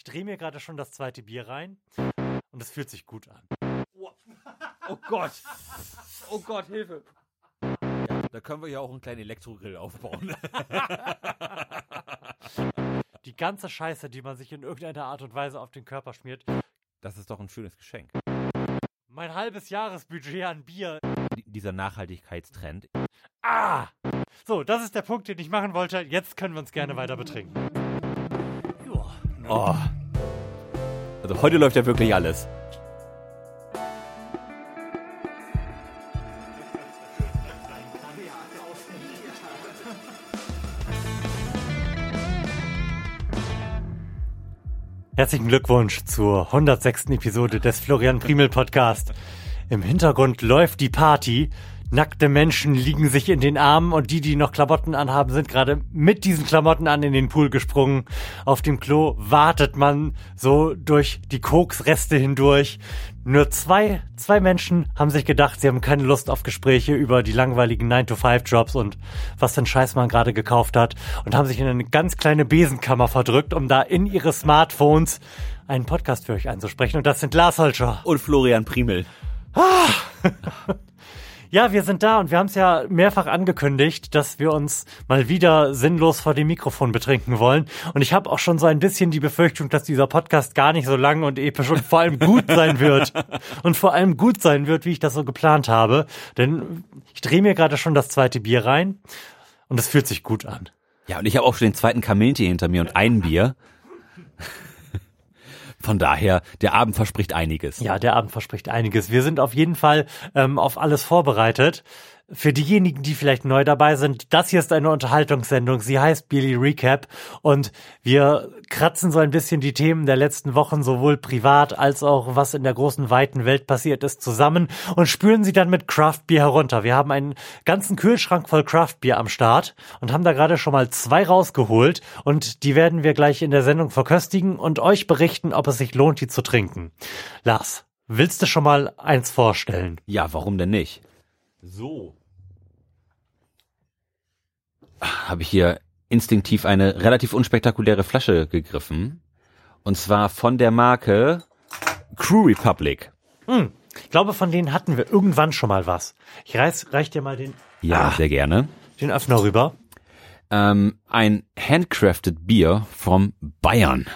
Ich drehe mir gerade schon das zweite Bier rein und es fühlt sich gut an. Oh Gott. Oh Gott, Hilfe. Ja, da können wir ja auch einen kleinen Elektrogrill aufbauen. Die ganze Scheiße, die man sich in irgendeiner Art und Weise auf den Körper schmiert. Das ist doch ein schönes Geschenk. Mein halbes Jahresbudget an Bier. Dieser Nachhaltigkeitstrend. Ah! So, das ist der Punkt, den ich machen wollte. Jetzt können wir uns gerne weiter betrinken. Oh. Also heute läuft ja wirklich alles. Herzlichen Glückwunsch zur 106. Episode des Florian Primel Podcast. Im Hintergrund läuft die Party. Nackte Menschen liegen sich in den Armen und die, die noch Klamotten anhaben, sind gerade mit diesen Klamotten an in den Pool gesprungen. Auf dem Klo wartet man so durch die Koksreste hindurch. Nur zwei, zwei Menschen haben sich gedacht, sie haben keine Lust auf Gespräche über die langweiligen 9-to-5-Jobs und was ein Scheiß man gerade gekauft hat und haben sich in eine ganz kleine Besenkammer verdrückt, um da in ihre Smartphones einen Podcast für euch einzusprechen. Und das sind Lars Holscher. Und Florian Primel. Ja, wir sind da und wir haben es ja mehrfach angekündigt, dass wir uns mal wieder sinnlos vor dem Mikrofon betrinken wollen. Und ich habe auch schon so ein bisschen die Befürchtung, dass dieser Podcast gar nicht so lang und episch und vor allem gut sein wird. Und vor allem gut sein wird, wie ich das so geplant habe. Denn ich drehe mir gerade schon das zweite Bier rein und es fühlt sich gut an. Ja, und ich habe auch schon den zweiten Kamillentee hinter mir und ein Bier. Von daher, der Abend verspricht einiges. Ja, der Abend verspricht einiges. Wir sind auf jeden Fall ähm, auf alles vorbereitet. Für diejenigen, die vielleicht neu dabei sind, das hier ist eine Unterhaltungssendung. Sie heißt Billy Recap und wir kratzen so ein bisschen die Themen der letzten Wochen sowohl privat als auch was in der großen weiten Welt passiert ist zusammen und spüren sie dann mit Craft Beer herunter. Wir haben einen ganzen Kühlschrank voll Craft Beer am Start und haben da gerade schon mal zwei rausgeholt und die werden wir gleich in der Sendung verköstigen und euch berichten, ob es sich lohnt, die zu trinken. Lars, willst du schon mal eins vorstellen? Ja, warum denn nicht? So. Habe ich hier instinktiv eine relativ unspektakuläre Flasche gegriffen. Und zwar von der Marke Crew Republic. Hm. Ich glaube, von denen hatten wir irgendwann schon mal was. Ich reiß, reich dir mal den, Ja, Ah. sehr gerne. den Öffner rüber. Ähm, ein handcrafted Bier vom Bayern.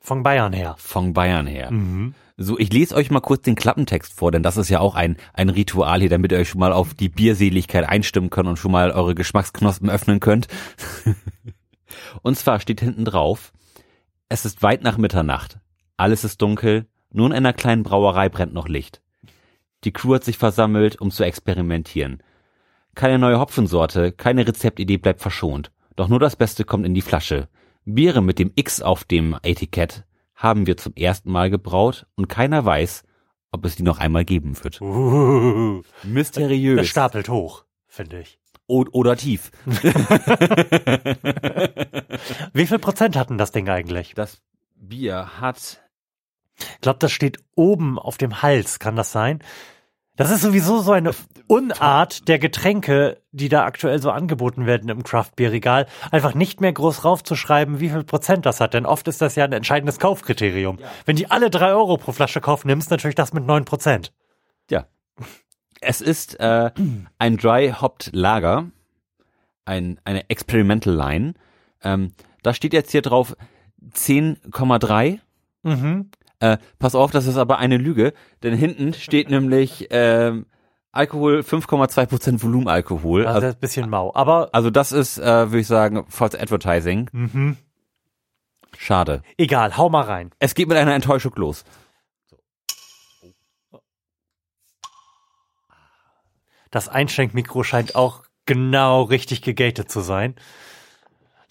Von Bayern her. Von Bayern her. Mhm. So, ich lese euch mal kurz den Klappentext vor, denn das ist ja auch ein, ein Ritual hier, damit ihr euch schon mal auf die Bierseligkeit einstimmen könnt und schon mal eure Geschmacksknospen öffnen könnt. und zwar steht hinten drauf, es ist weit nach Mitternacht. Alles ist dunkel, nur in einer kleinen Brauerei brennt noch Licht. Die Crew hat sich versammelt, um zu experimentieren. Keine neue Hopfensorte, keine Rezeptidee bleibt verschont. Doch nur das Beste kommt in die Flasche. Biere mit dem X auf dem Etikett haben wir zum ersten Mal gebraut und keiner weiß, ob es die noch einmal geben wird. Uh, Mysteriös. das stapelt hoch, finde ich. O oder tief. Wie viel Prozent hatten das Ding eigentlich? Das Bier hat Ich glaube, das steht oben auf dem Hals, kann das sein? Das ist sowieso so eine Unart der Getränke, die da aktuell so angeboten werden im Craft-Bier-Regal, einfach nicht mehr groß raufzuschreiben, wie viel Prozent das hat, denn oft ist das ja ein entscheidendes Kaufkriterium. Wenn die alle drei Euro pro Flasche kaufen, nimmst du natürlich das mit neun Prozent. Ja. Es ist äh, ein Dry Hopped Lager, ein, eine Experimental Line. Ähm, da steht jetzt hier drauf 10,3. Mhm. Äh, pass auf, das ist aber eine Lüge, denn hinten steht nämlich ähm, Alkohol 5,2% Volumenalkohol. Also Also, das ist ein bisschen mau. Aber also das ist, äh, würde ich sagen, false Advertising. mhm. Schade. egal, hau mal rein. Es geht mit einer Enttäuschung los. Das Einschenkmikro scheint auch genau richtig gegatet zu sein.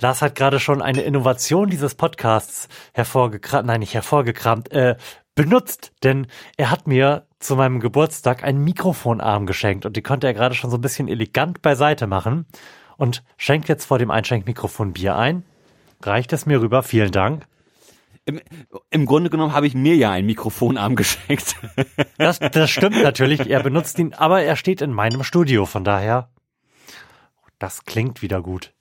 Lars hat gerade schon eine Innovation dieses Podcasts hervorgekramt, nein, nicht hervorgekramt, äh, benutzt, denn er hat mir zu meinem Geburtstag einen Mikrofonarm geschenkt und die konnte er gerade schon so ein bisschen elegant beiseite machen und schenkt jetzt vor dem Einschenkmikrofon Bier ein. Reicht es mir rüber, vielen Dank. Im, Im Grunde genommen habe ich mir ja ein Mikrofonarm geschenkt. Das, das stimmt natürlich, er benutzt ihn, aber er steht in meinem Studio, von daher, das klingt wieder gut.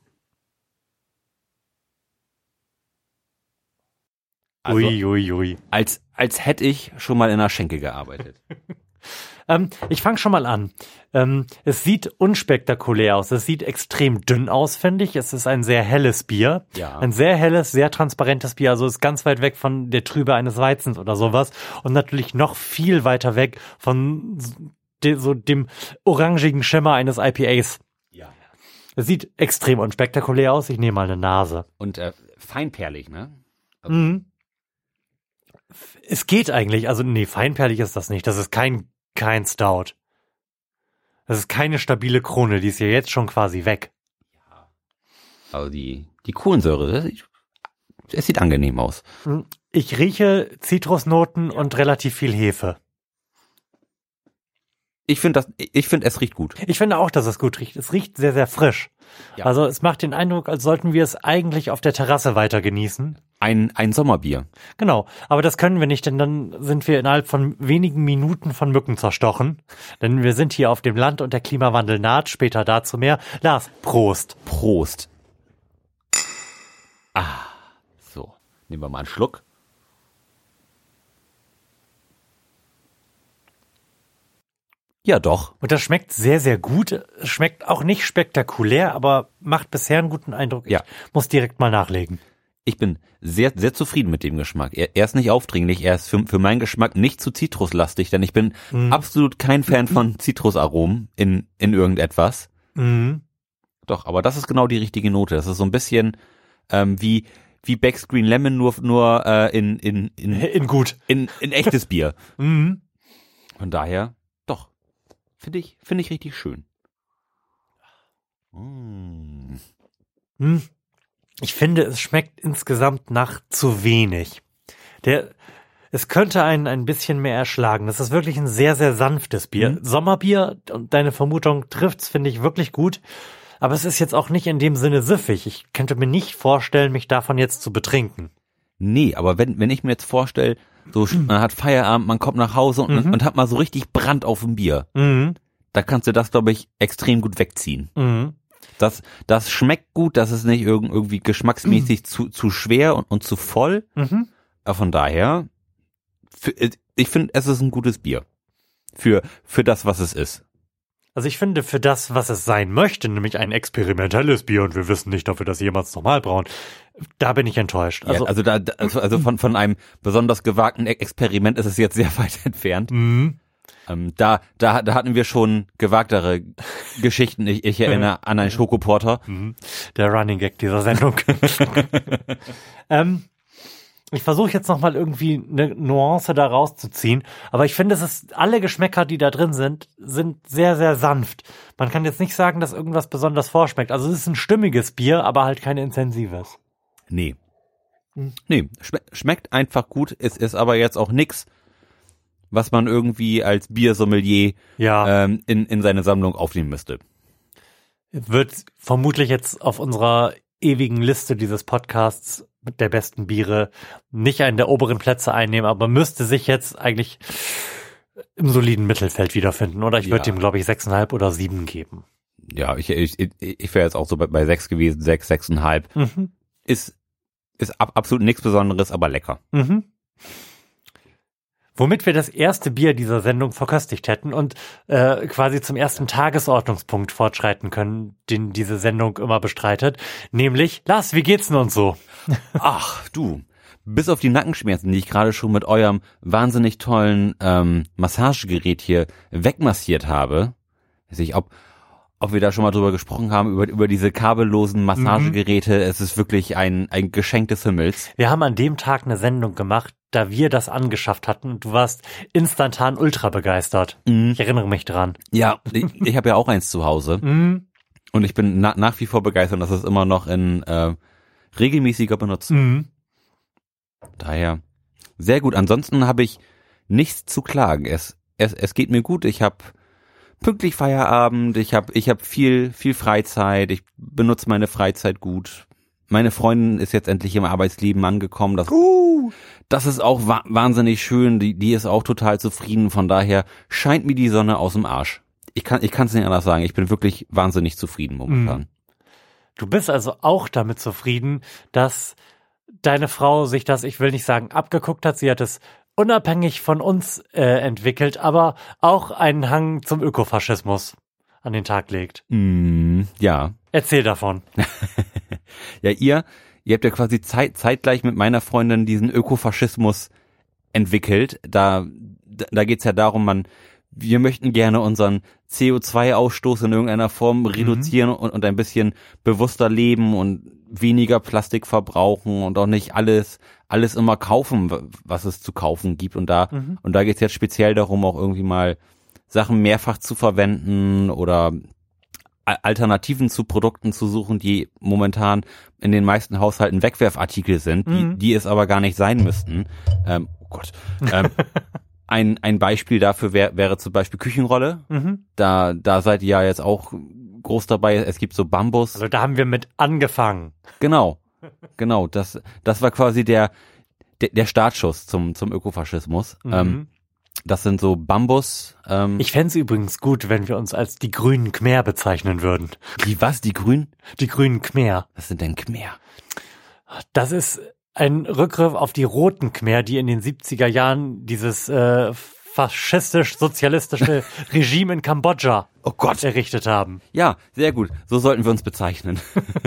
Also, ui, ui, ui. als, als hätte ich schon mal in einer Schenke gearbeitet. Ähm, ich fange schon mal an. Ähm, es sieht unspektakulär aus. Es sieht extrem dünn aus, finde ich. Es ist ein sehr helles Bier. Ja. Ein sehr helles, sehr transparentes Bier. Also ist ganz weit weg von der Trübe eines Weizens oder sowas. Und natürlich noch viel weiter weg von de, so dem orangigen Schimmer eines IPAs. Ja. Es sieht extrem unspektakulär aus. Ich nehme mal eine Nase. Und äh, feinperlig, ne? Mhm. Es geht eigentlich. Also nee, feinperlig ist das nicht. Das ist kein kein Stout. Das ist keine stabile Krone, die ist ja jetzt schon quasi weg. Also die, die Kohlensäure, es sieht angenehm aus. Ich rieche Zitrusnoten und relativ viel Hefe. Ich finde das, ich finde es riecht gut. Ich finde auch, dass es gut riecht. Es riecht sehr, sehr frisch. Ja. Also es macht den Eindruck, als sollten wir es eigentlich auf der Terrasse weiter genießen. Ein, ein Sommerbier. Genau, aber das können wir nicht, denn dann sind wir innerhalb von wenigen Minuten von Mücken zerstochen. Denn wir sind hier auf dem Land und der Klimawandel naht, später dazu mehr. Lars, Prost. Prost. Ah, so. Nehmen wir mal einen Schluck. Ja, doch. Und das schmeckt sehr, sehr gut. Schmeckt auch nicht spektakulär, aber macht bisher einen guten Eindruck. Ja. Ich muss direkt mal nachlegen. Ich bin sehr, sehr zufrieden mit dem Geschmack. Er, er ist nicht aufdringlich, er ist für, für meinen Geschmack nicht zu zitruslastig, denn ich bin absolut kein Fan von Zitrusaromen in, in irgendetwas. Mhm. Doch, aber das ist genau die richtige Note. Das ist so ein bisschen ähm, wie, wie Beck's Green Lemon, nur, nur äh, in, in, in, In gut. in, in echtes Bier. Mhm. Von daher. Finde ich, finde ich richtig schön. Mm. Hm. Ich finde, es schmeckt insgesamt nach zu wenig. Der, es könnte einen ein bisschen mehr erschlagen. Das ist wirklich ein sehr, sehr sanftes Bier. Mhm. Sommerbier, und deine Vermutung trifft's, finde ich wirklich gut. Aber es ist jetzt auch nicht in dem Sinne süffig. Ich könnte mir nicht vorstellen, mich davon jetzt zu betrinken. Nee, aber wenn, wenn ich mir jetzt vorstelle, so, man hat Feierabend, man kommt nach Hause und, Mhm. und hat mal so richtig Brand auf dem Bier, Mhm. da kannst du das, glaube ich, extrem gut wegziehen. Mhm. Das, das schmeckt gut, das ist nicht irgend, irgendwie geschmacksmäßig zu, zu schwer und, und zu voll. Mhm. Von daher, für, ich finde, es ist ein gutes Bier. Für, für das, was es ist. Also ich finde, für das, was es sein möchte, nämlich ein experimentelles Bier und wir wissen nicht, ob wir das jemals nochmal brauen, da bin ich enttäuscht. Also, Also, ja, also da, also, also von, von einem besonders gewagten Experiment ist es jetzt sehr weit entfernt. mhm. Ähm, da, da, da hatten wir schon gewagtere Geschichten. Ich, ich erinnere an einen Schokoporter. Mhm. der Running Gag dieser Sendung. ähm, ich versuche jetzt nochmal irgendwie eine Nuance da rauszuziehen, aber ich finde, es ist, alle Geschmäcker, die da drin sind, sind sehr, sehr sanft. Man kann jetzt nicht sagen, dass irgendwas besonders vorschmeckt. Also es ist ein stimmiges Bier, aber halt kein intensives. Nee. Hm. Nee, schme schmeckt einfach gut. Es ist aber jetzt auch nix, was man irgendwie als Biersommelier Ja, ähm, in, in seine Sammlung aufnehmen müsste. wird vermutlich jetzt auf unserer ewigen Liste dieses Podcasts mit der besten Biere nicht einen der oberen Plätze einnehmen, aber müsste sich jetzt eigentlich im soliden Mittelfeld wiederfinden, oder? Ich würde Ja. ihm, glaube ich, sechseinhalb oder sieben geben. Ja, ich, ich, ich, wäre jetzt auch so bei, bei sechs gewesen, sechs, sechseinhalb. Mhm. Ist, ist ab, absolut nichts Besonderes, aber lecker. Mhm. Womit wir das erste Bier dieser Sendung verköstigt hätten und äh, quasi zum ersten Tagesordnungspunkt fortschreiten können, den diese Sendung immer bestreitet, nämlich, Lars, wie geht's denn uns so? Ach, du. Bis auf die Nackenschmerzen, die ich gerade schon mit eurem wahnsinnig tollen ähm, Massagegerät hier wegmassiert habe, weiß ich, ob, ob wir da schon mal drüber gesprochen haben, über, über diese kabellosen Massagegeräte. Es ist wirklich ein, ein Geschenk des Himmels. Wir haben an dem Tag eine Sendung gemacht, da wir das angeschafft hatten du warst instantan ultra begeistert. Mhm. Ich erinnere mich dran. Ja, ich, ich habe ja auch eins zu Hause Mhm. und ich bin na, nach wie vor begeistert, dass es immer noch in äh, regelmäßiger Benutzung. Mhm. Daher sehr gut. Ansonsten habe ich nichts zu klagen. Es, es, es geht mir gut. Ich habe pünktlich Feierabend. Ich habe ich hab viel viel Freizeit. Ich benutze meine Freizeit gut. Meine Freundin ist jetzt endlich im Arbeitsleben angekommen. Das, das ist auch wa wahnsinnig schön. Die, die ist auch total zufrieden. Von daher scheint mir die Sonne aus dem Arsch. Ich kann ich kann es nicht anders sagen. Ich bin wirklich wahnsinnig zufrieden momentan. Du bist also auch damit zufrieden, dass deine Frau sich das, ich will nicht sagen, abgeguckt hat. Sie hat es unabhängig von uns äh, entwickelt, aber auch einen Hang zum Ökofaschismus an den Tag legt. Mm, ja. Erzähl davon. Ja, ihr, ihr habt ja quasi zeit, zeitgleich mit meiner Freundin diesen Ökofaschismus entwickelt. Da, da geht's ja darum, man, wir möchten gerne unseren CO2-Ausstoß in irgendeiner Form reduzieren und, und ein bisschen bewusster leben und weniger Plastik verbrauchen und auch nicht alles, alles immer kaufen, was es zu kaufen gibt. Und da, Mhm. und da geht's jetzt speziell darum, auch irgendwie mal Sachen mehrfach zu verwenden oder Alternativen zu Produkten zu suchen, die momentan in den meisten Haushalten Wegwerfartikel sind, die, Mhm. die es aber gar nicht sein müssten. Ähm, oh Gott. Ähm, ein, ein Beispiel dafür wär, wäre zum Beispiel Küchenrolle. Mhm. Da, da seid ihr ja jetzt auch groß dabei. Es gibt so Bambus. Also da haben wir mit angefangen. Genau. Genau. Das, das war quasi der, der, der Startschuss zum, zum Ökofaschismus. Mhm. Ähm, das sind so Bambus. Ähm, ich fänd's übrigens gut, wenn wir uns als die grünen Khmer bezeichnen würden. die was? Die Grünen? Die grünen Khmer. Was sind denn Khmer? Das ist ein Rückgriff auf die roten Khmer, die in den 70er Jahren dieses äh, faschistisch-sozialistische Regime in Kambodscha Oh Gott. errichtet haben. Ja, sehr gut. So sollten wir uns bezeichnen.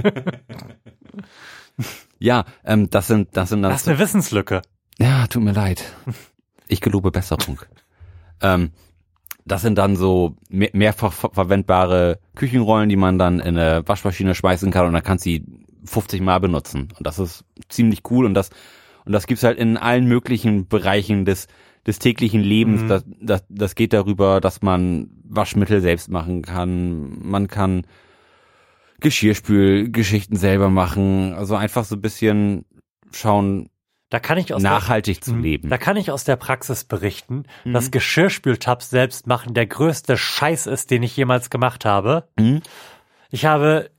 ja, ähm, das sind, das sind dann. Das ist eine Wissenslücke. ja, tut mir leid. Ich gelobe Besserung. ähm, das sind dann so mehr, mehrfach ver verwendbare Küchenrollen, die man dann in eine Waschmaschine schmeißen kann und dann kannst du sie 50 Mal benutzen. Und das ist ziemlich cool und das, und das gibt's halt in allen möglichen Bereichen des, des täglichen Lebens. Mhm. Das, das, das geht darüber, dass man Waschmittel selbst machen kann. Man kann Geschirrspülgeschichten selber machen. Also einfach so ein bisschen schauen, Da kann ich aus nachhaltig der, zu Mhm. leben. Da kann ich aus der Praxis berichten, Mhm. dass Geschirrspültabs selbst machen der größte Scheiß ist, den ich jemals gemacht habe. Mhm. Ich habe,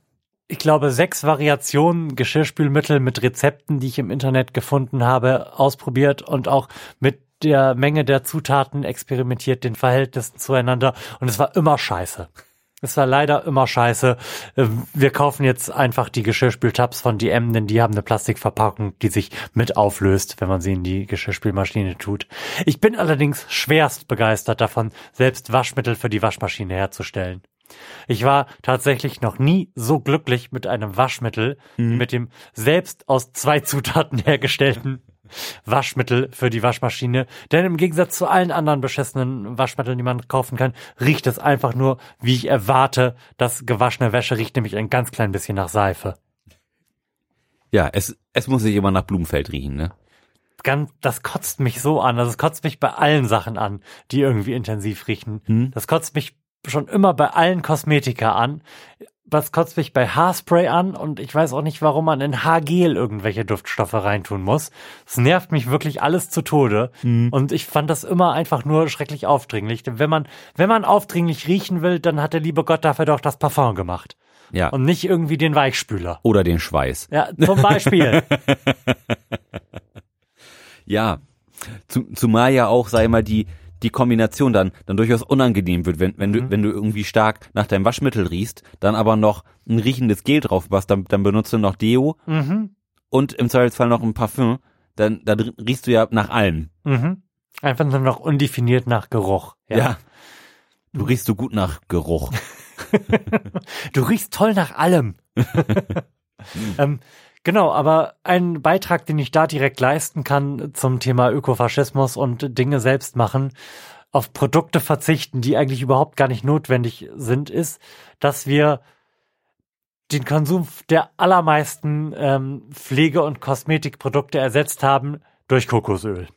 ich glaube, sechs Variationen Geschirrspülmittel mit Rezepten, die ich im Internet gefunden habe, ausprobiert und auch mit der Menge der Zutaten experimentiert, den Verhältnissen zueinander und es war immer scheiße. Es war leider immer scheiße. Ähm, Wir kaufen jetzt einfach die Geschirrspültabs von DM, denn die haben eine Plastikverpackung, die sich mit auflöst, wenn man sie in die Geschirrspülmaschine tut. Ich bin allerdings schwerst begeistert davon, selbst Waschmittel für die Waschmaschine herzustellen. Ich war tatsächlich noch nie so glücklich mit einem Waschmittel, wie mit dem selbst aus zwei Zutaten hergestellten Waschmittel für die Waschmaschine. Denn im Gegensatz zu allen anderen beschissenen Waschmitteln, die man kaufen kann, riecht es einfach nur, wie ich erwarte. Das gewaschene Wäsche riecht nämlich ein ganz klein bisschen nach Seife. Ja, es, es muss sich immer nach Blumenfeld riechen, ne? Ganz, das kotzt mich so an. Also es kotzt mich bei allen Sachen an, die irgendwie intensiv riechen. Hm. Das kotzt mich schon immer bei allen Kosmetika an. Das kotzt mich bei Haarspray an und ich weiß auch nicht, warum man in Haargel irgendwelche Duftstoffe reintun muss. Es nervt mich wirklich alles zu Tode. Und ich fand das immer einfach nur schrecklich aufdringlich. Denn wenn man, wenn man aufdringlich riechen will, dann hat der liebe Gott dafür doch das Parfum gemacht. Ja. Und nicht irgendwie den Weichspüler. Oder den Schweiß. Ja, zum Beispiel. Ja. Zu, zumal ja auch, sei mal, die, die Kombination dann, dann durchaus unangenehm wird, wenn, wenn du, wenn du irgendwie stark nach deinem Waschmittel riechst, dann aber noch ein riechendes Gel drauf machst, dann, dann benutzt du noch Deo mhm. und im Zweifelsfall noch ein Parfüm, dann, dann riechst du ja nach allem. Mhm. Einfach nur noch undefiniert nach Geruch. Ja. Du riechst so gut nach Geruch. Du riechst toll nach allem. ähm, genau, aber ein Beitrag, den ich da direkt leisten kann zum Thema Ökofaschismus und Dinge selbst machen, auf Produkte verzichten, die eigentlich überhaupt gar nicht notwendig sind, ist, dass wir den Konsum der allermeisten ähm, Pflege- und Kosmetikprodukte ersetzt haben durch Kokosöl.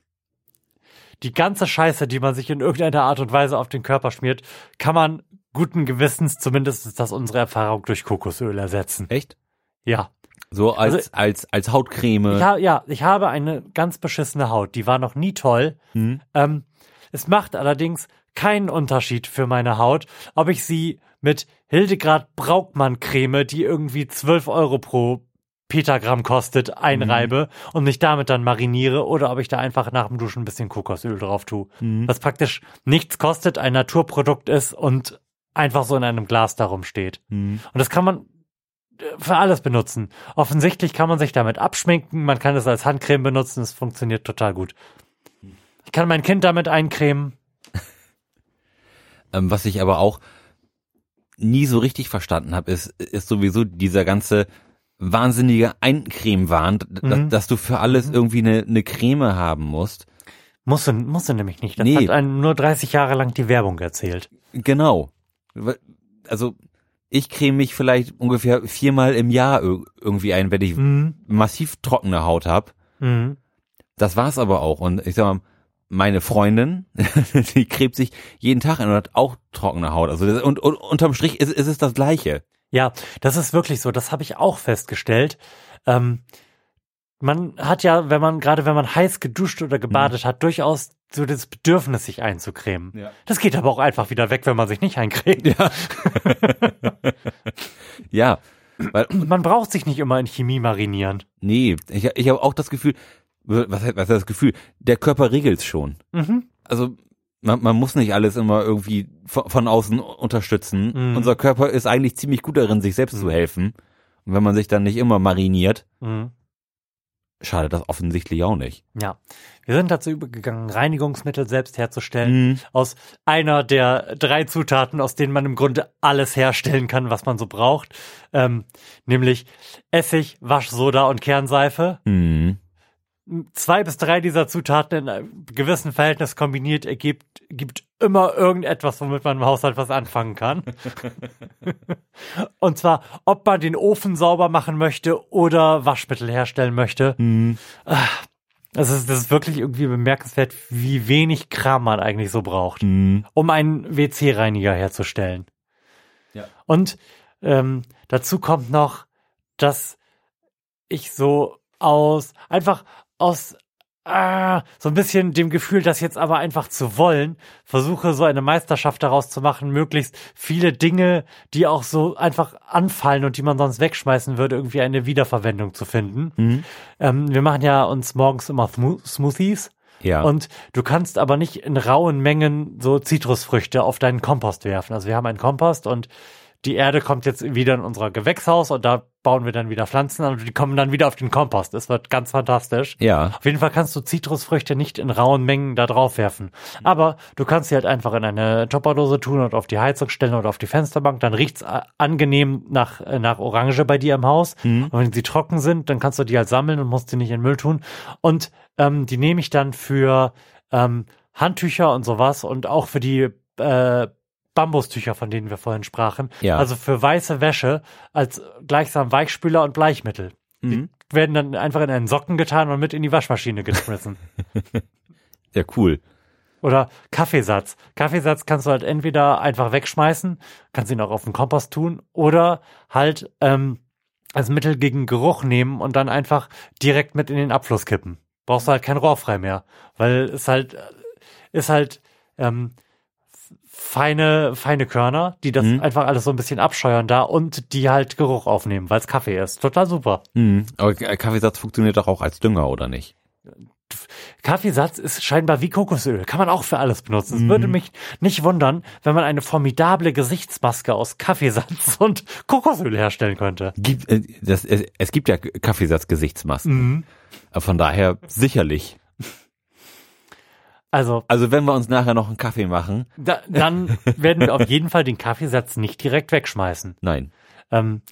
Die ganze Scheiße, die man sich in irgendeiner Art und Weise auf den Körper schmiert, kann man guten Gewissens, zumindest ist das unsere Erfahrung, durch Kokosöl ersetzen. Echt? Ja. So als, Also- als, als Hautcreme. Ha ja, ich habe eine ganz beschissene Haut. Die war noch nie toll. Hm. Ähm, es macht allerdings keinen Unterschied für meine Haut, ob ich sie mit Hildegard Braukmann Creme, die irgendwie 12 Euro pro Petagramm kostet, einreibe und mich damit dann mariniere oder ob ich da einfach nach dem Duschen ein bisschen Kokosöl drauf tue. Mhm. Was praktisch nichts kostet, ein Naturprodukt ist und einfach so in einem Glas darum steht. Mhm. Und das kann man für alles benutzen. Offensichtlich kann man sich damit abschminken, man kann es als Handcreme benutzen, es funktioniert total gut. Ich kann mein Kind damit eincremen. Ähm, was ich aber auch nie so richtig verstanden habe, ist, ist sowieso dieser ganze wahnsinnige Eincreme-Wahn, Mhm. dass du für alles irgendwie eine, eine Creme haben musst. Musst du, musst du nämlich nicht. Das Nee. hat einem nur 30 Jahre lang die Werbung erzählt. Genau. Also ich creme mich vielleicht ungefähr viermal im Jahr ir- irgendwie ein, wenn ich Mhm. massiv trockene Haut habe. Mhm. Das war's aber auch. Und ich sag mal, meine Freundin, die cremt sich jeden Tag ein und hat auch trockene Haut. Also das, und, und unterm Strich ist, ist es das Gleiche. Ja, das ist wirklich so. Das habe ich auch festgestellt. Ähm, man hat ja, wenn man, gerade wenn man heiß geduscht oder gebadet hat, durchaus so das Bedürfnis, sich einzucremen. Ja. Das geht aber auch einfach wieder weg, wenn man sich nicht eincremt. Ja. ja. Weil, Man braucht sich nicht immer in Chemie marinieren. nee, ich, ich habe auch das Gefühl, was, heißt- was heißt das Gefühl? Der Körper regelt's schon. Mhm. Also man, man muss nicht alles immer irgendwie von, von außen unterstützen. Mhm. Unser Körper ist eigentlich ziemlich gut darin, sich selbst zu helfen. Und wenn man sich dann nicht immer mariniert, Mhm. Schadet das offensichtlich auch nicht. Ja. Wir sind dazu übergegangen, Reinigungsmittel selbst herzustellen. Mhm. Aus einer der drei Zutaten, aus denen man im Grunde alles herstellen kann, was man so braucht. Ähm, nämlich Essig, Waschsoda und Kernseife. Mhm. Zwei bis drei dieser Zutaten in einem gewissen Verhältnis kombiniert ergibt, gibt immer irgendetwas, womit man im Haushalt was anfangen kann. Und zwar, ob man den Ofen sauber machen möchte oder Waschmittel herstellen möchte. Mhm. Das ist, das ist wirklich irgendwie bemerkenswert, wie wenig Kram man eigentlich so braucht, Mhm. um einen WC-Reiniger herzustellen. Ja. Und ähm, dazu kommt noch, dass ich so aus, einfach aus ah, so ein bisschen dem Gefühl, das jetzt aber einfach zu wollen, versuche so eine Meisterschaft daraus zu machen, möglichst viele Dinge, die auch so einfach anfallen und die man sonst wegschmeißen würde, irgendwie eine Wiederverwendung zu finden. Mhm. Ähm, wir machen ja uns morgens immer Smo- Smoothies. Ja. Und du kannst aber nicht in rauen Mengen so Zitrusfrüchte auf deinen Kompost werfen. Also wir haben einen Kompost und die Erde kommt jetzt wieder in unser Gewächshaus und da bauen wir dann wieder Pflanzen an und die kommen dann wieder auf den Kompost. Das wird ganz fantastisch. ja. Auf jeden Fall kannst du Zitrusfrüchte nicht in rauen Mengen da drauf werfen. Aber du kannst sie halt einfach in eine Topperdose tun und auf die Heizung stellen oder auf die Fensterbank. Dann riecht's a- angenehm nach, äh, nach Orange bei dir im Haus. Und wenn sie trocken sind, dann kannst du die halt sammeln und musst sie nicht in Müll tun. Und ähm, die nehme ich dann für ähm, Handtücher und sowas und auch für die äh, Bambustücher, von denen wir vorhin sprachen. Ja. Also für weiße Wäsche als gleichsam Weichspüler und Bleichmittel Mhm. werden dann einfach in einen Socken getan und mit in die Waschmaschine geschmissen. Ja, cool. Oder Kaffeesatz. Kaffeesatz kannst du halt entweder einfach wegschmeißen, kannst ihn auch auf den Kompost tun, oder halt ähm, als Mittel gegen Geruch nehmen und dann einfach direkt mit in den Abfluss kippen. Brauchst du halt kein Rohr frei mehr, weil es halt ist halt ähm, feine feine Körner, die das Mhm. einfach alles so ein bisschen abscheuern da und die halt Geruch aufnehmen, weil es Kaffee ist. Total super. Mhm. Aber Kaffeesatz funktioniert doch auch als Dünger, oder nicht? Kaffeesatz ist scheinbar wie Kokosöl. Kann man auch für alles benutzen. Es würde mich nicht wundern, wenn man eine formidable Gesichtsmaske aus Kaffeesatz und Kokosöl herstellen könnte. Gibt, äh, das, es, es gibt ja Kaffeesatz-Gesichtsmasken. Äh, Von daher sicherlich. Also, Also wenn wir uns nachher noch einen Kaffee machen, da, dann werden wir auf jeden Fall den Kaffeesatz nicht direkt wegschmeißen. nein. Ähm,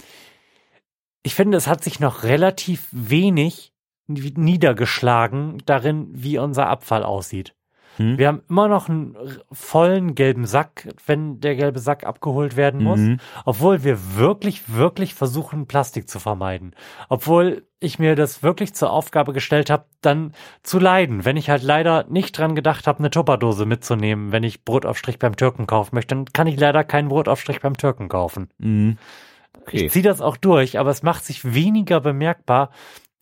ich finde, es hat sich noch relativ wenig ni- niedergeschlagen darin, wie unser Abfall aussieht. Hm? Wir haben immer noch einen vollen gelben Sack, wenn der gelbe Sack abgeholt werden muss, Mhm. obwohl wir wirklich, wirklich versuchen, Plastik zu vermeiden. Obwohl ich mir das wirklich zur Aufgabe gestellt habe, dann zu leiden. Wenn ich halt leider nicht dran gedacht habe, eine Tupperdose mitzunehmen, wenn ich Brotaufstrich beim Türken kaufen möchte, dann kann ich leider keinen Brotaufstrich beim Türken kaufen. Mhm. Okay. Ich ziehe das auch durch, aber es macht sich weniger bemerkbar,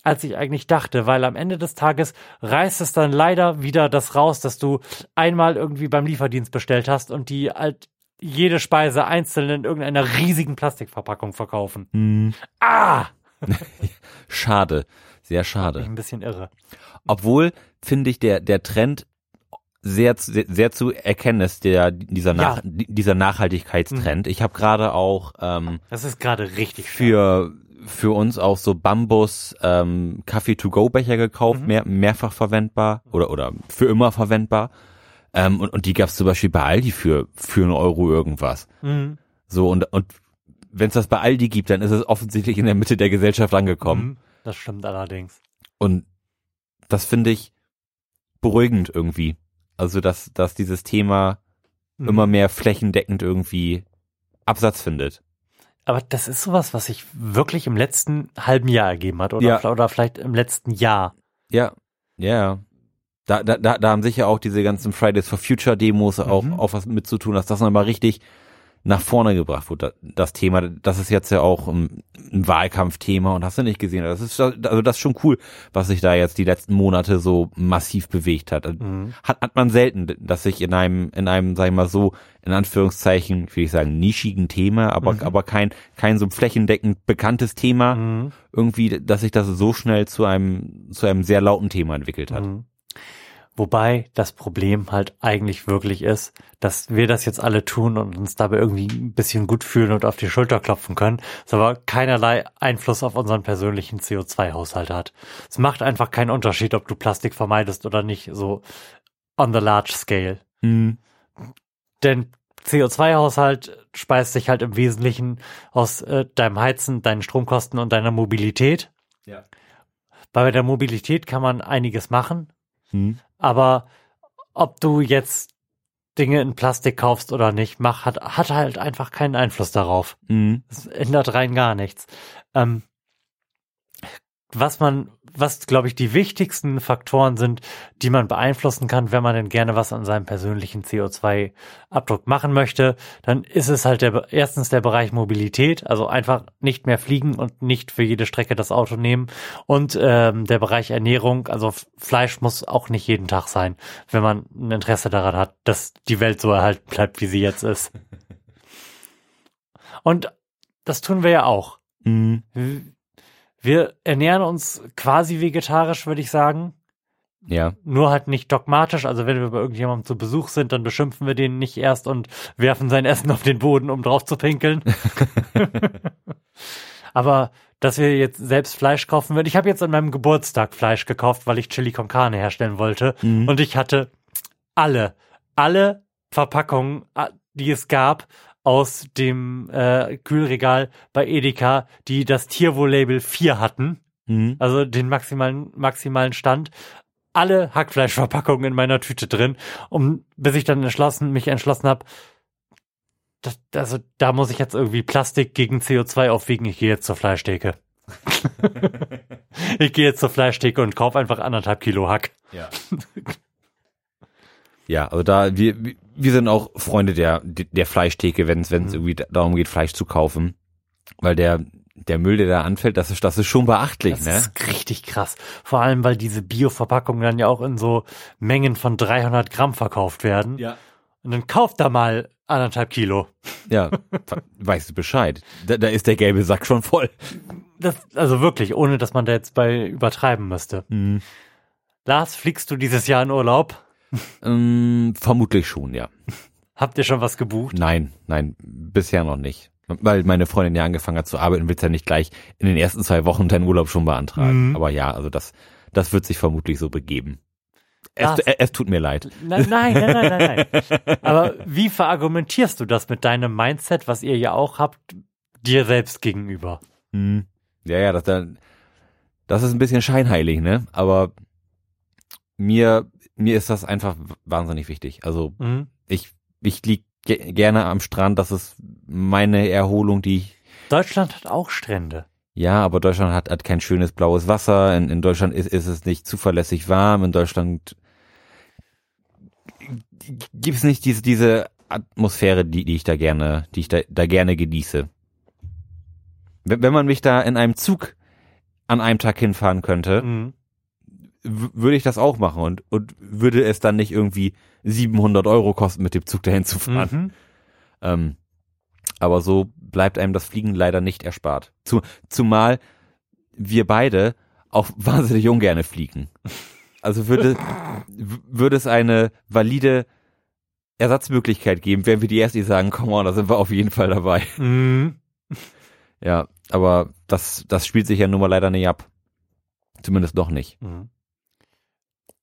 als ich eigentlich dachte, weil am Ende des Tages reißt es dann leider wieder das raus, dass du einmal irgendwie beim Lieferdienst bestellt hast und die halt jede Speise einzeln in irgendeiner riesigen Plastikverpackung verkaufen. Mhm. Ah! Schade. Sehr Ich schade. ein bisschen irre. Obwohl, finde ich, der, der Trend sehr, zu- sehr, sehr zu erkennen ist der dieser Nach, Ja. dieser Nachhaltigkeitstrend. Ich habe gerade auch ähm, Das ist gerade richtig für für uns auch so Bambus ähm, Kaffee to go Becher gekauft, Mhm. mehr, mehrfach verwendbar oder oder für immer verwendbar. Ähm, und, und die gab's zum Beispiel bei Aldi für für einen Euro irgendwas. Mhm. So und und wenn es das bei Aldi gibt, dann ist es offensichtlich in der Mitte der Gesellschaft angekommen. Mhm. Das stimmt allerdings. Und das finde ich beruhigend irgendwie. Also dass dass dieses Thema Mhm. immer mehr flächendeckend irgendwie Absatz findet. Aber das ist sowas, was sich wirklich im letzten halben Jahr ergeben hat oder, Ja. oder vielleicht im letzten Jahr. Ja, ja. Da, da, da, haben sicher auch diese ganzen Fridays for Future Demos auch, Mhm. auch was mit zu tun, dass das nochmal richtig nach vorne gebracht wurde, da- das Thema. Das ist jetzt ja auch ein, Wahlkampfthema und hast du nicht gesehen. Das ist, also das ist schon cool, was sich da jetzt die letzten Monate so massiv bewegt hat. Mhm. Hat, hat man selten, dass sich in einem, in einem, sag ich mal so, in Anführungszeichen, will ich sagen, nischigen Thema, aber, Mhm. aber kein, kein so flächendeckend bekanntes Thema, Mhm. irgendwie, dass sich das so schnell zu einem, zu einem sehr lauten Thema entwickelt hat. Wobei das Problem halt eigentlich wirklich ist, dass wir das jetzt alle tun und uns dabei irgendwie ein bisschen gut fühlen und auf die Schulter klopfen können, es aber keinerlei Einfluss auf unseren persönlichen CO2-Haushalt hat. Es macht einfach keinen Unterschied, ob du Plastik vermeidest oder nicht, so on the large scale. Mhm. Denn CO2-Haushalt speist sich halt im Wesentlichen aus äh, deinem Heizen, deinen Stromkosten und deiner Mobilität. Ja. Bei der Mobilität kann man einiges machen, Mhm. Aber ob du jetzt Dinge in Plastik kaufst oder nicht, mach, hat, hat halt einfach keinen Einfluss darauf. Mhm. Es ändert rein gar nichts. Ähm, was man, was glaube ich die wichtigsten Faktoren sind, die man beeinflussen kann, wenn man denn gerne was an seinem persönlichen CO2-Abdruck machen möchte, dann ist es halt der, erstens der Bereich Mobilität, also einfach nicht mehr fliegen und nicht für jede Strecke das Auto nehmen und ähm, der Bereich Ernährung, also Fleisch muss auch nicht jeden Tag sein, wenn man ein Interesse daran hat, dass die Welt so erhalten bleibt, wie sie jetzt ist. Und das tun wir ja auch. Mhm. Wir ernähren uns quasi vegetarisch, würde ich sagen. Ja. Nur halt nicht dogmatisch. Also wenn wir bei irgendjemandem zu Besuch sind, dann beschimpfen wir den nicht erst und werfen sein Essen auf den Boden, um drauf zu pinkeln. Aber dass wir jetzt selbst Fleisch kaufen würden. Ich habe jetzt an meinem Geburtstag Fleisch gekauft, weil ich Chili con Carne herstellen wollte. Mhm. Und ich hatte alle, alle Verpackungen, a- die es gab, aus dem äh, Kühlregal bei Edeka, die das Tierwohl-Label 4 hatten, Mhm. also den maximalen, maximalen Stand, alle Hackfleischverpackungen in meiner Tüte drin, um bis ich dann entschlossen, mich entschlossen habe, also da muss ich jetzt irgendwie Plastik gegen CO2 aufwiegen. Ich gehe jetzt zur Fleischtheke. ich gehe jetzt zur Fleischtheke und kaufe einfach anderthalb Kilo Hack. Ja. ja, also da, wir, wir sind auch Freunde der, der Fleischtheke, wenn es Mhm. irgendwie darum geht, Fleisch zu kaufen. Weil der, der Müll, der da anfällt, das ist, das ist schon beachtlich, Das ne? ist richtig krass. Vor allem, weil diese Bio-Verpackungen dann ja auch in so Mengen von 300 Gramm verkauft werden. Ja. Und dann kauft da mal anderthalb Kilo. Ja, weißt du Bescheid. Da, da ist der gelbe Sack schon voll. Das, also wirklich, ohne dass man da jetzt bei übertreiben müsste. Mhm. Lars, fliegst du dieses Jahr in Urlaub? Ähm, vermutlich schon, ja. Habt ihr schon was gebucht? Nein, nein, bisher noch nicht. Weil meine Freundin ja angefangen hat zu arbeiten, wird ja nicht gleich in den ersten zwei Wochen deinen Urlaub schon beantragen. Mhm. Aber ja, also das, das wird sich vermutlich so begeben. Es, es, tut mir leid. Nein, nein, nein, nein, nein. Aber wie verargumentierst du das mit deinem Mindset, was ihr ja auch habt, dir selbst gegenüber? Hm. Ja, ja, das, das ist ein bisschen scheinheilig, ne? Aber mir, mir ist das einfach wahnsinnig wichtig. Also Mhm. ich, ich lieg ge gerne am Strand, das ist meine Erholung, die ich, Deutschland hat auch Strände. ja, aber Deutschland hat, hat kein schönes blaues Wasser, in, in Deutschland ist, ist es nicht zuverlässig warm, in Deutschland gibt's nicht diese, diese Atmosphäre, die, die ich da gerne, die ich da, da gerne genieße. Wenn, wenn man mich da in einem Zug an einem Tag hinfahren könnte, Mhm. Würde ich das auch machen und, und würde es dann nicht irgendwie 700 Euro kosten, mit dem Zug dahin zu fahren. Mhm. Ähm, aber so bleibt einem das Fliegen leider nicht erspart. Zu, zumal wir beide auch wahnsinnig ungerne fliegen. Also würde, würde es eine valide Ersatzmöglichkeit geben, wären wir die die sagen, komm on, da sind wir auf jeden Fall dabei. Mhm. Ja, aber das, das spielt sich ja nun mal leider nicht ab. Zumindest noch nicht. Mhm.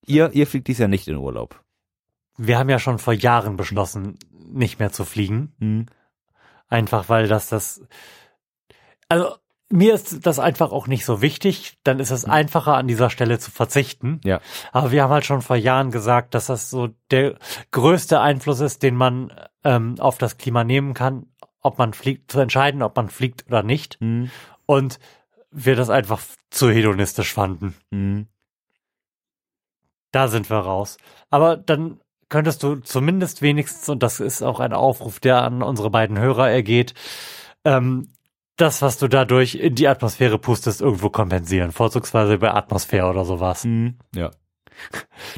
Ihr, ihr fliegt dies Jahr nicht in Urlaub. Wir haben ja schon vor Jahren beschlossen, nicht mehr zu fliegen. Einfach weil das das, also mir ist das einfach auch nicht so wichtig. Dann ist es einfacher, an dieser Stelle zu verzichten. Ja. Aber wir haben halt schon vor Jahren gesagt, dass das so der größte Einfluss ist, den man ähm, auf das Klima nehmen kann, ob man fliegt, zu entscheiden, ob man fliegt oder nicht. Mhm. Und wir das einfach zu hedonistisch fanden. Mhm. Da sind wir raus. Aber dann könntest du zumindest wenigstens, und das ist auch ein Aufruf, der an unsere beiden Hörer ergeht, ähm, das, was du dadurch in die Atmosphäre pustest, irgendwo kompensieren. Vorzugsweise bei Atmosphäre oder sowas. Mhm. Ja.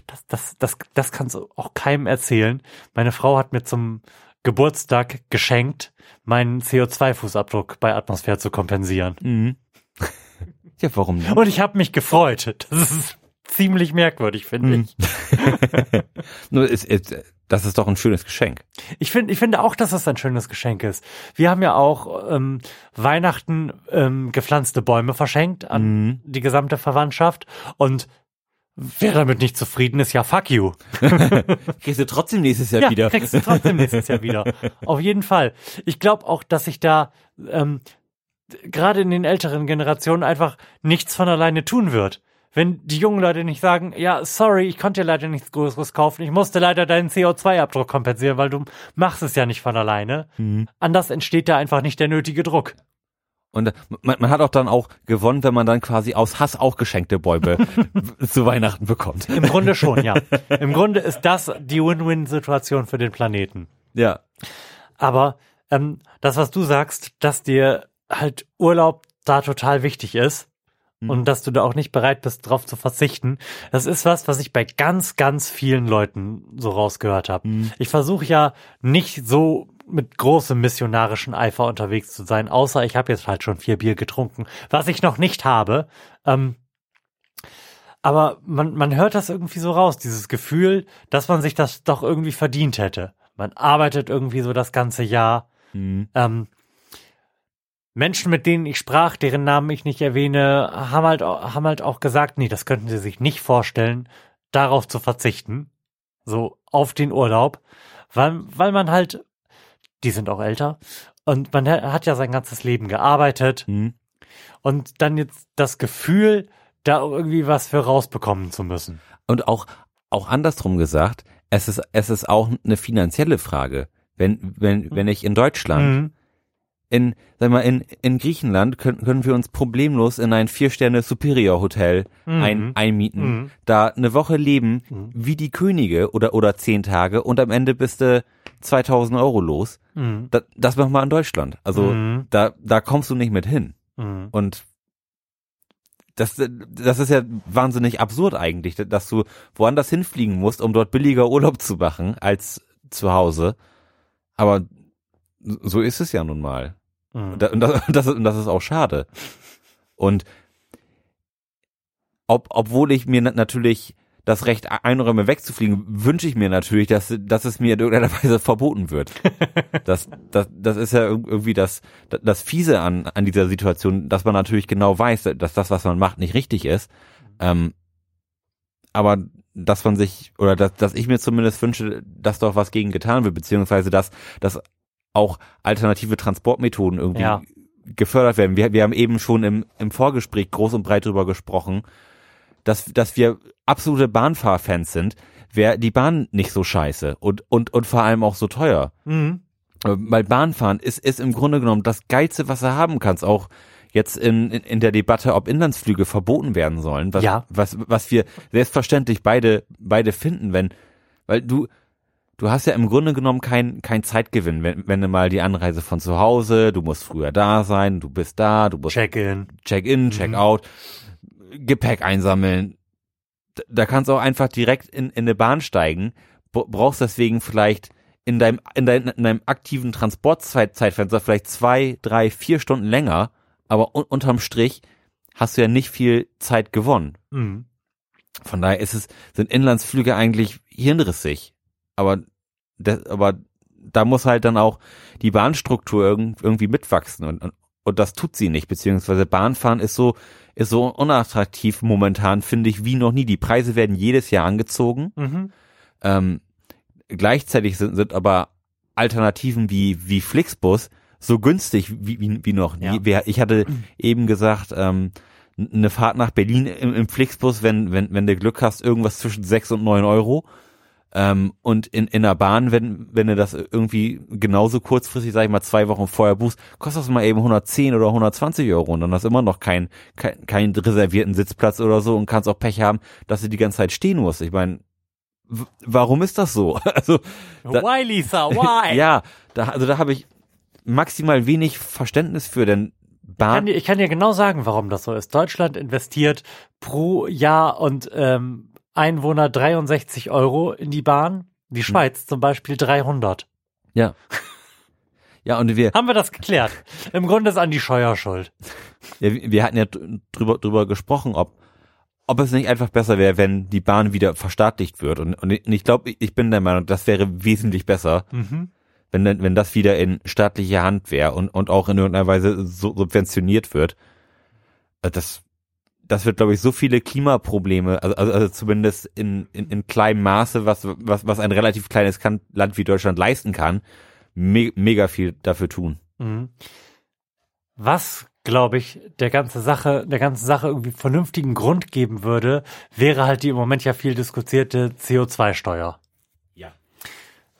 Das, das, das, das kannst du auch keinem erzählen. Meine Frau hat mir zum Geburtstag geschenkt, meinen CO2-Fußabdruck bei Atmosphäre zu kompensieren. Mhm. ja, warum nicht? Und ich habe mich gefreut. Das ist ziemlich merkwürdig, finde Mhm. ich. Nur ist, ist, das ist doch ein schönes Geschenk. Ich finde, ich finde auch, dass das ein schönes Geschenk ist. Wir haben ja auch ähm, Weihnachten ähm, gepflanzte Bäume verschenkt an Mhm. die gesamte Verwandtschaft und wer damit nicht zufrieden ist, ja fuck you. Kriegst du trotzdem nächstes Jahr Ja, wieder. kriegst du trotzdem nächstes Jahr wieder. Auf jeden Fall. Ich glaube auch, dass sich da ähm, gerade in den älteren Generationen einfach nichts von alleine tun wird. Wenn die jungen Leute nicht sagen, ja, sorry, ich konnte dir leider nichts Größeres kaufen, ich musste leider deinen CO2-Abdruck kompensieren, weil du machst es ja nicht von alleine. Mhm. Anders entsteht da einfach nicht der nötige Druck. Und man, man hat auch dann auch gewonnen, wenn man dann quasi aus Hass auch geschenkte Bäume zu Weihnachten bekommt. Im Grunde schon, ja. Im Grunde ist das die Win-Win-Situation für den Planeten. Ja. Aber ähm, das, was du sagst, dass dir halt Urlaub da total wichtig ist Mhm. und dass du da auch nicht bereit bist, drauf zu verzichten, das ist was, was ich bei ganz, ganz vielen Leuten so rausgehört habe. Mhm. Ich versuche ja nicht so mit großem missionarischen Eifer unterwegs zu sein, außer ich habe jetzt halt schon vier Bier getrunken, was ich noch nicht habe. Ähm, aber man, man hört das irgendwie so raus, dieses Gefühl, dass man sich das doch irgendwie verdient hätte. Man arbeitet irgendwie so das ganze Jahr. Mhm. Ähm, Menschen, mit denen ich sprach, deren Namen ich nicht erwähne, haben halt, haben halt auch gesagt, nee, das könnten sie sich nicht vorstellen, darauf zu verzichten. So auf den Urlaub. Weil, weil man halt, die sind auch älter, und man ha- hat ja sein ganzes Leben gearbeitet Mhm. und dann jetzt das Gefühl, da irgendwie was für rausbekommen zu müssen. Und auch, auch andersrum gesagt, es ist, es ist auch eine finanzielle Frage. Wenn, wenn, wenn ich in Deutschland, Mhm. In, sag mal, in, in Griechenland können, können wir uns problemlos in ein Vier-Sterne Superior Hotel ein, einmieten, Mhm. da eine Woche leben, wie die Könige oder, oder zehn Tage und am Ende bist du 2000 Euro los. Mhm. Das, das machen wir in Deutschland. Also, Mhm. da, da kommst du nicht mit hin. Mhm. Und das, das ist ja wahnsinnig absurd eigentlich, dass du woanders hinfliegen musst, um dort billiger Urlaub zu machen als zu Hause. Aber so ist es ja nun mal. Mhm. Und das, und das, und das, ist- auch schade. Und ob, obwohl ich mir na- natürlich das Recht einräume, wegzufliegen, wünsche ich mir natürlich, dass, dass es mir in irgendeiner Weise verboten wird. Das, das, das ist ja irg- irgendwie das, das Fiese an, an dieser Situation, dass man natürlich genau weiß, dass das, was man macht, nicht richtig ist. Ähm, aber dass man sich, oder dass, dass ich mir zumindest wünsche, dass doch was gegen getan wird, beziehungsweise dass, dass auch alternative Transportmethoden irgendwie Ja. gefördert werden. Wir, wir haben eben schon im, im Vorgespräch groß und breit drüber gesprochen, dass, dass wir absolute Bahnfahrfans sind, wäre die Bahn nicht so scheiße und, und, und vor allem auch so teuer. Mhm. Äh, Weil Bahnfahren ist, ist im Grunde genommen das Geilste, was du haben kannst. Auch jetzt in, in, in der Debatte, ob Inlandsflüge verboten werden sollen. Was, Ja. was, was wir selbstverständlich beide, beide finden, wenn, weil du, du hast ja im Grunde genommen kein, kein Zeitgewinn, wenn, wenn du mal die Anreise von zu Hause, du musst früher da sein, du bist da, du musst Check-in. Check-in, Check-out, Gepäck einsammeln. Da kannst du auch einfach direkt in, in eine Bahn steigen, brauchst deswegen vielleicht in deinem, in deinem, in deinem aktiven Transportzeitfenster vielleicht zwei, drei, vier Stunden länger, aber un unterm Strich hast du ja nicht viel Zeit gewonnen. Mhm. Von daher ist es, sind Inlandsflüge eigentlich hirnrissig. Aber, das, aber da muss halt dann auch die Bahnstruktur irgendwie mitwachsen und, und das tut sie nicht, beziehungsweise Bahnfahren ist so, ist so unattraktiv momentan, finde ich, wie noch nie. Die Preise werden jedes Jahr angezogen. Mhm. Ähm, gleichzeitig sind, sind aber Alternativen wie, wie Flixbus so günstig wie, wie, wie noch nie. Ja. Ich hatte eben gesagt, ähm, eine Fahrt nach Berlin im, im Flixbus, wenn, wenn, wenn du Glück hast, irgendwas zwischen sechs und neun Euro. Ähm, und in, in der Bahn, wenn, wenn du das irgendwie genauso kurzfristig, sag ich mal, zwei Wochen vorher buchst, kostet das mal eben 110 oder 120 Euro und dann hast du immer noch keinen kein, keinen reservierten Sitzplatz oder so und kannst auch Pech haben, dass du die ganze Zeit stehen musst. Ich meine, warum ist das so? Also da, Why, Lisa? Why? ja, da, also da habe ich maximal wenig Verständnis für, denn Bahn. Ich kann, dir, ich kann dir genau sagen, warum das so ist. Deutschland investiert pro Jahr und ähm, Einwohner 63 Euro in die Bahn. Die hm. Schweiz hm. zum Beispiel 300. Ja. Ja, und wir. Haben wir das geklärt? Im Grunde ist an die Scheuer schuld. Ja, wir hatten ja drüber, drüber gesprochen, ob, ob es nicht einfach besser wäre, wenn die Bahn wieder verstaatlicht wird. Und, und ich glaube, ich bin der Meinung, das wäre wesentlich besser. Mhm wenn, wenn das wieder in staatlicher Hand wäre und, und auch in irgendeiner Weise so subventioniert wird, äh, das, das wird, glaube ich, so viele Klimaprobleme, also, also, also zumindest in, in, in kleinem Maße, was, was, was ein relativ kleines Land wie Deutschland leisten kann, me mega viel dafür tun. Mhm. Was, glaube ich, der ganze Sache, der ganzen Sache irgendwie vernünftigen Grund geben würde, wäre halt die im Moment ja viel diskutierte CO2-Steuer.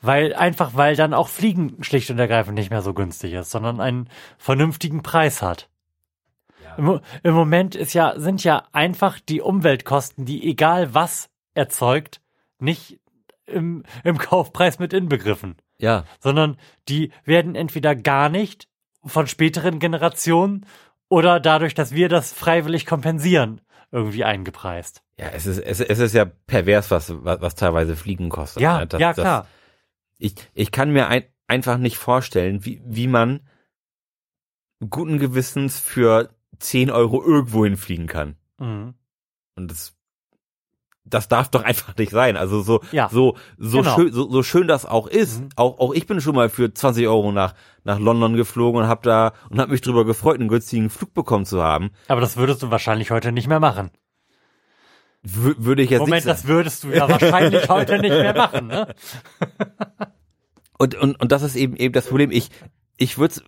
Weil, einfach weil dann auch Fliegen schlicht und ergreifend nicht mehr so günstig ist, sondern einen vernünftigen Preis hat. Im, Im, Moment ist ja, sind ja einfach die Umweltkosten, die egal was erzeugt, nicht im, im Kaufpreis mit inbegriffen. Ja. Sondern die werden entweder gar nicht von späteren Generationen oder dadurch, dass wir das freiwillig kompensieren, irgendwie eingepreist. Ja, es ist, es, es ist ja pervers, was, was, was teilweise Fliegen kostet. Ja, das, ja klar. Das, ich, ich kann mir ein, einfach nicht vorstellen, wie, wie man guten Gewissens für 10 Euro irgendwo hinfliegen kann. Mhm. Und das, das darf doch einfach nicht sein. Also so, ja, so, so genau. schön, so, so schön das auch ist. Mhm. Auch, auch ich bin schon mal für 20 Euro nach, nach London geflogen und hab da, und hab mich drüber gefreut, einen günstigen Flug bekommen zu haben. Aber das würdest du wahrscheinlich heute nicht mehr machen. W würde ich jetzt Moment, nicht das würdest du ja wahrscheinlich heute nicht mehr machen, ne? und, und, und das ist eben eben das Problem. Ich, ich würde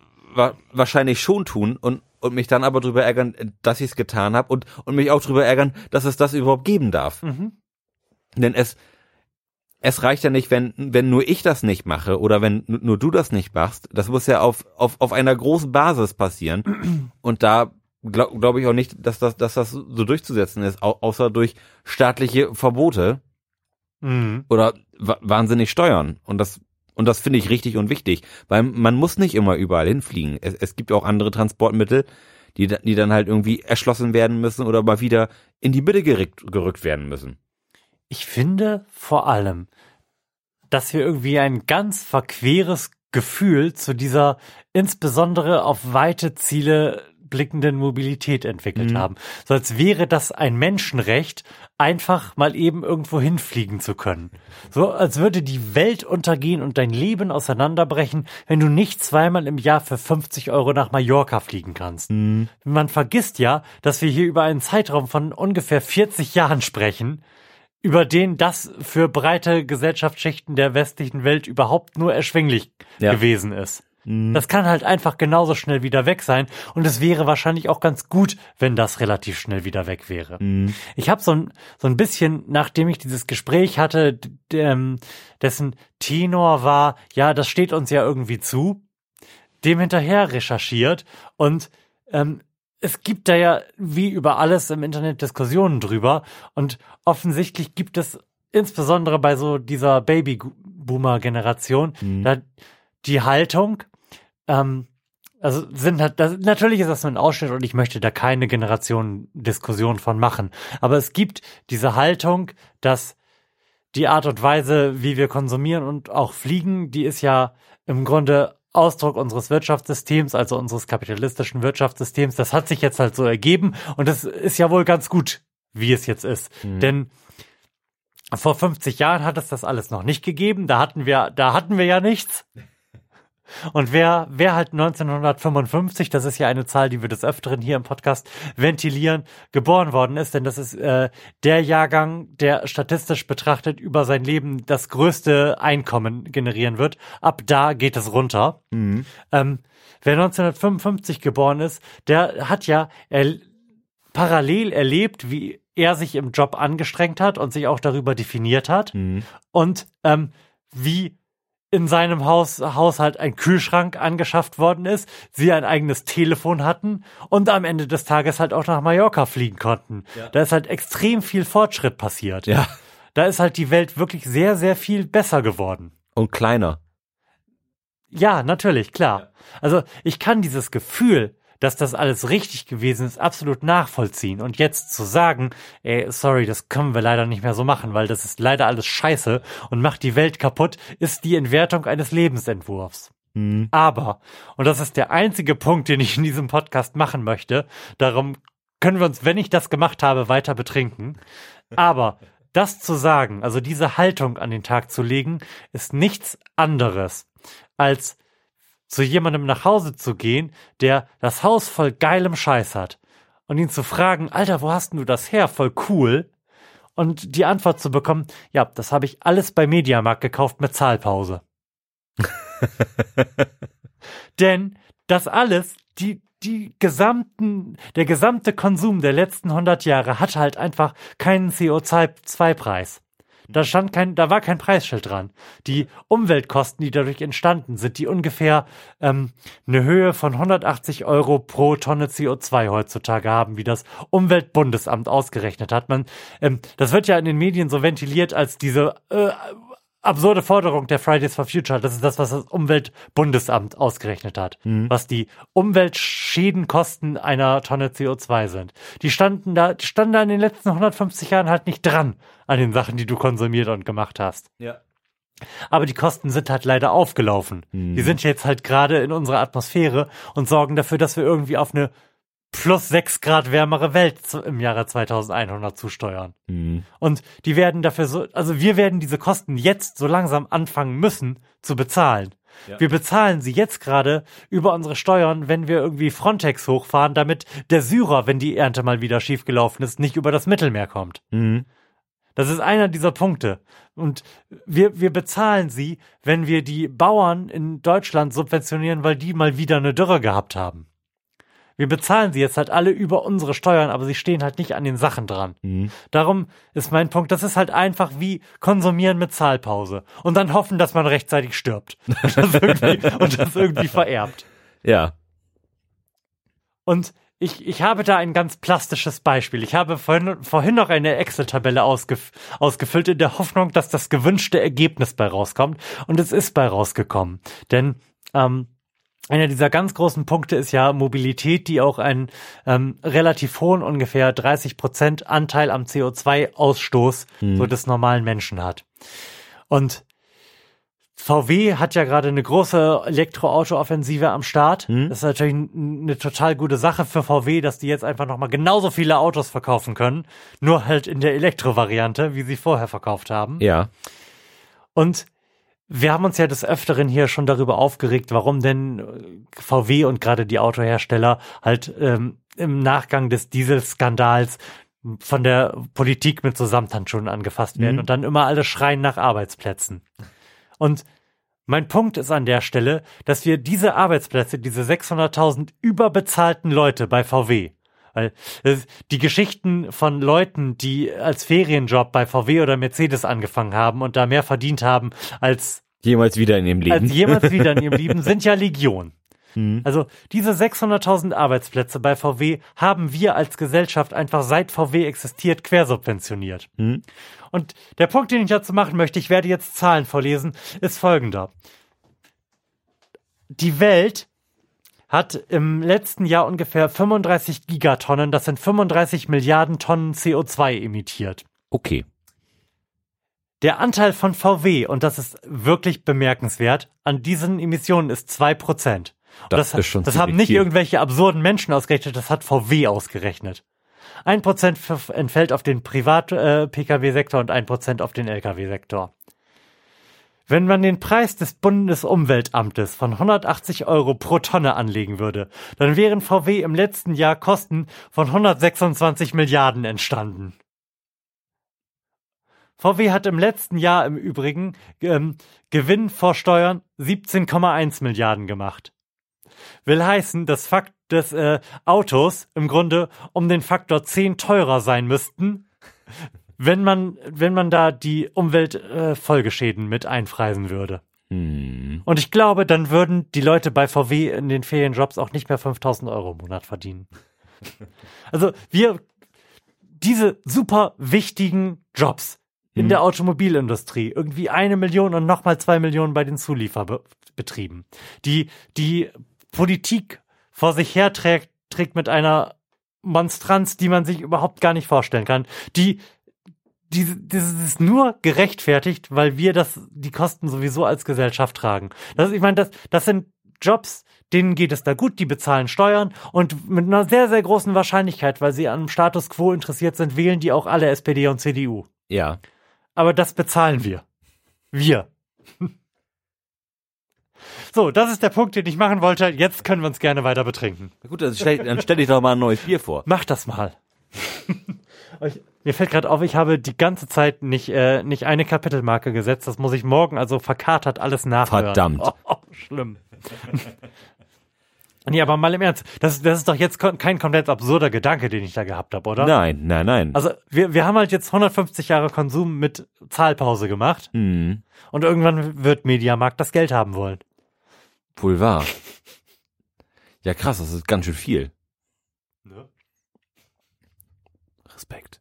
wahrscheinlich schon tun und, und mich dann aber drüber ärgern, dass ich es getan habe und, und mich auch drüber ärgern, dass es das überhaupt geben darf. Mhm. Denn es, es reicht ja nicht, wenn, wenn nur ich das nicht mache oder wenn nur du das nicht machst. Das muss ja auf, auf, auf einer großen Basis passieren. Und da glaube glaub ich auch nicht, dass das, dass das so durchzusetzen ist, au außer durch staatliche Verbote mhm. oder wahnsinnig Steuern. Und das, und das finde ich richtig und wichtig, weil man muss nicht immer überall hinfliegen. Es, es gibt auch andere Transportmittel, die, die dann halt irgendwie erschlossen werden müssen oder mal wieder in die Mitte gerückt, gerückt werden müssen. Ich finde vor allem, dass wir irgendwie ein ganz verqueres Gefühl zu dieser insbesondere auf weite Ziele blickenden Mobilität entwickelt mhm. haben. So als wäre das ein Menschenrecht, einfach mal eben irgendwo hinfliegen zu können. So als würde die Welt untergehen und dein Leben auseinanderbrechen, wenn du nicht zweimal im Jahr für 50 Euro nach Mallorca fliegen kannst. Mhm. Man vergisst ja, dass wir hier über einen Zeitraum von ungefähr 40 Jahren sprechen, über den das für breite Gesellschaftsschichten der westlichen Welt überhaupt nur erschwinglich ja. gewesen ist. Mhm. Das kann halt einfach genauso schnell wieder weg sein und es wäre wahrscheinlich auch ganz gut, wenn das relativ schnell wieder weg wäre. Mhm. Ich habe so ein, so ein bisschen, nachdem ich dieses Gespräch hatte, ähm, dessen Tenor war, ja, das steht uns ja irgendwie zu, dem hinterher recherchiert und ähm, es gibt da ja wie über alles im Internet Diskussionen drüber und offensichtlich gibt es insbesondere bei so dieser Babyboomer-Generation mhm. da die Haltung, ähm, also sind halt, das, natürlich ist das nur ein Ausschnitt und ich möchte da keine Generationen-Diskussion von machen. Aber es gibt diese Haltung, dass die Art und Weise, wie wir konsumieren und auch fliegen, die ist ja im Grunde Ausdruck unseres Wirtschaftssystems, also unseres kapitalistischen Wirtschaftssystems. Das hat sich jetzt halt so ergeben und das ist ja wohl ganz gut wie es jetzt ist. Denn vor 50 Jahren hat es das alles noch nicht gegeben. Da hatten wir, da hatten wir ja nichts. Und wer, wer halt 1955, das ist ja eine Zahl, die wir des Öfteren hier im Podcast ventilieren, geboren worden ist, denn das ist äh, der Jahrgang, der statistisch betrachtet über sein Leben das größte Einkommen generieren wird. Ab da geht es runter. Ähm, wer 1955 geboren ist, der hat ja er, parallel erlebt, wie er sich im Job angestrengt hat und sich auch darüber definiert hat und ähm, wie in seinem Haus, Haushalt ein Kühlschrank angeschafft worden ist, sie ein eigenes Telefon hatten und am Ende des Tages halt auch nach Mallorca fliegen konnten. Da ist halt extrem viel Fortschritt passiert. Ja. Da ist halt die Welt wirklich sehr, sehr viel besser geworden. Und kleiner. Ja, natürlich, klar. Also ich kann dieses Gefühl, dass das alles richtig gewesen ist, absolut nachvollziehen. Und jetzt zu sagen, ey, sorry, das können wir leider nicht mehr so machen, weil das ist leider alles scheiße und macht die Welt kaputt, ist die Entwertung eines Lebensentwurfs. Aber, und das ist der einzige Punkt, den ich in diesem Podcast machen möchte, darum können wir uns, wenn ich das gemacht habe, weiter betrinken. Aber das zu sagen, also diese Haltung an den Tag zu legen, ist nichts anderes als zu jemandem nach Hause zu gehen, der das Haus voll geilem Scheiß hat und ihn zu fragen, Alter, wo hast denn du das her? Voll cool. Und die Antwort zu bekommen, ja, das habe ich alles bei Mediamarkt gekauft mit Zahlpause. Denn das alles, die, die gesamten, der gesamte Konsum der letzten 100 Jahre hat halt einfach keinen CO2-Preis. Da stand kein, da war kein Preisschild dran. Die Umweltkosten, die dadurch entstanden sind, die ungefähr ähm, eine Höhe von 180 Euro pro Tonne CO2 heutzutage haben, wie das Umweltbundesamt ausgerechnet hat. Man, ähm, das wird ja in den Medien so ventiliert als diese äh, absurde Forderung der Fridays for Future. Das ist das, was das Umweltbundesamt ausgerechnet hat. Was die Umweltschädenkosten einer Tonne CO2 sind. Die standen da, die standen da in den letzten 150 Jahren halt nicht dran an den Sachen, die du konsumiert und gemacht hast. Ja. Aber die Kosten sind halt leider aufgelaufen. Die sind jetzt halt gerade in unserer Atmosphäre und sorgen dafür, dass wir irgendwie auf eine plus sechs Grad wärmere Welt im Jahre 2100 zusteuern. Und die werden dafür so, also wir werden diese Kosten jetzt so langsam anfangen müssen zu bezahlen. Wir bezahlen sie jetzt gerade über unsere Steuern, wenn wir irgendwie Frontex hochfahren, damit der Syrer, wenn die Ernte mal wieder schiefgelaufen ist, nicht über das Mittelmeer kommt. Das ist einer dieser Punkte. Und wir, wir bezahlen sie, wenn wir die Bauern in Deutschland subventionieren, weil die mal wieder eine Dürre gehabt haben. Wir bezahlen sie jetzt halt alle über unsere Steuern, aber sie stehen halt nicht an den Sachen dran. Darum ist mein Punkt, das ist halt einfach wie konsumieren mit Zahlpause und dann hoffen, dass man rechtzeitig stirbt und das irgendwie, und das irgendwie vererbt. Ja. Und ich, ich habe da ein ganz plastisches Beispiel. Ich habe vorhin, vorhin noch eine Excel-Tabelle ausgef ausgefüllt in der Hoffnung, dass das gewünschte Ergebnis bei rauskommt. Und es ist bei rausgekommen. Denn ähm, einer dieser ganz großen Punkte ist ja Mobilität, die auch einen ähm, relativ hohen, ungefähr 30 Prozent Anteil am CO2-Ausstoß so des normalen Menschen hat. Und VW hat ja gerade eine große Elektroauto-Offensive am Start. Das ist natürlich eine total gute Sache für VW, dass die jetzt einfach nochmal genauso viele Autos verkaufen können. Nur halt in der Elektro-Variante, wie sie vorher verkauft haben. Ja. Und wir haben uns ja des Öfteren hier schon darüber aufgeregt, warum denn äh, VW und gerade die Autohersteller halt ähm, im Nachgang des Dieselskandals von der Politik mit so Samthandschuhen angefasst werden und dann immer alle schreien nach Arbeitsplätzen. Und mein Punkt ist an der Stelle, dass wir diese Arbeitsplätze, diese 600.000 überbezahlten Leute bei VW, weil äh, die Geschichten von Leuten, die als Ferienjob bei VW oder Mercedes angefangen haben und da mehr verdient haben als, Jemals wieder in ihrem Leben. als jemals wieder in ihrem Leben, sind ja Legion. Also diese 600.000 Arbeitsplätze bei VW haben wir als Gesellschaft einfach seit VW existiert quersubventioniert. Und der Punkt, den ich dazu machen möchte, ich werde jetzt Zahlen vorlesen, ist folgender. Die Welt hat im letzten Jahr ungefähr 35 Gigatonnen, das sind 35 Milliarden Tonnen CO2 emittiert. Okay. Der Anteil von VW, und das ist wirklich bemerkenswert, an diesen Emissionen ist zwei Prozent. Das ist schon das haben nicht viel. irgendwelche absurden Menschen ausgerechnet, das hat VW ausgerechnet. Ein Prozent f- entfällt auf den Privat-Pkw-Sektor und ein Prozent auf den Lkw-Sektor. Wenn man den Preis des Bundesumweltamtes von 180 Euro pro Tonne anlegen würde, dann wären VW im letzten Jahr Kosten von 126 Milliarden entstanden. VW hat im letzten Jahr im Übrigen ähm, Gewinn vor Steuern 17,1 Milliarden gemacht. Will heißen, dass Fakt des äh, Autos im Grunde um den Faktor 10 teurer sein müssten, wenn man, wenn man da die Umweltfolgeschäden äh, mit einpreisen würde. Hm. Und ich glaube, dann würden die Leute bei VW in den Ferienjobs auch nicht mehr 5000 Euro im Monat verdienen. Also wir, diese super wichtigen Jobs in der Automobilindustrie, irgendwie eine Million und nochmal zwei Millionen bei den Zulieferbetrieben, die die Politik vor sich herträgt, trägt mit einer Monstranz, die man sich überhaupt gar nicht vorstellen kann, die diese, das ist nur gerechtfertigt, weil wir das, die Kosten sowieso als Gesellschaft tragen. Das, ich meine, das, das sind Jobs, denen geht es da gut, die bezahlen Steuern und mit einer sehr, sehr großen Wahrscheinlichkeit, weil sie am Status quo interessiert sind, wählen die auch alle SPD und CDU. Ja. Aber das bezahlen wir. Wir. So, das ist der Punkt, den ich machen wollte. Jetzt können wir uns gerne weiter betrinken. Na Gut, dann stell, dann stell dich doch mal ein neues Bier vor. Mach das mal. Mir fällt gerade auf, ich habe die ganze Zeit nicht, äh, nicht eine Kapitelmarke gesetzt. Das muss ich morgen also verkatert alles nachhören. Verdammt. Oh, oh, schlimm. nee, aber mal im Ernst. Das, das ist doch jetzt kein komplett absurder Gedanke, den ich da gehabt habe, oder? Nein, nein, nein. Also wir, wir haben halt jetzt 150 Jahre Konsum mit Zahlpause gemacht hm. und irgendwann wird Mediamarkt das Geld haben wollen. Wohl wahr. Ja, krass, das ist ganz schön viel. Respekt.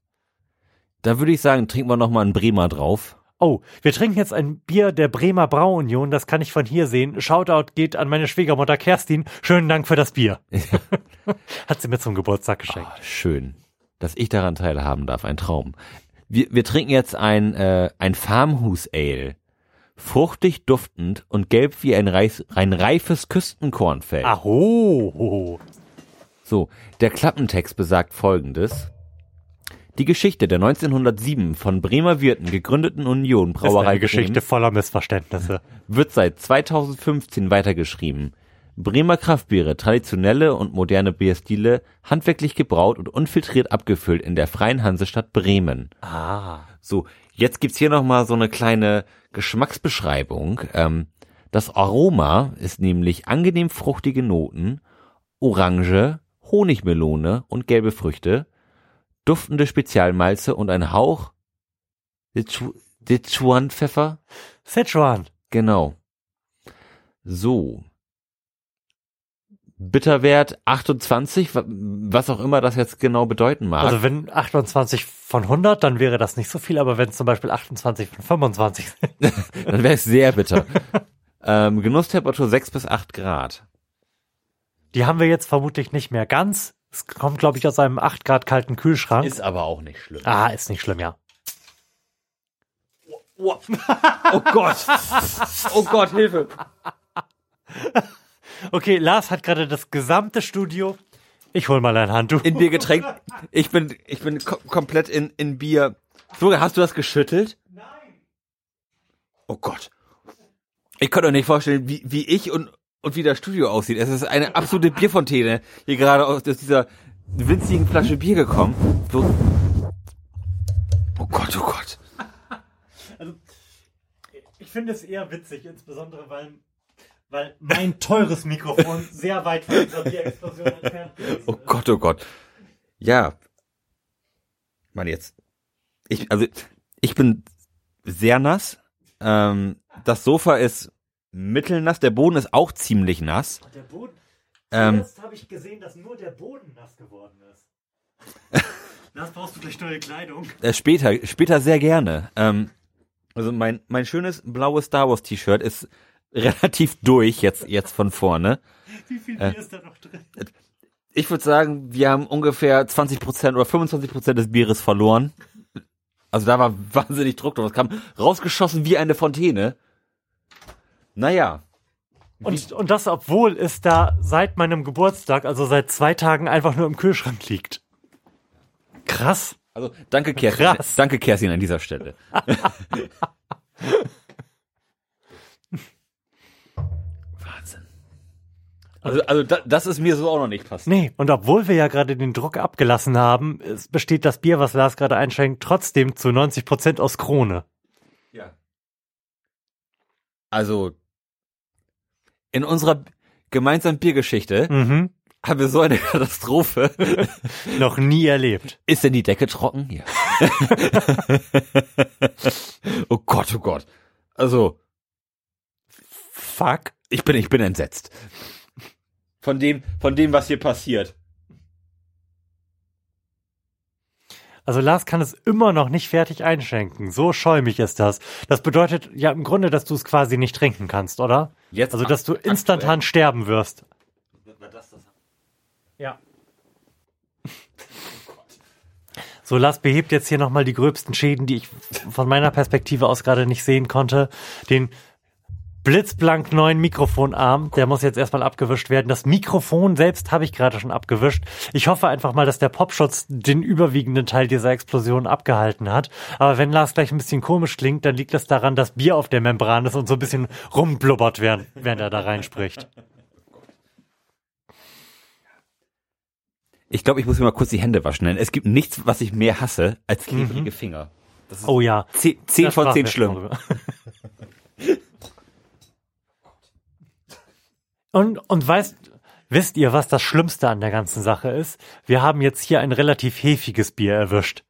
Da würde ich sagen, trinken wir noch mal einen Bremer drauf. Oh, wir trinken jetzt ein Bier der Bremer Brauunion, das kann ich von hier sehen. Shoutout geht an meine Schwiegermutter Kerstin. Schönen Dank für das Bier. Hat sie mir zum Geburtstag geschenkt. Ah, schön, dass ich daran teilhaben darf. Ein Traum. Wir, wir trinken jetzt ein, äh, ein Farmhus Ale. Fruchtig, duftend und gelb wie ein, reif, ein reifes Küstenkornfeld. Aho. So, der Klappentext besagt folgendes. Die Geschichte der 1907 von Bremer Wirten gegründeten Union Das ist Brauerei eine Geschichte Bremen voller Missverständnisse. wird seit 2015 weitergeschrieben. Bremer Kraftbiere, traditionelle und moderne Bierstile, handwerklich gebraut und unfiltriert abgefüllt in der freien Hansestadt Bremen. Ah. So, jetzt gibt's hier nochmal so eine kleine Geschmacksbeschreibung. Ähm, das Aroma ist nämlich angenehm fruchtige Noten, Orange, Honigmelone und gelbe Früchte, duftende Spezialmalze und ein Hauch Sichu- Sichuan-Pfeffer. Sichuan. Genau. So. Bitterwert 28, wa- was auch immer das jetzt genau bedeuten mag. Also wenn 28 von 100, dann wäre das nicht so viel, aber wenn es zum Beispiel 28 von 25 sind. Dann wäre es sehr bitter. ähm, Genusstemperatur 6 bis 8 Grad. Die haben wir jetzt vermutlich nicht mehr ganz. Es kommt, glaube ich, aus einem 8 Grad kalten Kühlschrank. Ist aber auch nicht schlimm. ah, ist nicht schlimm, ja. Oh Gott. Oh Gott, Hilfe. Okay, Lars hat gerade das gesamte Studio. Ich hol mal ein Handtuch. In Bier getränkt. Ich bin, ich bin ko komplett in, in Bier. Florian, hast du das geschüttelt? Nein. Oh Gott. Ich kann doch nicht vorstellen, wie, wie ich und, und wie das Studio aussieht. Es ist eine absolute Bierfontäne hier gerade aus, dieser winzigen Flasche Bier gekommen. So. Oh Gott, oh Gott. Ich finde es eher witzig, insbesondere weil, weil mein teures Mikrofon sehr weit von dieser Bierexplosion entfernt gewesen Oh Gott, oh Gott. Ja. Mann, jetzt. Ich, also, ich bin sehr nass. Ähm, das Sofa ist mittelnass. Der Boden ist auch ziemlich nass. Der Boden. Ähm, Zuerst habe ich gesehen, dass nur der Boden nass geworden ist. Das brauchst du durch neue Kleidung. äh, später, später sehr gerne. Ähm, also mein, mein schönes blaues Star Wars T-Shirt ist relativ durch jetzt, jetzt von vorne. Wie viel Äh. Bier ist da noch drin? Ich würde sagen, wir haben ungefähr 20% oder 25% des Bieres verloren. Also da war wahnsinnig Druck drauf. Es kam rausgeschossen wie eine Fontäne. Naja. Und, und das, obwohl es da seit meinem Geburtstag, also seit zwei Tagen, einfach nur im Kühlschrank liegt. Krass. Also danke Kerstin, Krass. danke Kerstin an dieser Stelle. Wahnsinn. Also, also da, das ist mir so auch noch nicht passiert. Nee, und obwohl wir ja gerade den Druck abgelassen haben, es besteht das Bier, was Lars gerade einschenkt, trotzdem zu 90 Prozent aus Krone. Ja. Also in unserer gemeinsamen Biergeschichte Mhm. haben wir so eine Katastrophe. Noch nie erlebt. Ist denn die Decke trocken? Ja. oh Gott, oh Gott. Also, Fuck. ich bin, ich bin entsetzt. Von dem, von dem, was hier passiert. Also Lars kann es immer noch nicht fertig einschenken. So schäumig ist das. Das bedeutet ja im Grunde, dass du es quasi nicht trinken kannst, oder? Jetzt Also, dass du instantan sterben wirst. Ja. So, Lars behebt jetzt hier nochmal die gröbsten Schäden, die ich von meiner Perspektive aus gerade nicht sehen konnte. Den blitzblank neuen Mikrofonarm, der muss jetzt erstmal abgewischt werden. Das Mikrofon selbst habe ich gerade schon abgewischt. Ich hoffe einfach mal, dass der Popschutz den überwiegenden Teil dieser Explosion abgehalten hat. Aber wenn Lars gleich ein bisschen komisch klingt, dann liegt das daran, dass Bier auf der Membran ist und so ein bisschen rumblubbert, während, während er da reinspricht. Ich glaube, ich muss mir mal kurz die Hände waschen, denn es gibt nichts, was ich mehr hasse als klebrige Finger. Das ist Oh ja. zehn, zehn von zehn schlimm. schon drüber. Und, und weißt, wisst ihr, was das Schlimmste an der ganzen Sache ist? Wir haben jetzt hier ein relativ hefiges Bier erwischt.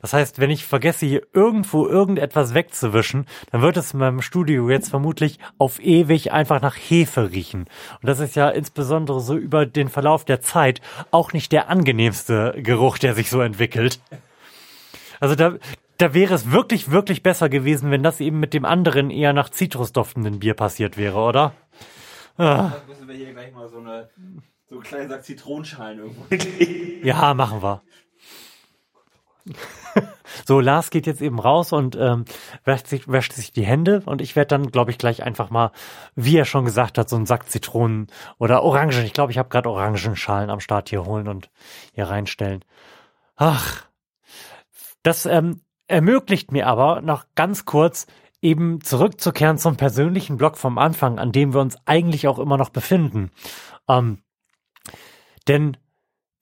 Das heißt, wenn ich vergesse, hier irgendwo irgendetwas wegzuwischen, dann wird es in meinem Studio jetzt vermutlich auf ewig einfach nach Hefe riechen. Und das ist ja insbesondere so über den Verlauf der Zeit auch nicht der angenehmste Geruch, der sich so entwickelt. Also da, da wäre es wirklich, wirklich besser gewesen, wenn das eben mit dem anderen eher nach Zitrus duftenden Bier passiert wäre, oder? Ah, müssen wir hier gleich mal so eine so einen kleinen Sack Zitronenschalen irgendwo. ja, machen wir. So, Lars geht jetzt eben raus und ähm, wäscht, sich, wäscht sich die Hände und ich werde dann, glaube ich, gleich einfach mal, wie er schon gesagt hat, so einen Sack Zitronen oder Orangen. Ich glaube, ich habe gerade Orangenschalen am Start hier holen und hier reinstellen. Ach, das ähm, ermöglicht mir aber noch ganz kurz eben zurückzukehren zum persönlichen Blog vom Anfang, an dem wir uns eigentlich auch immer noch befinden. Ähm, denn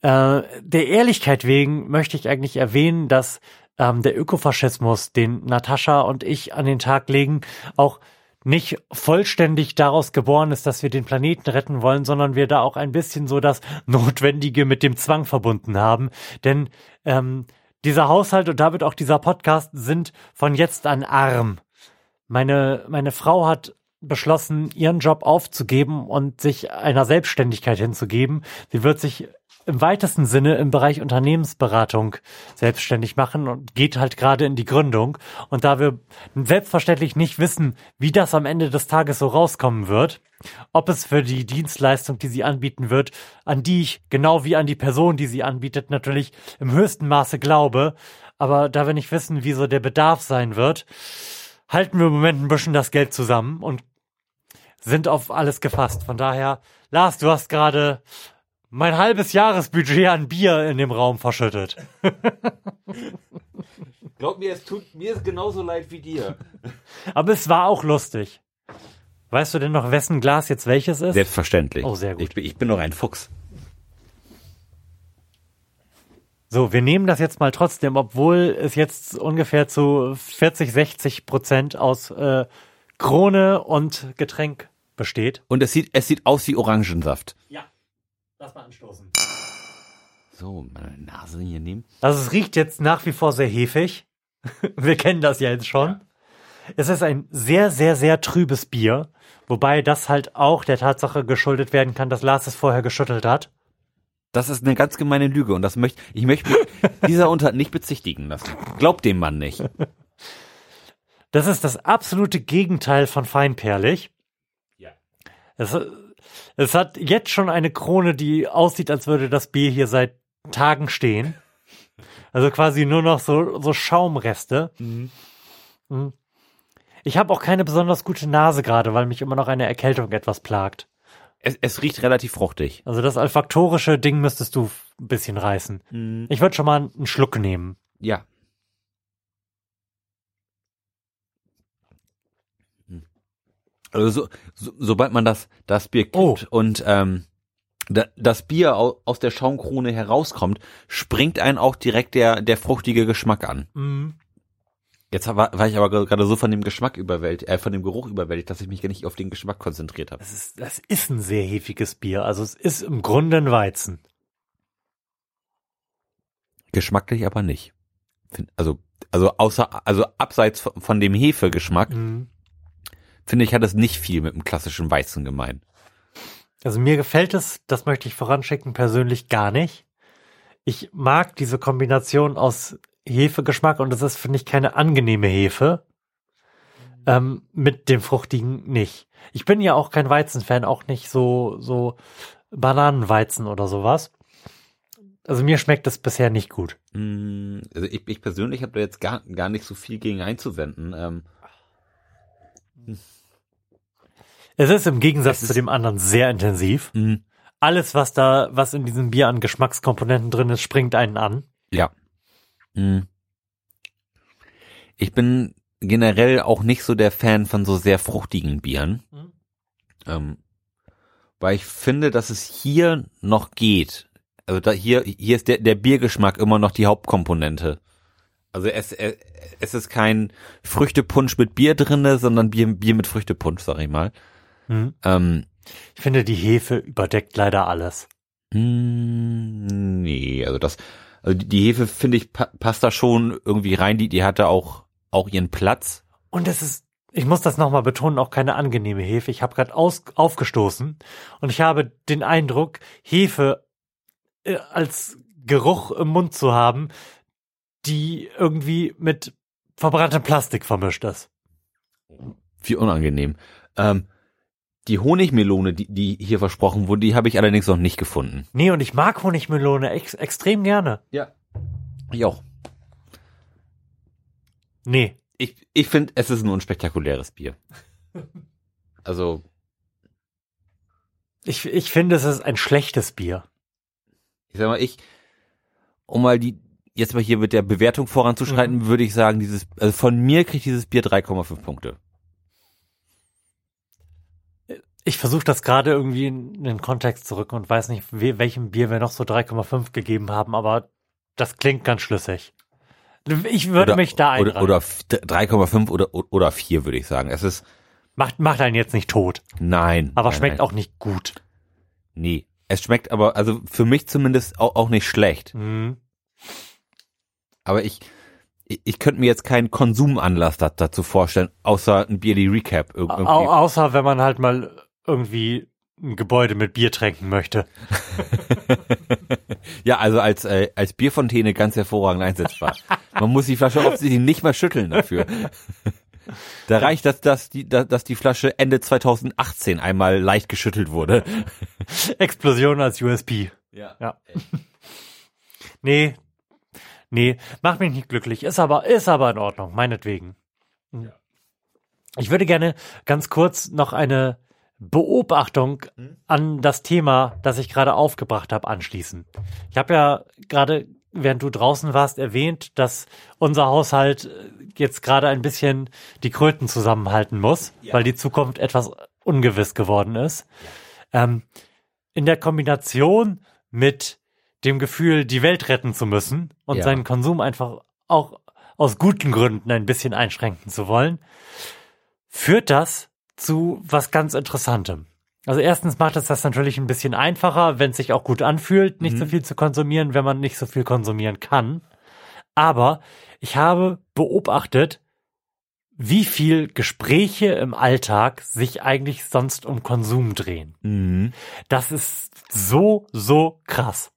äh, der Ehrlichkeit wegen möchte ich eigentlich erwähnen, dass ähm, der Ökofaschismus, den Natascha und ich an den Tag legen, auch nicht vollständig daraus geboren ist, dass wir den Planeten retten wollen, sondern wir da auch ein bisschen so das Notwendige mit dem Zwang verbunden haben. Denn ähm, dieser Haushalt und damit auch dieser Podcast sind von jetzt an arm. Meine, meine Frau hat beschlossen, ihren Job aufzugeben und sich einer Selbstständigkeit hinzugeben. Sie wird sich im weitesten Sinne im Bereich Unternehmensberatung selbstständig machen und geht halt gerade in die Gründung. Und da wir selbstverständlich nicht wissen, wie das am Ende des Tages so rauskommen wird, ob es für die Dienstleistung, die sie anbieten wird, an die ich genau wie an die Person, die sie anbietet, natürlich im höchsten Maße glaube, aber da wir nicht wissen, wie so der Bedarf sein wird, halten wir im Moment ein bisschen das Geld zusammen und sind auf alles gefasst. Von daher, Lars, du hast gerade mein halbes Jahresbudget an Bier in dem Raum verschüttet. Glaub mir, es tut mir ist genauso leid wie dir. Aber es war auch lustig. Weißt du denn noch, wessen Glas jetzt welches ist? Selbstverständlich. Oh, sehr gut. Ich, bin- ich bin doch ein Fuchs. So, wir nehmen das jetzt mal trotzdem, obwohl es jetzt ungefähr zu 40, 60 Prozent aus äh, Krone und Getränk besteht. Und es sieht, es sieht aus wie Orangensaft. Ja, lass mal anstoßen. So, meine Nase hier nehmen. Also es riecht jetzt nach wie vor sehr hefig. Wir kennen das ja jetzt schon. Es ist ein sehr, sehr, sehr trübes Bier, wobei das halt auch der Tatsache geschuldet werden kann, dass Lars es vorher geschüttelt hat. Das ist eine ganz gemeine Lüge und das möchte ich möchte mich dieser Untat nicht bezichtigen lassen. Glaubt dem Mann nicht. Das ist das absolute Gegenteil von feinperlig. Ja. Es, es hat jetzt schon eine Krone, die aussieht, als würde das Bier hier seit Tagen stehen. Also quasi nur noch so, so Schaumreste. Mhm. Ich habe auch keine besonders gute Nase gerade, weil mich immer noch eine Erkältung etwas plagt. Es, es riecht relativ fruchtig. Also das olfaktorische Ding müsstest du ein bisschen reißen. Mhm. Ich würde schon mal einen Schluck nehmen. Ja. Also so, so, sobald man das, das Bier kippt Oh. und ähm, da, das Bier au, aus der Schaumkrone herauskommt, springt einen auch direkt der, der fruchtige Geschmack an. Mhm. Jetzt war, war ich aber gerade so von dem Geschmack überwältigt, äh, von dem Geruch überwältigt, dass ich mich gar nicht auf den Geschmack konzentriert habe. Das ist, das ist ein sehr hefiges Bier. Also es ist im Grunde ein Weizen. Geschmacklich aber nicht. Also, also außer, also abseits von- von dem Hefegeschmack, Mhm. finde ich, hat es nicht viel mit dem klassischen Weizen gemein. Also mir gefällt es, das möchte ich voranschicken, persönlich gar nicht. Ich mag diese Kombination aus Hefegeschmack und es ist, finde ich, keine angenehme Hefe. Ähm, mit dem Fruchtigen nicht. Ich bin ja auch kein Weizenfan, auch nicht so, so Bananenweizen oder sowas. Also mir schmeckt es bisher nicht gut. Mm, Also ich, ich persönlich habe da jetzt gar, gar nicht so viel gegen einzuwenden. Ähm, Es ist im Gegensatz Es zu ist- dem anderen sehr intensiv. mm, Alles, was da, was in diesem Bier an Geschmackskomponenten drin ist, springt einen an. ja. Mm. Ich bin generell auch nicht so der Fan von so sehr fruchtigen Bieren. Mhm. Ähm, weil ich finde, dass es hier noch geht. Also da hier, hier ist der, der Biergeschmack immer noch die Hauptkomponente. Also es, es, es ist kein Früchtepunsch mit Bier drinne, sondern Bier, Bier mit Früchtepunsch, sag ich mal. Mhm. Ähm, Ich finde, die Hefe überdeckt leider alles. Mm, Nee, also das, also die- die Hefe finde ich pa passt da schon irgendwie rein. Die, die hatte auch auch ihren Platz. Und es ist, ich muss das nochmal betonen, auch keine angenehme Hefe. Ich habe gerade aufgestoßen und ich habe den Eindruck, Hefe äh, als Geruch im Mund zu haben, die irgendwie mit verbranntem Plastik vermischt ist. Wie unangenehm. Ähm, die Honigmelone, die, die hier versprochen wurde, die habe ich allerdings noch nicht gefunden. Nee, und ich mag Honigmelone ex extrem gerne. Ja. Ich auch. Nee. Ich, ich finde, es ist ein spektakuläres Bier. Also, Ich, ich finde, es ist ein schlechtes Bier. ich sag mal, ich, um mal die, jetzt mal hier mit der Bewertung voranzuschreiten, würde ich sagen, dieses, also von mir kriegt dieses Bier 3,5 Punkte. Ich versuche das gerade irgendwie in den Kontext zurück und weiß nicht, we welchem Bier wir noch so 3,5 gegeben haben, aber das klingt ganz schlüssig. Ich würde oder, mich da oder, einreihen. oder f- 3,5 oder, oder 4, würde ich sagen. Es ist, Macht, macht einen jetzt nicht tot, nein. aber nein, schmeckt nein. auch nicht gut. Nee. Es schmeckt aber, also für mich zumindest auch, auch nicht schlecht. Mhm. Aber ich, ich, ich könnte mir jetzt keinen Konsumanlass da, dazu vorstellen, außer ein Bierly Recap. Ir- Irgendwie. Au außer wenn man halt mal irgendwie ein Gebäude mit Bier tränken möchte. Ja, also als, äh, als Bierfontäne ganz hervorragend einsetzbar. Man muss die Flasche offensichtlich nicht mal schütteln dafür. Da reicht, dass, dass, die, dass die Flasche Ende 2018 einmal leicht geschüttelt wurde. Explosion als USP. Ja. Ja. Nee. Nee, macht mich nicht glücklich. Ist aber, ist aber in Ordnung, meinetwegen. Ich würde gerne ganz kurz noch eine Beobachtung an das Thema, das ich gerade aufgebracht habe, anschließen. Ich habe ja gerade, während du draußen warst, erwähnt, dass unser Haushalt äh, jetzt gerade ein bisschen die Kröten zusammenhalten muss, weil die Zukunft etwas ungewiss geworden ist. Ähm, in der Kombination mit dem Gefühl, die Welt retten zu müssen und Ja. seinen Konsum einfach auch aus guten Gründen ein bisschen einschränken zu wollen, führt das zu was ganz Interessantem. Also erstens macht es das natürlich ein bisschen einfacher, wenn es sich auch gut anfühlt, nicht so viel zu konsumieren, wenn man nicht so viel konsumieren kann. Aber ich habe beobachtet, wie viel Gespräche im Alltag sich eigentlich sonst um Konsum drehen. Mhm. Das ist so, so krass.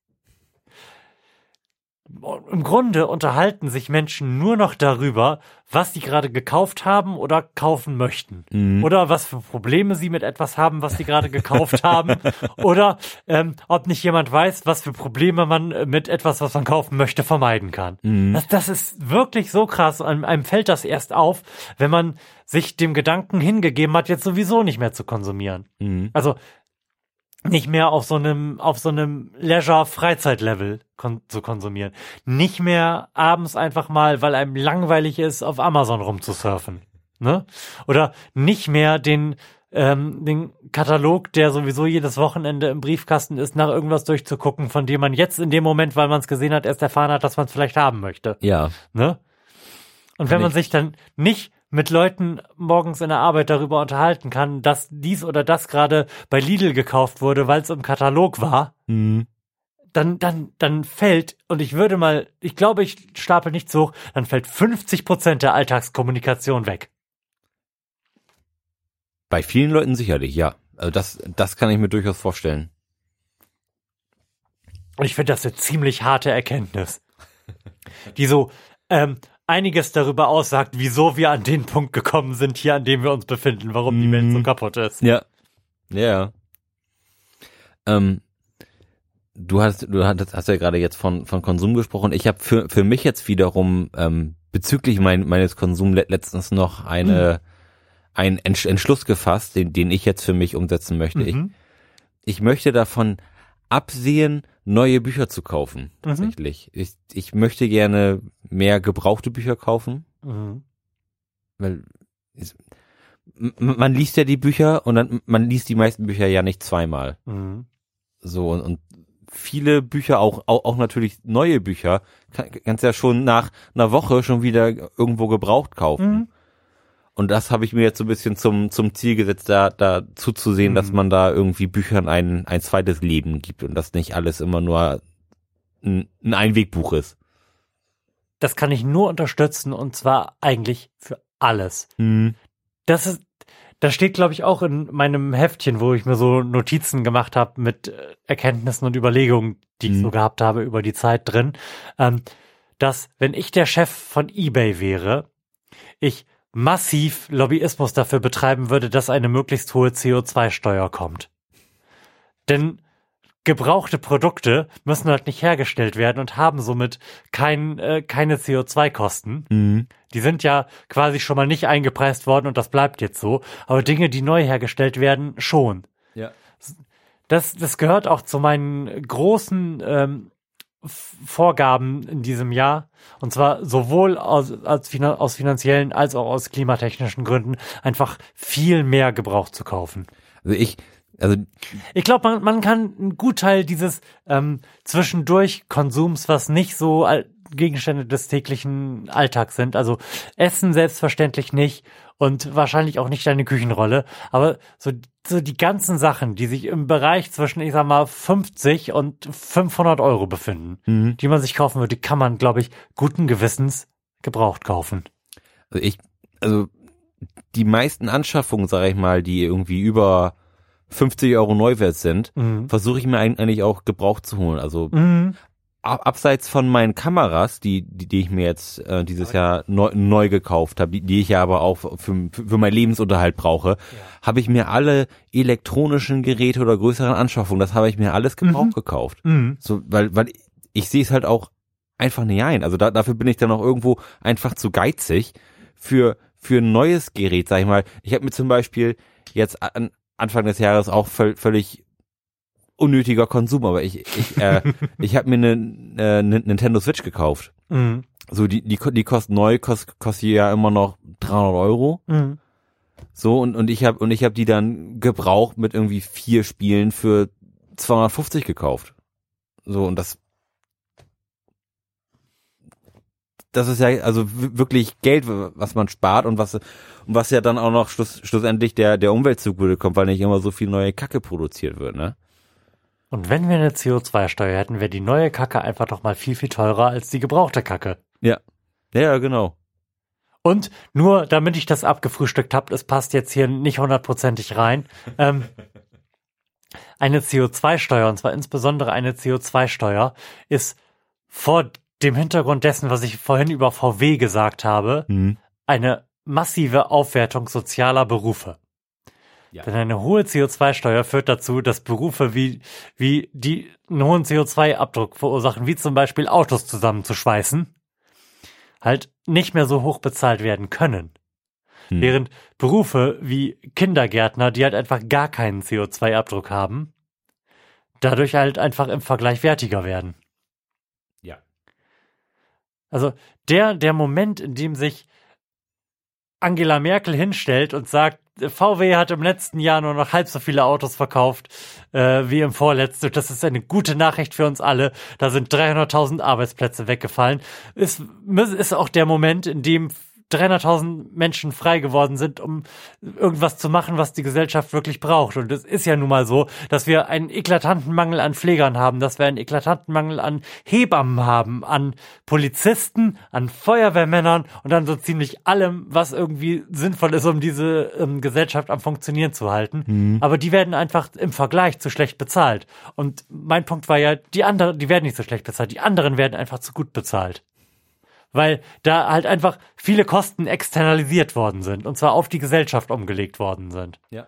Im Grunde unterhalten sich Menschen nur noch darüber, was sie gerade gekauft haben oder kaufen möchten. Mhm. Oder was für Probleme sie mit etwas haben, was sie gerade gekauft haben. Oder ähm, ob nicht jemand weiß, was für Probleme man äh, mit etwas, was man kaufen möchte, vermeiden kann. Mhm. Das, das ist wirklich so krass. Einem, einem fällt das erst auf, wenn man sich dem Gedanken hingegeben hat, jetzt sowieso nicht mehr zu konsumieren. Mhm. Also nicht mehr auf so einem auf so einem Leisure Freizeitlevel kon zu konsumieren. Nicht mehr abends einfach mal, weil einem langweilig ist, auf Amazon rumzusurfen, ne? Oder nicht mehr den ähm, den Katalog, der sowieso jedes Wochenende im Briefkasten ist, nach irgendwas durchzugucken, von dem man jetzt in dem Moment, weil man es gesehen hat, erst erfahren hat, dass man es vielleicht haben möchte. Ja. Ne? Und wenn man sich dann nicht mit Leuten morgens in der Arbeit darüber unterhalten kann, dass dies oder das gerade bei Lidl gekauft wurde, weil es im Katalog war, Mhm. dann, dann, dann fällt, und ich würde mal, ich glaube, ich stapel nicht so hoch, dann fällt 50 Prozent der Alltagskommunikation weg. Bei vielen Leuten sicherlich, ja. Also das, das kann ich mir durchaus vorstellen. Und ich finde das eine ziemlich harte Erkenntnis, die so ähm, einiges darüber aussagt, wieso wir an den Punkt gekommen sind, hier an dem wir uns befinden, warum die Welt so Mhm. kaputt ist. Ja. Ja. Ähm, du hast, du hast, hast ja gerade jetzt von, von Konsum gesprochen. Ich habe für, für mich jetzt wiederum ähm, bezüglich mein, meines Konsums le- letztens noch eine, einen Entsch Entschluss gefasst, den, den ich jetzt für mich umsetzen möchte. Ich, Mhm. ich möchte davon absehen, neue Bücher zu kaufen, Mhm. tatsächlich. Ich, ich möchte gerne mehr gebrauchte Bücher kaufen, Mhm. weil es, man liest ja die Bücher und dann man liest die meisten Bücher ja nicht zweimal. Mhm. So und, und viele Bücher, auch, auch auch natürlich neue Bücher, kann, kannst ja schon nach einer Woche schon wieder irgendwo gebraucht kaufen. Mhm. Und das habe ich mir jetzt so ein bisschen zum zum Ziel gesetzt, da da zuzusehen, dass Mhm. man da irgendwie Büchern ein ein zweites Leben gibt und dass nicht alles immer nur ein, ein Einwegbuch ist. Das kann ich nur unterstützen und zwar eigentlich für alles. Hm. Das ist, das steht, glaube ich, auch in meinem Heftchen, wo ich mir so Notizen gemacht habe mit äh, Erkenntnissen und Überlegungen, die ich Mhm. so gehabt habe über die Zeit drin, ähm, dass wenn ich der Chef von eBay wäre, ich massiv Lobbyismus dafür betreiben würde, dass eine möglichst hohe CO2-Steuer kommt. Denn gebrauchte Produkte müssen halt nicht hergestellt werden und haben somit kein, äh, keine CO2-Kosten. Hm. Die sind ja quasi schon mal nicht eingepreist worden und das bleibt jetzt so. Aber Dinge, die neu hergestellt werden, schon. Ja. Das, das gehört auch zu meinen großen ähm, Vorgaben in diesem Jahr. Und zwar sowohl aus, finan- aus finanziellen als auch aus klimatechnischen Gründen einfach viel mehr Gebrauch zu kaufen. Also ich, also Ich glaube, man, man kann einen Gutteil dieses ähm, zwischendurch Konsums, was nicht so Gegenstände des täglichen Alltags sind, also Essen selbstverständlich nicht und wahrscheinlich auch nicht deine Küchenrolle, aber so, so die ganzen Sachen, die sich im Bereich zwischen, ich sag mal, 50 und 500 Euro befinden, Mhm. die man sich kaufen würde, die kann man, glaube ich, guten Gewissens gebraucht kaufen. Also ich, also die meisten Anschaffungen, sage ich mal, die irgendwie über 50 Euro Neuwert sind, Mhm. versuche ich mir eigentlich auch gebraucht zu holen. Also Mhm. Ab, abseits von meinen Kameras, die, die, die ich mir jetzt äh, dieses Jahr neu, neu gekauft habe, die, die ich ja aber auch für, für meinen Lebensunterhalt brauche, habe ich mir alle elektronischen Geräte oder größeren Anschaffungen, das habe ich mir alles gebraucht Mhm. gekauft. Mhm. So, weil, weil ich sehe es halt auch einfach nicht ein. Also da, dafür bin ich dann auch irgendwo einfach zu geizig für, für ein neues Gerät, sag ich mal. Ich habe mir zum Beispiel jetzt an Anfang des Jahres auch völ völlig unnötiger Konsum, aber ich, ich, äh, ich habe mir eine äh, ne Nintendo Switch gekauft. Mhm. So, die, die, die kostet neu, kostet, kostet ja immer noch 300 Euro. Mhm. So, und, und ich habe und ich habe die dann gebraucht mit irgendwie vier Spielen für 250 gekauft. So, und das das ist ja also wirklich Geld, was man spart und was und was ja dann auch noch schluss, schlussendlich der der Umwelt zugute kommt, weil nicht immer so viel neue Kacke produziert wird, ne? Und wenn wir eine CO2-Steuer hätten, wäre die neue Kacke einfach doch mal viel, viel teurer als die gebrauchte Kacke. Ja. Ja, genau. Und nur damit ich das abgefrühstückt habe, es passt jetzt hier nicht hundertprozentig rein. Ähm, eine CO2-Steuer, und zwar insbesondere eine CO2-Steuer, ist vor dem Hintergrund dessen, was ich vorhin über VW gesagt habe, Mhm. eine massive Aufwertung sozialer Berufe. Ja. Denn eine hohe CO2-Steuer führt dazu, dass Berufe wie, wie die einen hohen CO2-Abdruck verursachen, wie zum Beispiel Autos zusammenzuschweißen, halt nicht mehr so hoch bezahlt werden können. Hm. Während Berufe wie Kindergärtner, die halt einfach gar keinen CO2-Abdruck haben, dadurch halt einfach im Vergleich wertiger werden. Ja. Also der, der Moment, in dem sich Angela Merkel hinstellt und sagt, VW hat im letzten Jahr nur noch halb so viele Autos verkauft äh, wie im vorletzten. Das ist eine gute Nachricht für uns alle. Da sind 300.000 Arbeitsplätze weggefallen. Ist, ist auch der Moment, in dem 300.000 Menschen frei geworden sind, um irgendwas zu machen, was die Gesellschaft wirklich braucht. Und es ist ja nun mal so, dass wir einen eklatanten Mangel an Pflegern haben, dass wir einen eklatanten Mangel an Hebammen haben, an Polizisten, an Feuerwehrmännern und an so ziemlich allem, was irgendwie sinnvoll ist, um diese ähm, Gesellschaft am Funktionieren zu halten. Mhm. Aber die werden einfach im Vergleich zu schlecht bezahlt. Und mein Punkt war ja, die anderen, die werden nicht so schlecht bezahlt, die anderen werden einfach zu gut bezahlt weil da halt einfach viele Kosten externalisiert worden sind und zwar auf die Gesellschaft umgelegt worden sind. Ja.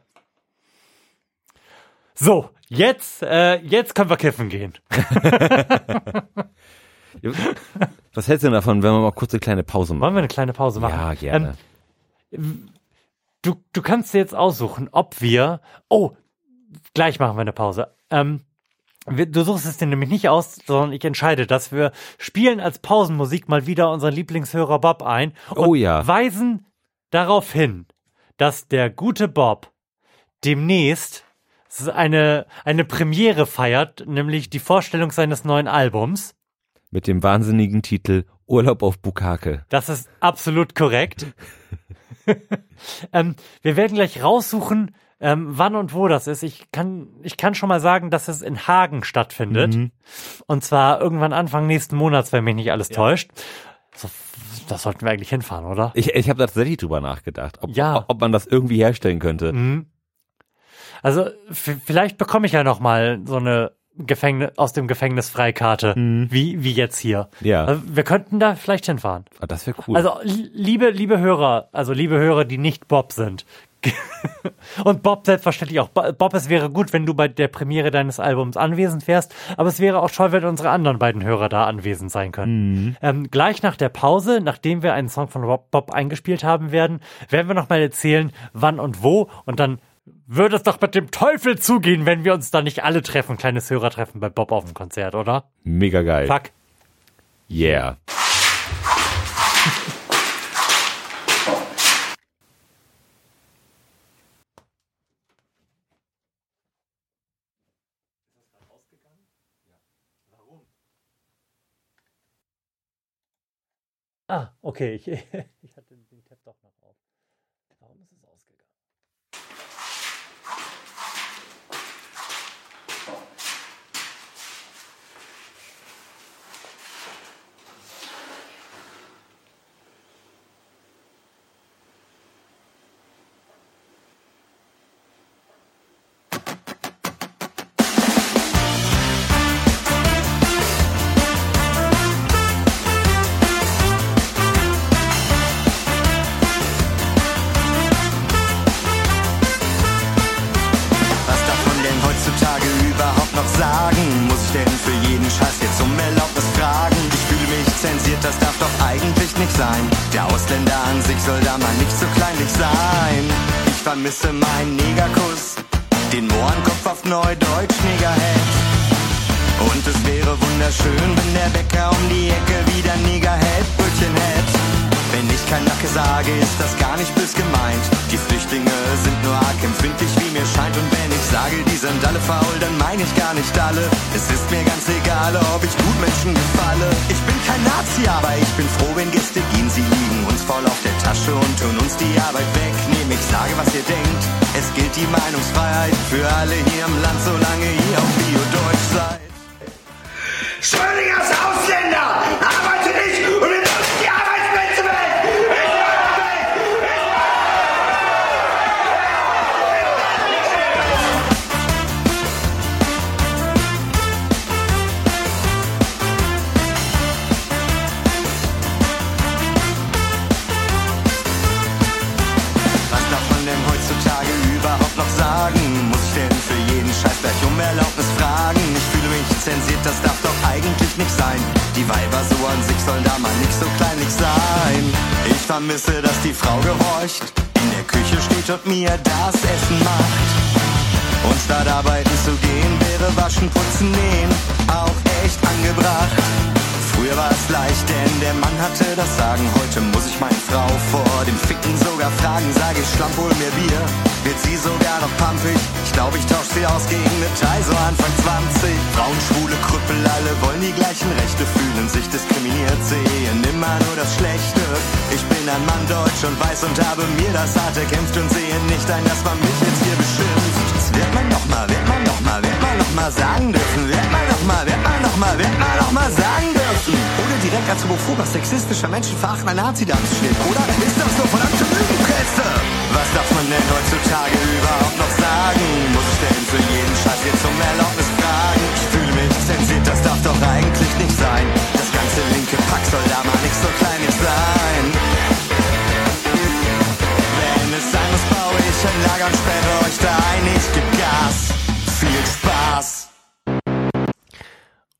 So, jetzt, äh, jetzt können wir kiffen gehen. Was hältst du denn davon, wenn wir mal kurz eine kleine Pause machen? Wollen wir eine kleine Pause machen? Ja, gerne. Ähm, du, du kannst dir jetzt aussuchen, ob wir. Oh, gleich machen wir eine Pause. Ähm, Du suchst es dir nämlich nicht aus, sondern ich entscheide dass Wir spielen als Pausenmusik mal wieder unseren Lieblingshörer Bob ein und oh ja. weisen darauf hin, dass der gute Bob demnächst eine, eine Premiere feiert, nämlich die Vorstellung seines neuen Albums. Mit dem wahnsinnigen Titel Urlaub auf Bukake. Das ist absolut korrekt. ähm, wir werden gleich raussuchen, ähm, wann und wo das ist. Ich kann, ich kann schon mal sagen, dass es in Hagen stattfindet. Mhm. Und zwar irgendwann Anfang nächsten Monats, wenn mich nicht alles ja. täuscht. So, das sollten wir eigentlich hinfahren, oder? Ich, ich habe tatsächlich drüber nachgedacht, ob, ja. ob man das irgendwie herstellen könnte. Mhm. Also vielleicht bekomme ich ja noch mal so eine Gefängnis aus dem Gefängnis Freikarte, mhm. wie wie jetzt hier. Ja. Also wir könnten da vielleicht hinfahren. Ah, das wäre cool. Also liebe liebe Hörer, also liebe Hörer, die nicht Bob sind, und Bob selbstverständlich auch. Bob, es wäre gut, wenn du bei der Premiere deines Albums anwesend wärst, aber es wäre auch toll, wenn unsere anderen beiden Hörer da anwesend sein können. Mhm. Ähm, gleich nach der Pause, nachdem wir einen Song von Bob, Bob eingespielt haben werden, werden wir nochmal erzählen, wann und wo und dann würde es doch mit dem Teufel zugehen, wenn wir uns da nicht alle treffen, kleines Hörertreffen bei Bob auf dem Konzert, oder? Mega geil. Fuck. Yeah. Ah, okay, ich, ich hatte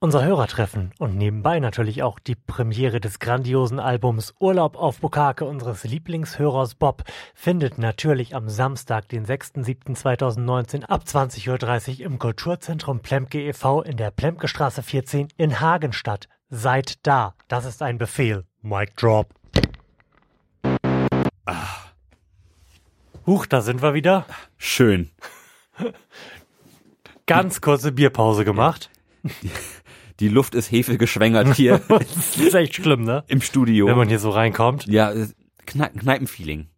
Unser Hörertreffen und nebenbei natürlich auch die Premiere des grandiosen Albums Urlaub auf Bukake unseres Lieblingshörers Bob findet natürlich am Samstag, den 6.7.2019 ab 20.30 Uhr im Kulturzentrum Plemke e.V. in der Plemke Straße 14 in Hagen statt. Seid da. Das ist ein Befehl. Mic drop. Huch, da sind wir wieder. Schön. Ganz kurze Bierpause gemacht. Die Luft ist hefegeschwängert hier das ist echt schlimm, ne? im Studio. Wenn man hier so reinkommt. ja, es- Kne Kneipenfeeling.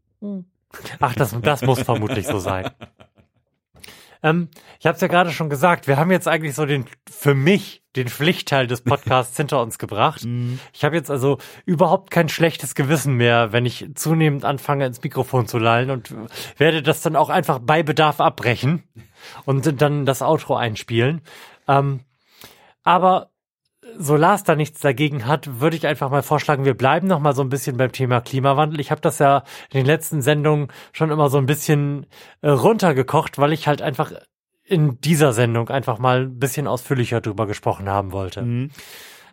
Ach, das, das muss vermutlich so sein. Ähm, ich habe es ja gerade schon gesagt, wir haben jetzt eigentlich so den, für mich, den Pflichtteil des Podcasts hinter uns gebracht. Ich habe jetzt also überhaupt kein schlechtes Gewissen mehr, wenn ich zunehmend anfange, ins Mikrofon zu lallen und werde das dann auch einfach bei Bedarf abbrechen und dann das Outro einspielen. Ähm, aber so Lars da nichts dagegen hat, würde ich einfach mal vorschlagen, wir bleiben noch mal so ein bisschen beim Thema Klimawandel. Ich habe das ja in den letzten Sendungen schon immer so ein bisschen äh, runtergekocht, weil ich halt einfach in dieser Sendung einfach mal ein bisschen ausführlicher drüber gesprochen haben wollte.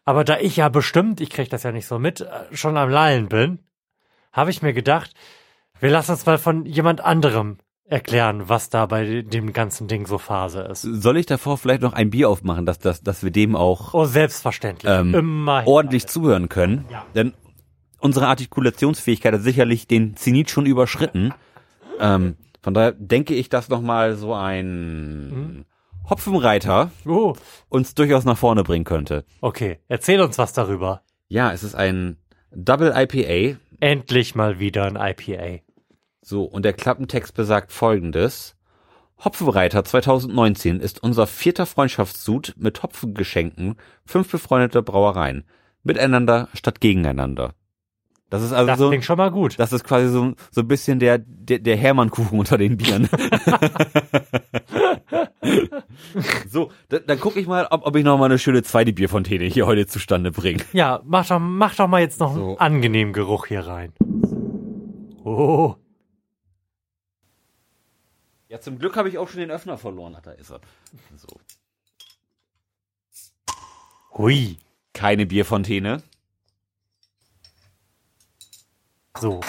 Aber da ich ja bestimmt, ich kriege das ja nicht so mit, äh, schon am Lallen bin, habe ich mir gedacht, wir lassen uns mal von jemand anderem erklären, was da bei dem ganzen Ding so Phase ist. Soll ich davor vielleicht noch ein Bier aufmachen, dass, dass, dass wir dem auch Oh, selbstverständlich. ähm, Immerhin. ordentlich zuhören können? Ja. Denn unsere Artikulationsfähigkeit hat sicherlich den Zenit schon überschritten. Ähm, von daher denke ich, dass noch mal so ein Hopfenreiter Oh, uns durchaus nach vorne bringen könnte. okay. Erzähl uns was darüber. Ja, es ist ein Double IPA. Endlich mal wieder ein IPA. So, und der Klappentext besagt folgendes. Hopfenreiter 2019 ist unser vierter Freundschaftssud mit Hopfengeschenken fünf befreundete Brauereien. Miteinander statt gegeneinander. Das ist also Das so, klingt schon mal gut. das ist quasi so, so ein bisschen der, der, der Hermannkuchen unter den Bieren. so, da, dann gucke ich mal, ob, ob ich noch mal eine schöne zweite Bierfontäne hier heute zustande bringe. Ja, mach doch, mach doch mal jetzt noch So. einen angenehmen Geruch hier rein. Oh, Ja, zum Glück habe ich auch schon den Öffner verloren. Ach, da ist er. So. hui. Keine Bierfontäne. So.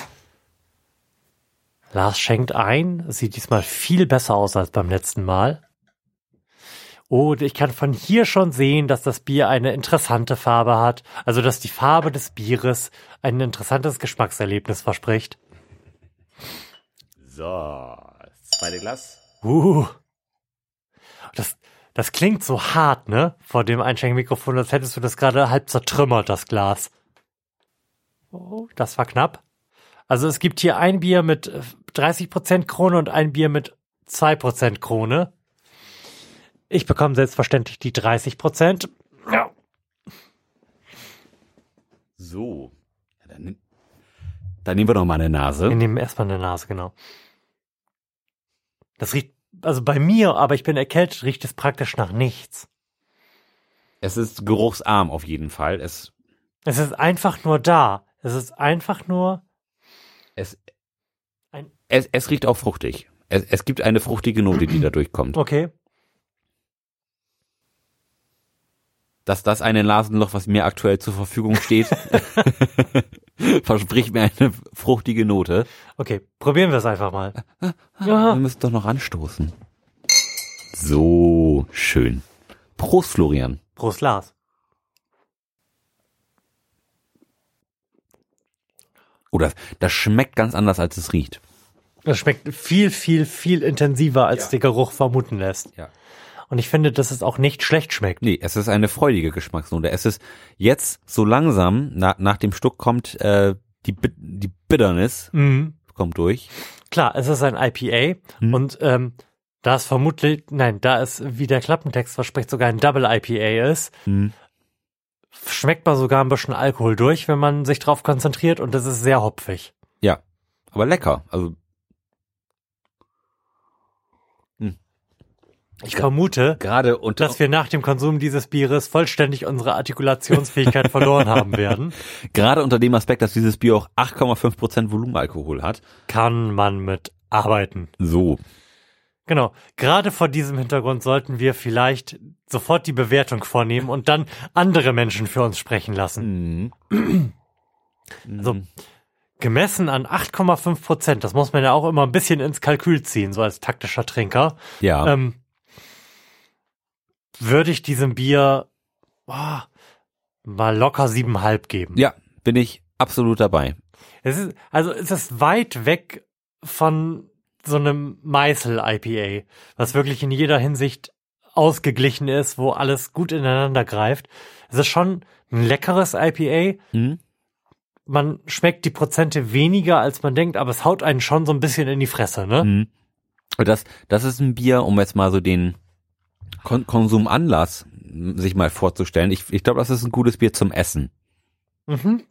Lars schenkt ein. Sieht diesmal viel besser aus als beim letzten Mal. Oh, und ich kann von hier schon sehen, dass das Bier eine interessante Farbe hat. Also, dass die Farbe des Bieres ein interessantes Geschmackserlebnis verspricht. So, das zweite Glas. Uh. Das, das klingt so hart, ne? Vor dem Einschenkmikrofon, als hättest du das gerade halb zertrümmert, das Glas. Oh, das war knapp. Also es gibt hier ein Bier mit äh, 30% Krone und ein Bier mit 2% Krone. Ich bekomme selbstverständlich die 30%. Ja. So. Ja, dann, dann nehmen wir noch mal eine Nase. Wir nehmen erstmal eine Nase, genau. Das riecht, also bei mir, aber ich bin erkältet, riecht es praktisch nach nichts. Es ist geruchsarm auf jeden Fall. Es, Es ist einfach nur da. Es ist einfach nur es, ein. es, es riecht auch fruchtig. Es, es gibt eine fruchtige Note, die da durchkommt. Okay. Dass das eine Nasenloch, was mir aktuell zur Verfügung steht, verspricht mir eine fruchtige Note. Okay, probieren wir es einfach mal. Wir müssen doch noch anstoßen. So schön. Prost, Florian. Prost, Lars. Oh, das, das schmeckt ganz anders, als es riecht. Das schmeckt viel, viel, viel intensiver, als Ja. der Geruch vermuten lässt. Ja. Und ich finde, dass es auch nicht schlecht schmeckt. Nee, es ist eine freudige Geschmacksnote. Es ist jetzt so langsam, na, nach dem Stuck kommt äh, die, die Bitterness, Mhm. kommt durch. Klar, es ist ein IPA Hm. und ähm, da es vermutlich, nein, da es, wie der Klappentext verspricht, sogar ein Double IPA ist, Hm. schmeckt man sogar ein bisschen Alkohol durch, wenn man sich drauf konzentriert und es ist sehr hopfig. Ja, aber lecker. Also Ich vermute, gerade unter dass wir nach dem Konsum dieses Bieres vollständig unsere Artikulationsfähigkeit verloren haben werden. gerade unter dem Aspekt, dass dieses Bier auch 8,5 Prozent Volumenalkohol hat. Kann man mit arbeiten. So, Genau. Gerade vor diesem Hintergrund sollten wir vielleicht sofort die Bewertung vornehmen und dann andere Menschen für uns sprechen lassen. Mhm. So. Gemessen an 8,5 Prozent, das muss man ja auch immer ein bisschen ins Kalkül ziehen, so als taktischer Trinker, ja, ähm, würde ich diesem Bier boah, mal locker siebenhalb geben. ja, bin ich absolut dabei. Es ist, also es ist weit weg von so einem Meißel-IPA, was wirklich in jeder Hinsicht ausgeglichen ist, wo alles gut ineinander greift. Es ist schon ein leckeres IPA. Hm? Man schmeckt die Prozente weniger, als man denkt, aber es haut einen schon so ein bisschen in die Fresse, ne? Mhm. Und das, das ist ein Bier, um jetzt mal so den Kon Konsumanlass sich mal vorzustellen. Ich, ich glaube, das ist ein gutes Bier zum Essen. Mhm.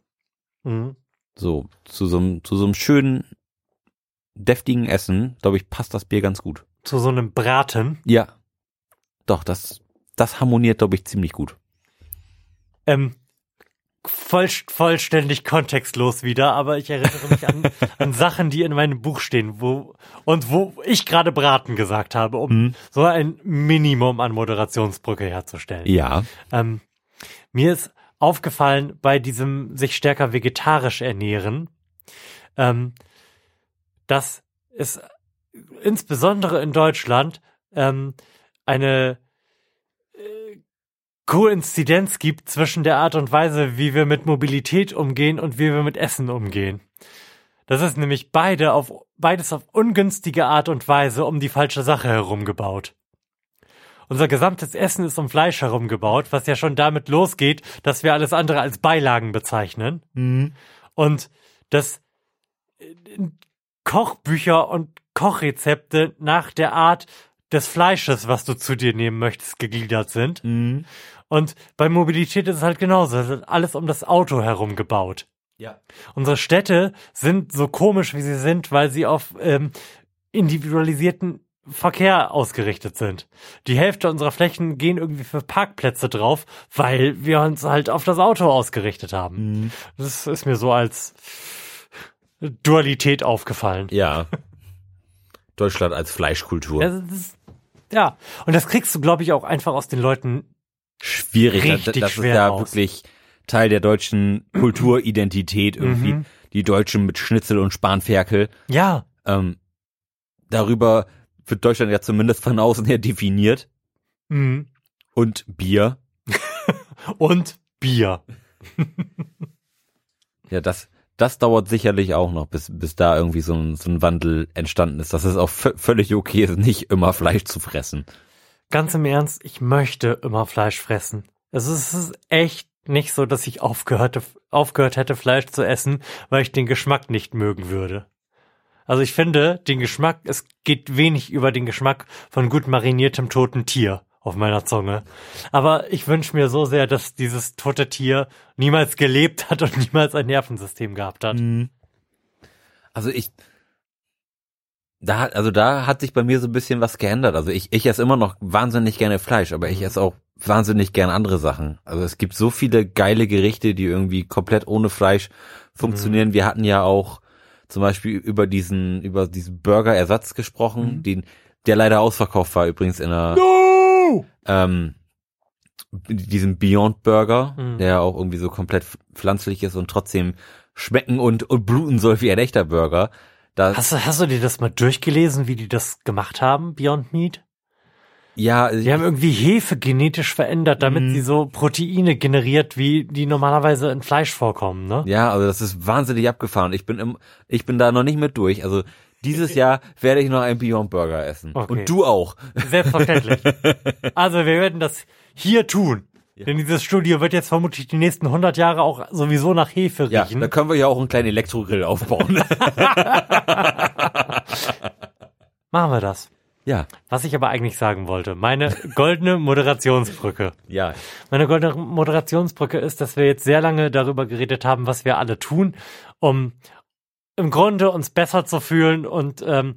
Mhm. So, zu so einem, zu so einem schönen, deftigen Essen, glaube ich, passt das Bier ganz gut. Zu so einem Braten. Ja. Doch, das, das harmoniert, glaube ich, ziemlich gut. Ähm, voll, vollständig kontextlos wieder, aber ich erinnere mich an, an Sachen, die in meinem Buch stehen, wo und wo ich gerade Braten gesagt habe, um Mhm. so ein Minimum an Moderationsbrücke herzustellen. Ja. Ähm, mir ist aufgefallen bei diesem sich stärker vegetarisch ernähren, ähm, dass es insbesondere in Deutschland ähm, eine Koinzidenz gibt zwischen der Art und Weise, wie wir mit Mobilität umgehen und wie wir mit Essen umgehen. Das ist nämlich beide auf, beides auf ungünstige Art und Weise um die falsche Sache herum gebaut. Unser gesamtes Essen ist um Fleisch herum gebaut, was ja schon damit losgeht, dass wir alles andere als Beilagen bezeichnen. Und dass äh, Kochbücher und Kochrezepte nach der Art des Fleisches, was du zu dir nehmen möchtest, gegliedert sind. Mhm. Und bei Mobilität ist es halt genauso. Es ist alles um das Auto herum gebaut. Ja. Unsere Städte sind so komisch, wie sie sind, weil sie auf ähm, individualisierten Verkehr ausgerichtet sind. Die Hälfte unserer Flächen gehen irgendwie für Parkplätze drauf, weil wir uns halt auf das Auto ausgerichtet haben. Mhm. Das ist mir so als Dualität aufgefallen. Ja. Deutschland als Fleischkultur. Das ist, ja, und das kriegst du, glaube ich, auch einfach aus den Leuten. schwierig. Das- Richtig das schwer ist ja raus. wirklich Teil der deutschen Kulturidentität irgendwie. Mhm. Die Deutschen mit Schnitzel und Spanferkel. Ja, Ähm, darüber wird Deutschland ja zumindest von außen her definiert. mhm. Und Bier. und Bier. Ja, das, das dauert sicherlich auch noch, bis, bis da irgendwie so ein, so ein Wandel entstanden ist. Dass es auch vö- völlig okay ist, nicht immer Fleisch zu fressen. Ganz im Ernst, ich möchte immer Fleisch fressen. Es ist, es ist echt nicht so, dass ich aufgehört, aufgehört hätte, Fleisch zu essen, weil ich den Geschmack nicht mögen würde. Also ich finde, den Geschmack, es geht wenig über den Geschmack von gut mariniertem toten Tier auf meiner Zunge. Aber ich wünsche mir so sehr, dass dieses tote Tier niemals gelebt hat und niemals ein Nervensystem gehabt hat. Also ich, da, also da hat sich bei mir so ein bisschen was geändert. Also ich, ich esse immer noch wahnsinnig gerne Fleisch, aber ich esse auch wahnsinnig gern andere Sachen. Also es gibt so viele geile Gerichte, die irgendwie komplett ohne Fleisch funktionieren. Wir hatten ja auch zum Beispiel über diesen, über diesen Burger-Ersatz gesprochen, den, der leider ausverkauft war übrigens in einer, ähm, diesem Beyond Burger, Mhm. der auch irgendwie so komplett pflanzlich ist und trotzdem schmecken und, und bluten soll wie ein echter Burger. Da, Hast du, hast du dir das mal durchgelesen, wie die das gemacht haben, Beyond Meat? Ja, Die haben irgendwie Hefe genetisch verändert, damit Mhm. sie so Proteine generiert, wie die normalerweise in Fleisch vorkommen, ne? ja, also das ist wahnsinnig abgefahren. Ich bin im, ich bin da noch nicht mit durch. Also dieses Jahr werde ich noch einen Beyond Burger essen. Okay. Und du auch. Selbstverständlich. also wir werden das hier tun. Denn dieses Studio wird jetzt vermutlich die nächsten 100 Jahre auch sowieso nach Hefe Ja, riechen. da können wir ja auch einen kleinen Elektrogrill aufbauen. Machen wir das. ja, Was ich aber eigentlich sagen wollte, meine goldene Moderationsbrücke. ja. Meine goldene Moderationsbrücke ist, dass wir jetzt sehr lange darüber geredet haben, was wir alle tun, um im Grunde uns besser zu fühlen und ähm,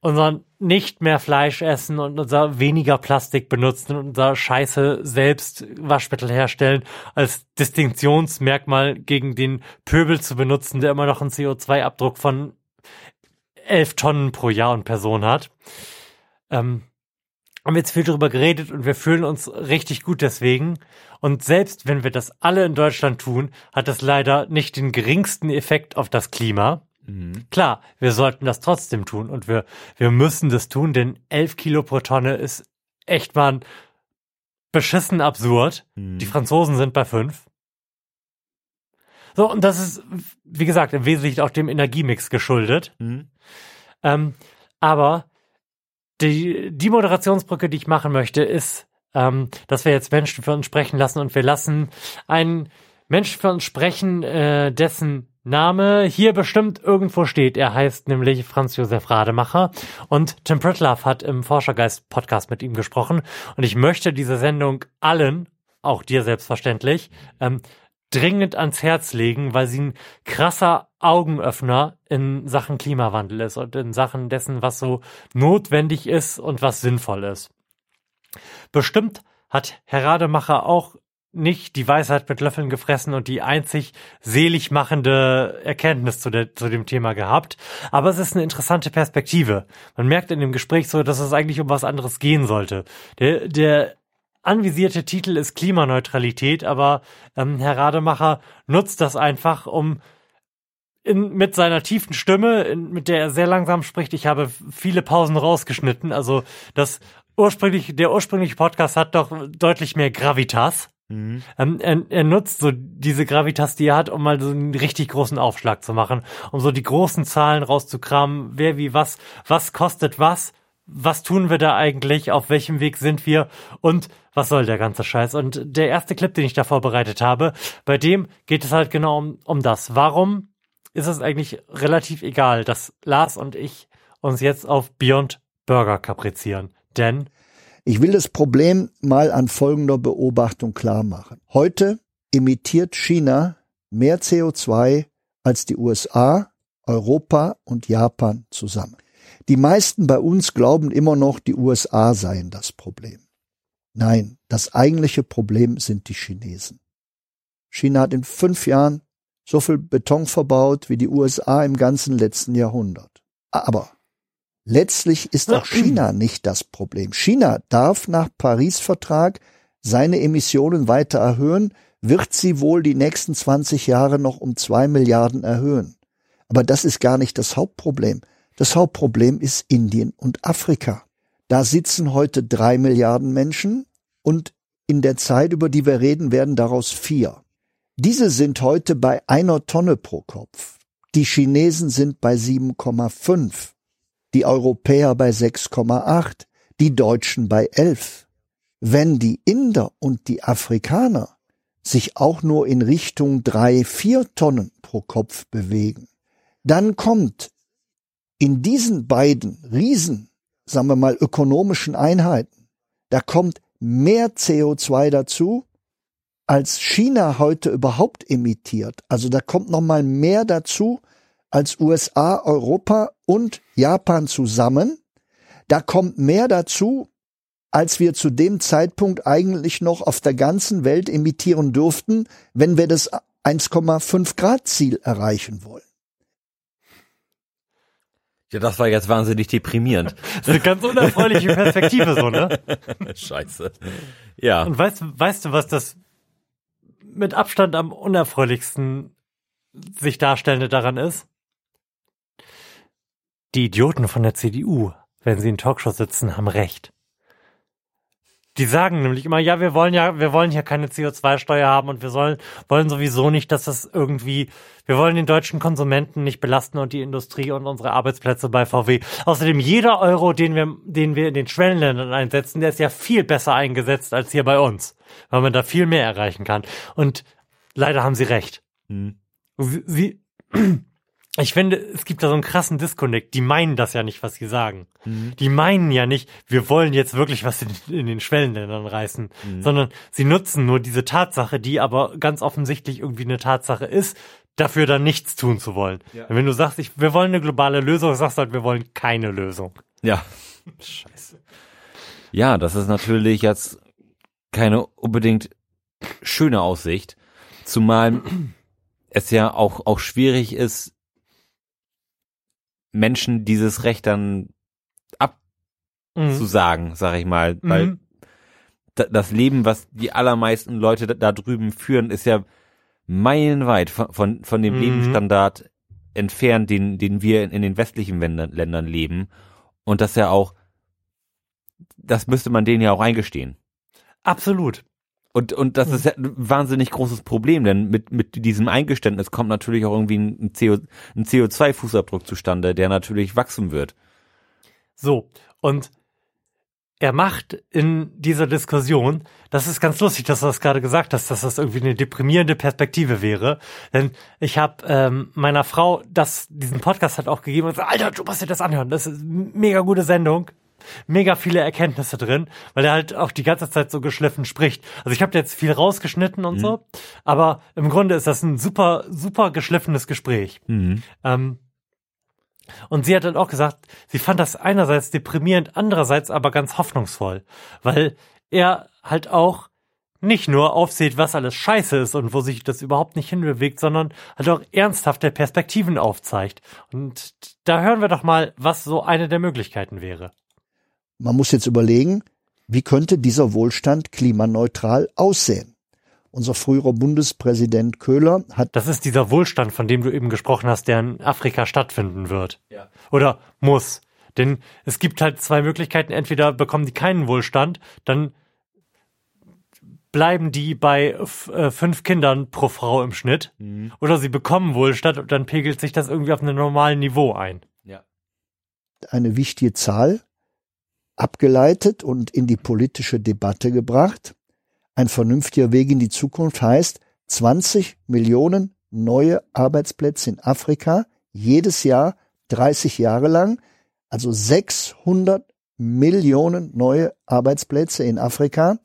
unser nicht mehr Fleisch essen und unser weniger Plastik benutzen und unser Scheiße selbst Waschmittel herstellen als Distinktionsmerkmal gegen den Pöbel zu benutzen, der immer noch einen CO2-Abdruck von elf Tonnen pro Jahr und Person hat. Ähm, haben jetzt viel darüber geredet und wir fühlen uns richtig gut deswegen. Und selbst wenn wir das alle in Deutschland tun, hat das leider nicht den geringsten Effekt auf das Klima. Klar, wir sollten das trotzdem tun und wir, wir müssen das tun, denn 11 Kilo pro Tonne ist echt mal beschissen absurd. Die Franzosen sind bei 5. So, und das ist, wie gesagt, im Wesentlichen auch dem Energiemix geschuldet. Mhm. Ähm, aber die, die Moderationsbrücke, die ich machen möchte, ist, ähm, dass wir jetzt Menschen für uns sprechen lassen und wir lassen einen Menschen für uns sprechen, äh, dessen Name hier bestimmt irgendwo steht. Er heißt nämlich Franz Josef Rademacher und Tim Pritlove hat im Forschergeist Podcast mit ihm gesprochen und ich möchte diese Sendung allen, auch dir selbstverständlich, ähm, dringend ans Herz legen, weil sie ein krasser Augenöffner in Sachen Klimawandel ist und in Sachen dessen, was so notwendig ist und was sinnvoll ist. Bestimmt hat Herr Rademacher auch nicht die Weisheit mit Löffeln gefressen und die einzig selig machende Erkenntnis zu, der, zu dem Thema gehabt. Aber es ist eine interessante Perspektive. Man merkt in dem Gespräch so, dass es eigentlich um was anderes gehen sollte. Der, der anvisierte Titel ist Klimaneutralität, aber ähm, Herr Rademacher nutzt das einfach, um in, mit seiner tiefen Stimme, in, mit der er sehr langsam spricht, ich habe viele Pausen rausgeschnitten. Also das ursprünglich, der ursprüngliche Podcast hat doch deutlich mehr Gravitas. Ähm, er, er nutzt so diese Gravitas, die er hat, um mal so einen richtig großen Aufschlag zu machen, um so die großen Zahlen rauszukramen, wer wie was, was kostet was, was tun wir da eigentlich, auf welchem Weg sind wir und was soll der ganze Scheiß. Und der erste Clip, den ich da vorbereitet habe, bei dem geht es halt genau um, um das. Warum ist es eigentlich relativ egal, dass Lars und ich uns jetzt auf Beyond Burger kaprizieren? Denn Ich will das Problem mal an folgender Beobachtung klar machen. Heute emittiert China mehr CO2 als die USA, Europa und Japan zusammen. Die meisten bei uns glauben immer noch, die USA seien das Problem. Nein, das eigentliche Problem sind die Chinesen. China hat in fünf Jahren so viel Beton verbaut wie die USA im ganzen letzten Jahrhundert. Aber letztlich ist auch China nicht das Problem. China darf nach Paris-Vertrag seine Emissionen weiter erhöhen, wird sie wohl die nächsten 20 Jahre noch um zwei Milliarden erhöhen. Aber das ist gar nicht das Hauptproblem. Das Hauptproblem ist Indien und Afrika. Da sitzen heute drei Milliarden Menschen und in der Zeit, über die wir reden, werden daraus vier. Diese sind heute bei einer Tonne pro Kopf. Die Chinesen sind bei 7,5, die Europäer bei 6,8, die Deutschen bei 11. Wenn die Inder und die Afrikaner sich auch nur in Richtung drei, vier Tonnen pro Kopf bewegen, dann kommt in diesen beiden Riesen, sagen wir mal, ökonomischen Einheiten, da kommt mehr CO2 dazu, als China heute überhaupt emittiert. Also da kommt noch mal mehr dazu als USA, Europa und Japan zusammen. Da kommt mehr dazu, als wir zu dem Zeitpunkt eigentlich noch auf der ganzen Welt emittieren durften, wenn wir das 1,5 Grad Ziel erreichen wollen. Ja, das war jetzt wahnsinnig deprimierend. das ist eine ganz unerfreuliche Perspektive, so, ne? Scheiße. Ja. Und weißt, weißt du, was das mit Abstand am unerfreulichsten sich darstellende daran ist? Die Idioten von der CDU, wenn sie in Talkshows sitzen, haben recht. Die sagen nämlich immer, ja, wir wollen ja, wir wollen hier keine CO2-Steuer haben und wir sollen, wollen sowieso nicht, dass das irgendwie, wir wollen den deutschen Konsumenten nicht belasten und die Industrie und unsere Arbeitsplätze bei VW. Außerdem jeder Euro, den wir, den wir in den Schwellenländern einsetzen, der ist ja viel besser eingesetzt als hier bei uns, weil man da viel mehr erreichen kann. Und leider haben sie recht. Hm. Sie, sie ich finde, es gibt da so einen krassen Disconnect. Die meinen das ja nicht, was sie sagen. Die meinen ja nicht, wir wollen jetzt wirklich was in, in den Schwellenländern reißen, sondern sie nutzen nur diese Tatsache, die aber ganz offensichtlich irgendwie eine Tatsache ist, dafür dann nichts tun zu wollen. Wenn du sagst, ich, wir wollen eine globale Lösung, sagst du halt, wir wollen keine Lösung. Ja. Scheiße. Ja, das ist natürlich jetzt keine unbedingt schöne Aussicht, zumal es ja auch, auch schwierig ist, Menschen dieses Recht dann abzusagen, sag ich mal, weil Mhm. da- das Leben, was die allermeisten Leute da, da drüben führen, ist ja meilenweit von, von, von dem Mhm. Lebensstandard entfernt, den, den wir in, in den westlichen Ländern, Ländern leben. Und das ja auch, das müsste man denen ja auch eingestehen. Absolut. Und, und das ist ja ein wahnsinnig großes Problem, denn mit, mit diesem Eingeständnis kommt natürlich auch irgendwie ein, CO, ein CO2-Fußabdruck zustande, der natürlich wachsen wird. So, und er macht in dieser Diskussion, das ist ganz lustig, dass du das gerade gesagt hast, dass das irgendwie eine deprimierende Perspektive wäre. Denn ich habe ähm, meiner Frau das, diesen Podcast hat auch gegeben und gesagt, Alter, du musst dir das anhören. Das ist eine mega gute Sendung. Mega viele Erkenntnisse drin, weil er halt auch die ganze Zeit so geschliffen spricht. Also ich habe jetzt viel rausgeschnitten und so, aber im Grunde ist das ein super, super geschliffenes Gespräch. Ähm, und sie hat dann auch gesagt, sie fand das einerseits deprimierend, andererseits aber ganz hoffnungsvoll, weil er halt auch nicht nur aufzählt, was alles scheiße ist und wo sich das überhaupt nicht hinbewegt, sondern halt auch ernsthafte Perspektiven aufzeigt. Und da hören wir doch mal, was so eine der Möglichkeiten wäre. Man muss jetzt überlegen, wie könnte dieser Wohlstand klimaneutral aussehen? Unser früherer Bundespräsident Köhler hat Das ist dieser Wohlstand, von dem du eben gesprochen hast, der in Afrika stattfinden wird. Ja. Oder muss. Denn es gibt halt zwei Möglichkeiten. Entweder bekommen die keinen Wohlstand, dann bleiben die bei f- äh, fünf Kindern pro Frau im Schnitt. Oder sie bekommen Wohlstand und dann pegelt sich das irgendwie auf einem normalen Niveau ein. Ja. eine wichtige Zahl abgeleitet und in die politische Debatte gebracht. Ein vernünftiger Weg in die Zukunft heißt 20 Millionen neue Arbeitsplätze in Afrika jedes Jahr 30 Jahre lang, also 600 Millionen neue Arbeitsplätze in Afrika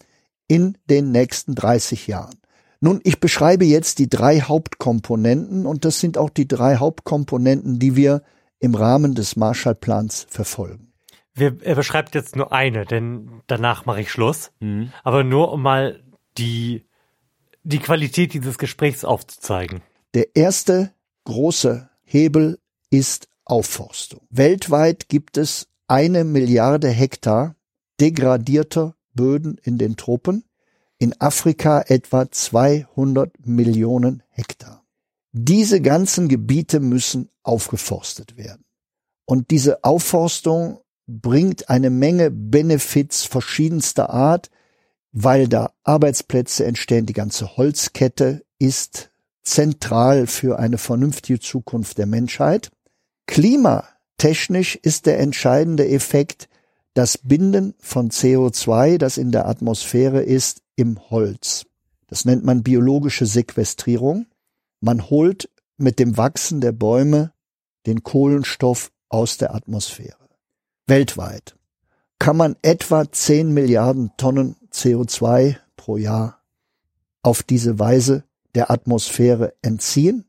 in den nächsten 30 Jahren. Nun, ich beschreibe jetzt die drei Hauptkomponenten und das sind auch die drei Hauptkomponenten, die wir im Rahmen des Marshallplans verfolgen. Wir, er beschreibt jetzt nur eine, denn danach mache ich Schluss. Aber nur um mal die, die Qualität dieses Gesprächs aufzuzeigen. Der erste große Hebel ist Aufforstung. Weltweit gibt es eine Milliarde Hektar degradierter Böden in den Tropen, in Afrika etwa 200 Millionen Hektar. Diese ganzen Gebiete müssen aufgeforstet werden. Und diese Aufforstung bringt eine Menge Benefits verschiedenster Art, weil da Arbeitsplätze entstehen. Die ganze Holzkette ist zentral für eine vernünftige Zukunft der Menschheit. Klimatechnisch ist der entscheidende Effekt das Binden von CO2, das in der Atmosphäre ist, im Holz. Das nennt man biologische Sequestrierung. Man holt mit dem Wachsen der Bäume den Kohlenstoff aus der Atmosphäre. Weltweit kann man etwa 10 Milliarden Tonnen CO2 pro Jahr auf diese Weise der Atmosphäre entziehen.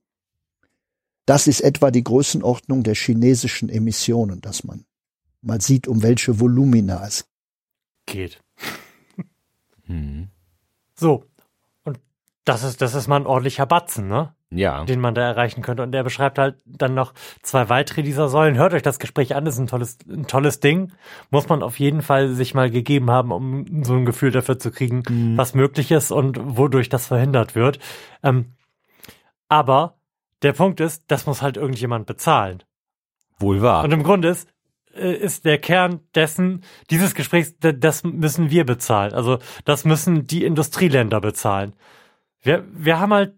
Das ist etwa die Größenordnung der chinesischen Emissionen, dass man mal sieht, um welche Volumina es Geht. Hm. So. Und das ist, das ist mal ein ordentlicher Batzen, ne? Ja. Den man da erreichen könnte. Und er beschreibt halt dann noch zwei weitere dieser Säulen. Hört euch das Gespräch an, das ist ein tolles, ein tolles Ding. Muss man auf jeden Fall sich mal gegeben haben, um so ein Gefühl dafür zu kriegen, was möglich ist und wodurch das verhindert wird. Ähm, aber der Punkt ist, das muss halt irgendjemand bezahlen. Wohl wahr. Und im Grunde ist, äh, ist der Kern dessen, dieses Gesprächs, das müssen wir bezahlen. Also das müssen die Industrieländer bezahlen. Wir, wir haben halt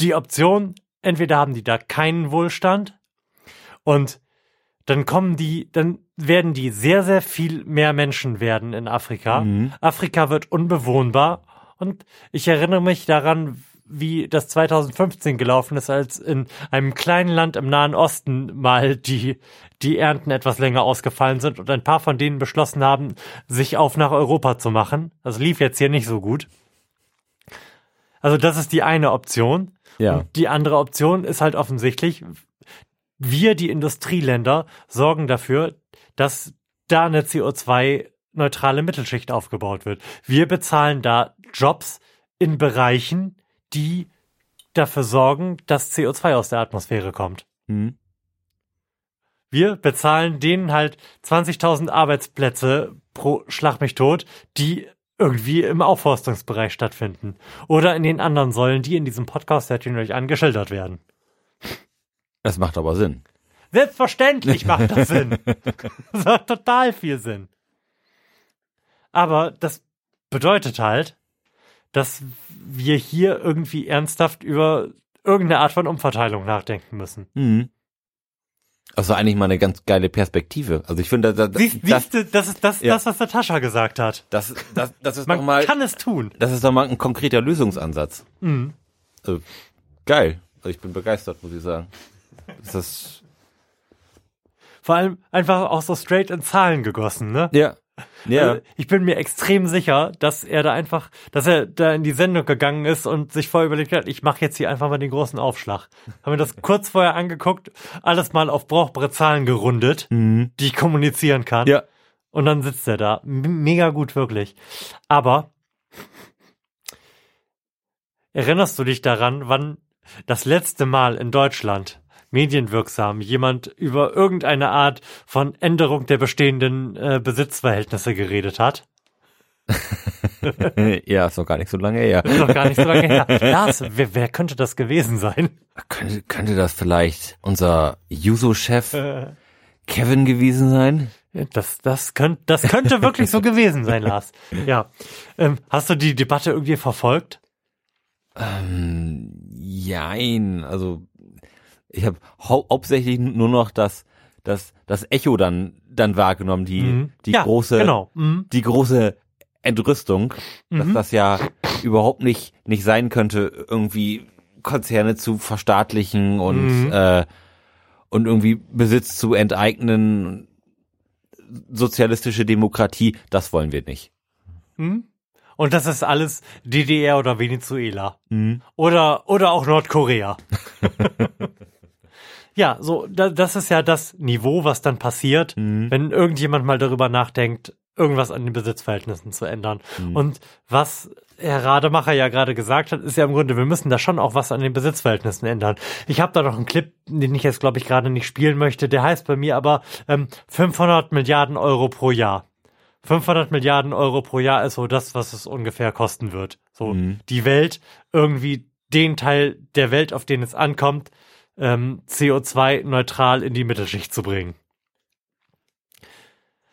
die Option, entweder haben die da keinen Wohlstand und dann kommen die, dann werden die sehr, sehr viel mehr Menschen werden in Afrika. Mhm. Afrika wird unbewohnbar und ich erinnere mich daran, wie das 2015 gelaufen ist, als in einem kleinen Land im Nahen Osten mal die, die Ernten etwas länger ausgefallen sind und ein paar von denen beschlossen haben, sich auf nach Europa zu machen. Das lief jetzt hier nicht so gut. Also das ist die eine Option. Ja. Und die andere Option ist halt offensichtlich, wir, die Industrieländer, sorgen dafür, dass da eine CO2-neutrale Mittelschicht aufgebaut wird. Wir bezahlen da Jobs in Bereichen, die dafür sorgen, dass CO2 aus der Atmosphäre kommt. Mhm. Wir bezahlen denen halt 20.000 Arbeitsplätze pro Schlag mich tot, die irgendwie im Aufforstungsbereich stattfinden. Oder in den anderen Säulen, die in diesem Podcast, der euch angeschildert werden. Das macht aber Sinn. Selbstverständlich macht das Sinn. Das macht total viel Sinn. Aber das bedeutet halt, dass wir hier irgendwie ernsthaft über irgendeine Art von Umverteilung nachdenken müssen. Mhm. Also eigentlich mal eine ganz geile Perspektive. Also ich finde, das, das, Siehst, das, siehst du, das ist das, Ja. das, was Natascha gesagt hat. das, das, das ist Man doch mal, kann es tun. das ist doch mal ein konkreter Lösungsansatz. Mhm. Also, geil. Also ich bin begeistert, muss ich sagen. Das ist, Vor allem einfach auch so straight in Zahlen gegossen, ne? ja. Ja. Also ich bin mir extrem sicher, dass er da einfach, dass er da in die Sendung gegangen ist und sich vorher überlegt hat, ich mache jetzt hier einfach mal den großen Aufschlag. Haben wir das kurz vorher angeguckt, alles mal auf brauchbare Zahlen gerundet, Mhm. die ich kommunizieren kann. Ja. Und dann sitzt er da. M mega gut, wirklich. Aber erinnerst du dich daran, wann das letzte Mal in Deutschland medienwirksam jemand über irgendeine Art von Änderung der bestehenden äh, Besitzverhältnisse geredet hat? ja, ist noch gar nicht so lange her. Ist noch gar nicht so lange her. Lars, wer, wer könnte das gewesen sein? Könnte, könnte das vielleicht unser Juso-Chef Äh, Kevin gewesen sein? Das, das, könnte, das könnte wirklich so gewesen sein, Lars. Ja. Ähm, hast du die Debatte irgendwie verfolgt? Ähm, jein, also ich habe hau hauptsächlich nur noch das, das, das Echo dann, dann wahrgenommen, die, Mhm. die ja, große, Genau. Mhm. die große Entrüstung, dass Mhm. das ja überhaupt nicht, nicht sein könnte, irgendwie Konzerne zu verstaatlichen und, Mhm. äh, und irgendwie Besitz zu enteignen, sozialistische Demokratie, das wollen wir nicht. Mhm. Und das ist alles DDR oder Venezuela. Mhm. Oder, oder auch Nordkorea. ja, so, da, das ist ja das Niveau, was dann passiert, Mhm. wenn irgendjemand mal darüber nachdenkt, irgendwas an den Besitzverhältnissen zu ändern. Mhm. Und was Herr Rademacher ja gerade gesagt hat, ist ja im Grunde, wir müssen da schon auch was an den Besitzverhältnissen ändern. Ich habe da noch einen Clip, den ich jetzt, glaube ich, gerade nicht spielen möchte, der heißt bei mir aber ähm, 500 Milliarden Euro pro Jahr. 500 Milliarden Euro pro Jahr ist so das, was es ungefähr kosten wird. So Mhm. die Welt, irgendwie den Teil der Welt, auf den es ankommt, ähm, CO2-neutral in die Mittelschicht zu bringen.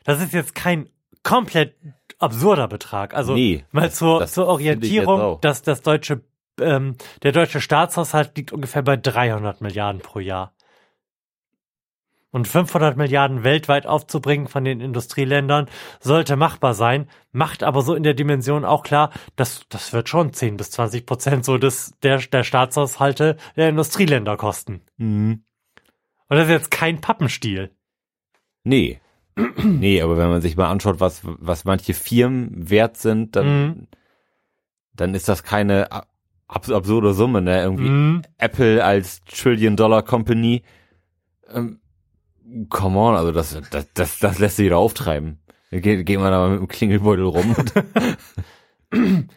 Das ist jetzt kein komplett absurder Betrag. Also Nee, mal zur, das zur Orientierung, dass das deutsche, ähm, der deutsche Staatshaushalt liegt ungefähr bei 300 Milliarden pro Jahr. Und 500 Milliarden weltweit aufzubringen von den Industrieländern sollte machbar sein, macht aber so in der Dimension auch klar, dass das wird schon 10 bis 20 Prozent so des, der, der Staatshaushalte der Industrieländer kosten. Mhm. Und das ist jetzt kein Pappenstiel. Nee. nee, aber wenn man sich mal anschaut, was, was manche Firmen wert sind, dann, Mhm. dann ist das keine ab absurde Summe, ne? Irgendwie Mhm. Apple als Trillion-Dollar-Company. Ähm, come on, also das, das, das, das lässt sich wieder auftreiben. Ge gehen wir da mal mit dem Klingelbeutel rum.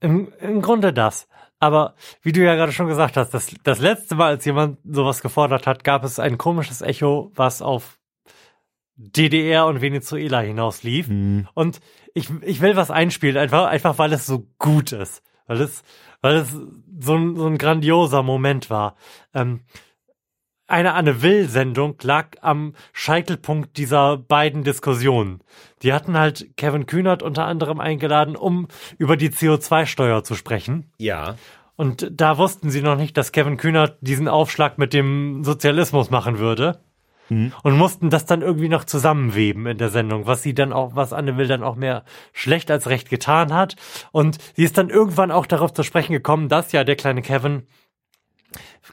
Im, Im Grunde das. Aber wie du ja gerade schon gesagt hast, das, das letzte Mal, als jemand sowas gefordert hat, gab es ein komisches Echo, was auf DDR und Venezuela hinaus lief. Mhm. Und ich, ich will was einspielen, einfach, einfach weil es so gut ist. Weil es, weil es so ein, so ein grandioser Moment war. Ähm, eine Anne Will-Sendung lag am Scheitelpunkt dieser beiden Diskussionen. Die hatten halt Kevin Kühnert unter anderem eingeladen, um über die CO2-Steuer zu sprechen. Ja. Und da wussten sie noch nicht, dass Kevin Kühnert diesen Aufschlag mit dem Sozialismus machen würde. Und mussten das dann irgendwie noch zusammenweben in der Sendung, was sie dann auch, was Anne Will dann auch mehr schlecht als recht getan hat. Und sie ist dann irgendwann auch darauf zu sprechen gekommen, dass ja der kleine Kevin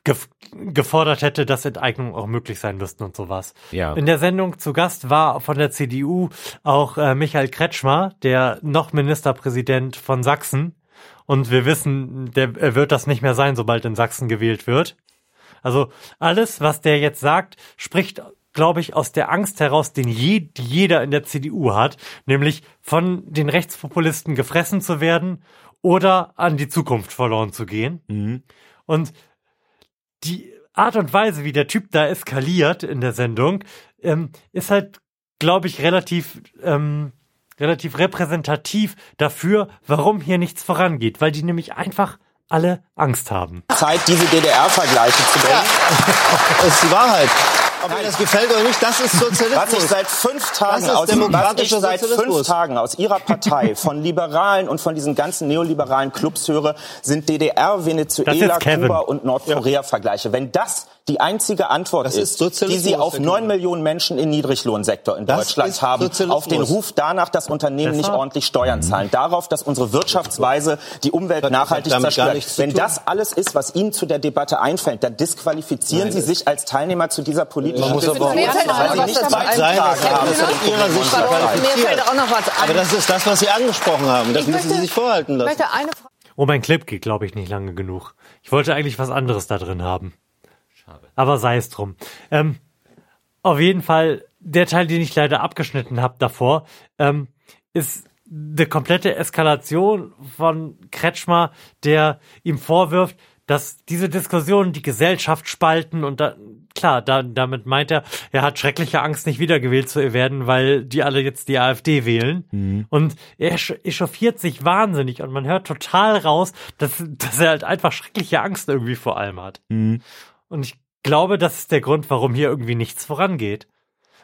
gef gefordert hätte, dass Enteignungen auch möglich sein müssten und sowas. Ja. In der Sendung zu Gast war von der CDU auch äh, Michael Kretschmer, der noch Ministerpräsident von Sachsen. Und wir wissen, der er wird das nicht mehr sein, sobald in Sachsen gewählt wird. Also alles, was der jetzt sagt, spricht, glaube ich, aus der Angst heraus, den je, die jeder in der CDU hat, nämlich von den Rechtspopulisten gefressen zu werden oder an die Zukunft verloren zu gehen. Und die Art und Weise, wie der Typ da eskaliert in der Sendung, ähm, ist halt, glaube ich, relativ, ähm, relativ repräsentativ dafür, warum hier nichts vorangeht, weil die nämlich einfach alle Angst haben. Zeit, diese DDR-Vergleiche zu bringen. Das ist die Wahrheit. Ob mir das gefällt oder nicht, das ist Was ich Sozialismus. seit fünf Tagen Das aus, was ich seit fünf Sozialismus. Tagen aus Ihrer Partei von Liberalen und von diesen ganzen neoliberalen Clubs höre, sind DDR, Das Venezuela. Kuba und Nordkorea-Vergleiche. Wenn das die einzige Antwort Das ist, ist Sozialismus, die Sie auf neun. Millionen Menschen im Niedriglohnsektor in Das Deutschland haben, Sozialismus. auf den Ruf danach, dass Unternehmen nicht Besser? ordentlich Steuern zahlen, darauf, dass unsere Wirtschaftsweise die Umwelt hat nachhaltig zerstört. Wenn das alles ist, was Ihnen zu der Debatte einfällt, dann disqualifizieren Nein, Sie das- sich als Teilnehmer zu dieser Man muss aber auch- nicht das aus Ihrer Sicht Mir fällt noch was ein. Aber das ist das, was Sie angesprochen haben. Das müssen Sie sich vorhalten lassen. Oh, mein Clip geht, glaube ich, nicht lange genug. Ich wollte eigentlich was anderes da drin haben. Schade. Aber sei es drum. Ähm, auf jeden Fall, der Teil, den ich leider abgeschnitten habe davor, ähm, ist eine komplette Eskalation von Kretschmer, der ihm vorwirft, dass diese Diskussionen die Gesellschaft spalten und da, klar, da, damit meint er, er hat schreckliche Angst, nicht wiedergewählt zu werden, weil die alle jetzt die AfD wählen. Und er echauffiert sich wahnsinnig und man hört total raus, dass, dass er halt einfach schreckliche Angst irgendwie vor allem hat. Und ich glaube, das ist der Grund, warum hier irgendwie nichts vorangeht.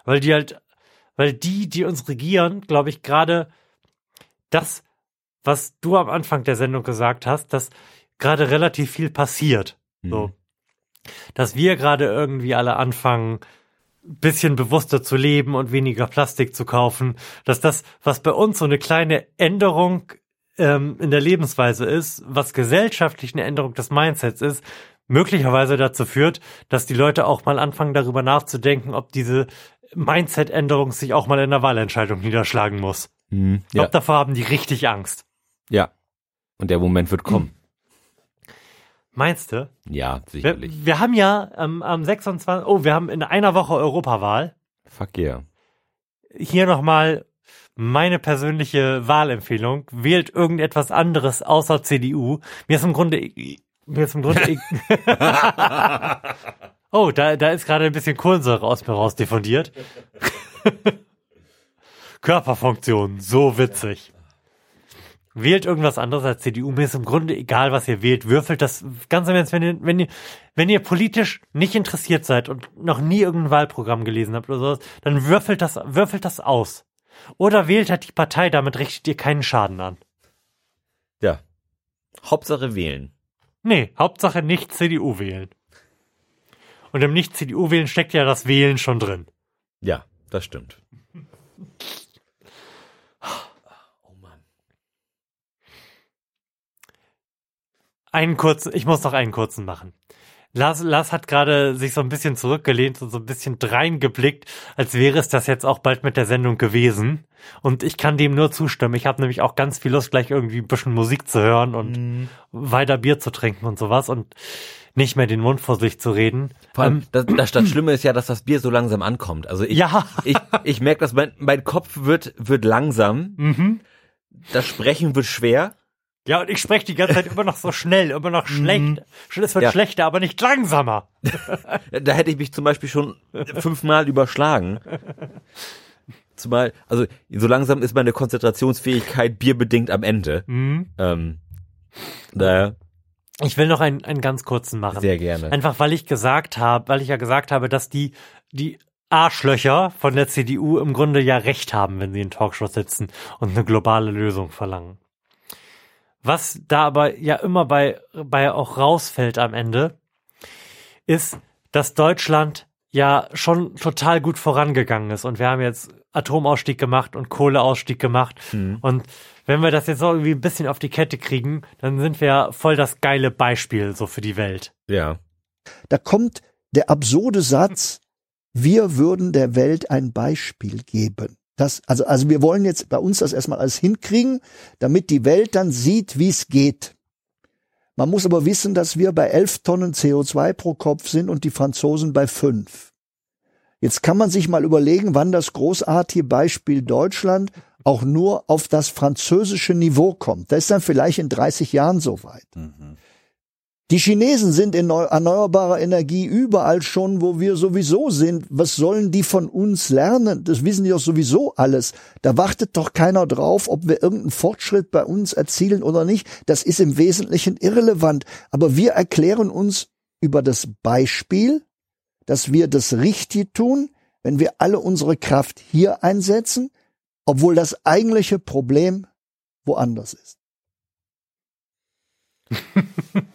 Weil die halt, weil die, die uns regieren, glaube ich, gerade das, was du am Anfang der Sendung gesagt hast, dass gerade relativ viel passiert. So. Dass wir gerade irgendwie alle anfangen, bisschen bewusster zu leben und weniger Plastik zu kaufen, dass das, was bei uns so eine kleine Änderung ähm, in der Lebensweise ist, was gesellschaftlich eine Änderung des Mindsets ist, möglicherweise dazu führt, dass die Leute auch mal anfangen, darüber nachzudenken, ob diese Mindset-Änderung sich auch mal in der Wahlentscheidung niederschlagen muss. Ich Ja. glaube, davor haben die richtig Angst. ja. Und der Moment wird kommen. Meinst du? Ja, Wir, sicherlich. wir haben ja ähm, am 26. Oh, wir haben in einer Woche Europawahl. Fuck yeah. Hier nochmal meine persönliche Wahlempfehlung. Wählt irgendetwas anderes außer CDU. Mir ist im Grunde, mir ist im Grunde, oh, da, da ist gerade ein bisschen Kohlensäure aus mir raus diffundiert. Körperfunktion, so witzig. Wählt irgendwas anderes als CDU. Mir ist im Grunde egal, was ihr wählt. Würfelt das ganz im Ernst, wenn ihr, wenn ihr, wenn ihr politisch nicht interessiert seid und noch nie irgendein Wahlprogramm gelesen habt oder sowas, dann würfelt das, würfelt das aus. Oder wählt halt die Partei, damit richtet ihr keinen Schaden an. Ja. Hauptsache wählen. Nee, Hauptsache nicht CDU wählen. Und im Nicht-CDU wählen steckt ja das Wählen schon drin. Ja, das stimmt. Einen kurzen, ich muss noch einen kurzen machen. Lars, Lars hat gerade sich so ein bisschen zurückgelehnt und so ein bisschen dreingeblickt, als wäre es das jetzt auch bald mit der Sendung gewesen. Und ich kann dem nur zustimmen. Ich habe nämlich auch ganz viel Lust, gleich irgendwie ein bisschen Musik zu hören und weiter Bier zu trinken und sowas und nicht mehr den Mund vor sich zu reden. Vor allem, Ähm, das, das, das Schlimme ist ja, dass das Bier so langsam ankommt. Also ich, Ja. ich, ich merke, dass mein, mein Kopf wird, wird langsam. Mhm. Das Sprechen wird schwer. Ja, und ich spreche die ganze Zeit immer noch so schnell, immer noch schlecht. Es wird Ja. schlechter, aber nicht langsamer. Da hätte ich mich zum Beispiel schon fünfmal überschlagen. Zumal, also so langsam ist meine Konzentrationsfähigkeit bierbedingt am Ende. Mhm. Ähm, daher, Ich will noch einen, einen ganz kurzen machen. Sehr gerne. Einfach weil ich gesagt habe, weil ich ja gesagt habe, dass die, die Arschlöcher von der CDU im Grunde ja recht haben, wenn sie in Talkshows sitzen und eine globale Lösung verlangen. Was da aber ja immer bei, bei auch rausfällt am Ende, ist, dass Deutschland ja schon total gut vorangegangen ist und wir haben jetzt Atomausstieg gemacht und Kohleausstieg gemacht und wenn wir das jetzt noch irgendwie ein bisschen auf die Kette kriegen, dann sind wir ja voll das geile Beispiel so für die Welt. Ja. Da kommt der absurde Satz, wir würden der Welt ein Beispiel geben. Das, also, also wir wollen jetzt bei uns das erstmal alles hinkriegen, damit die Welt dann sieht, wie es geht. Man muss aber wissen, dass wir bei 11 Tonnen CO2 pro Kopf sind und die Franzosen bei 5. Jetzt kann man sich mal überlegen, wann das großartige Beispiel Deutschland auch nur auf das französische Niveau kommt. Das ist dann vielleicht in 30 Jahren soweit. Die Chinesen sind in neu- erneuerbarer Energie überall schon, wo wir sowieso sind. Was sollen die von uns lernen? Das wissen die doch sowieso alles. Da wartet doch keiner drauf, ob wir irgendeinen Fortschritt bei uns erzielen oder nicht. Das ist im Wesentlichen irrelevant. Aber wir erklären uns über das Beispiel, dass wir das Richtige tun, wenn wir alle unsere Kraft hier einsetzen, obwohl das eigentliche Problem woanders ist.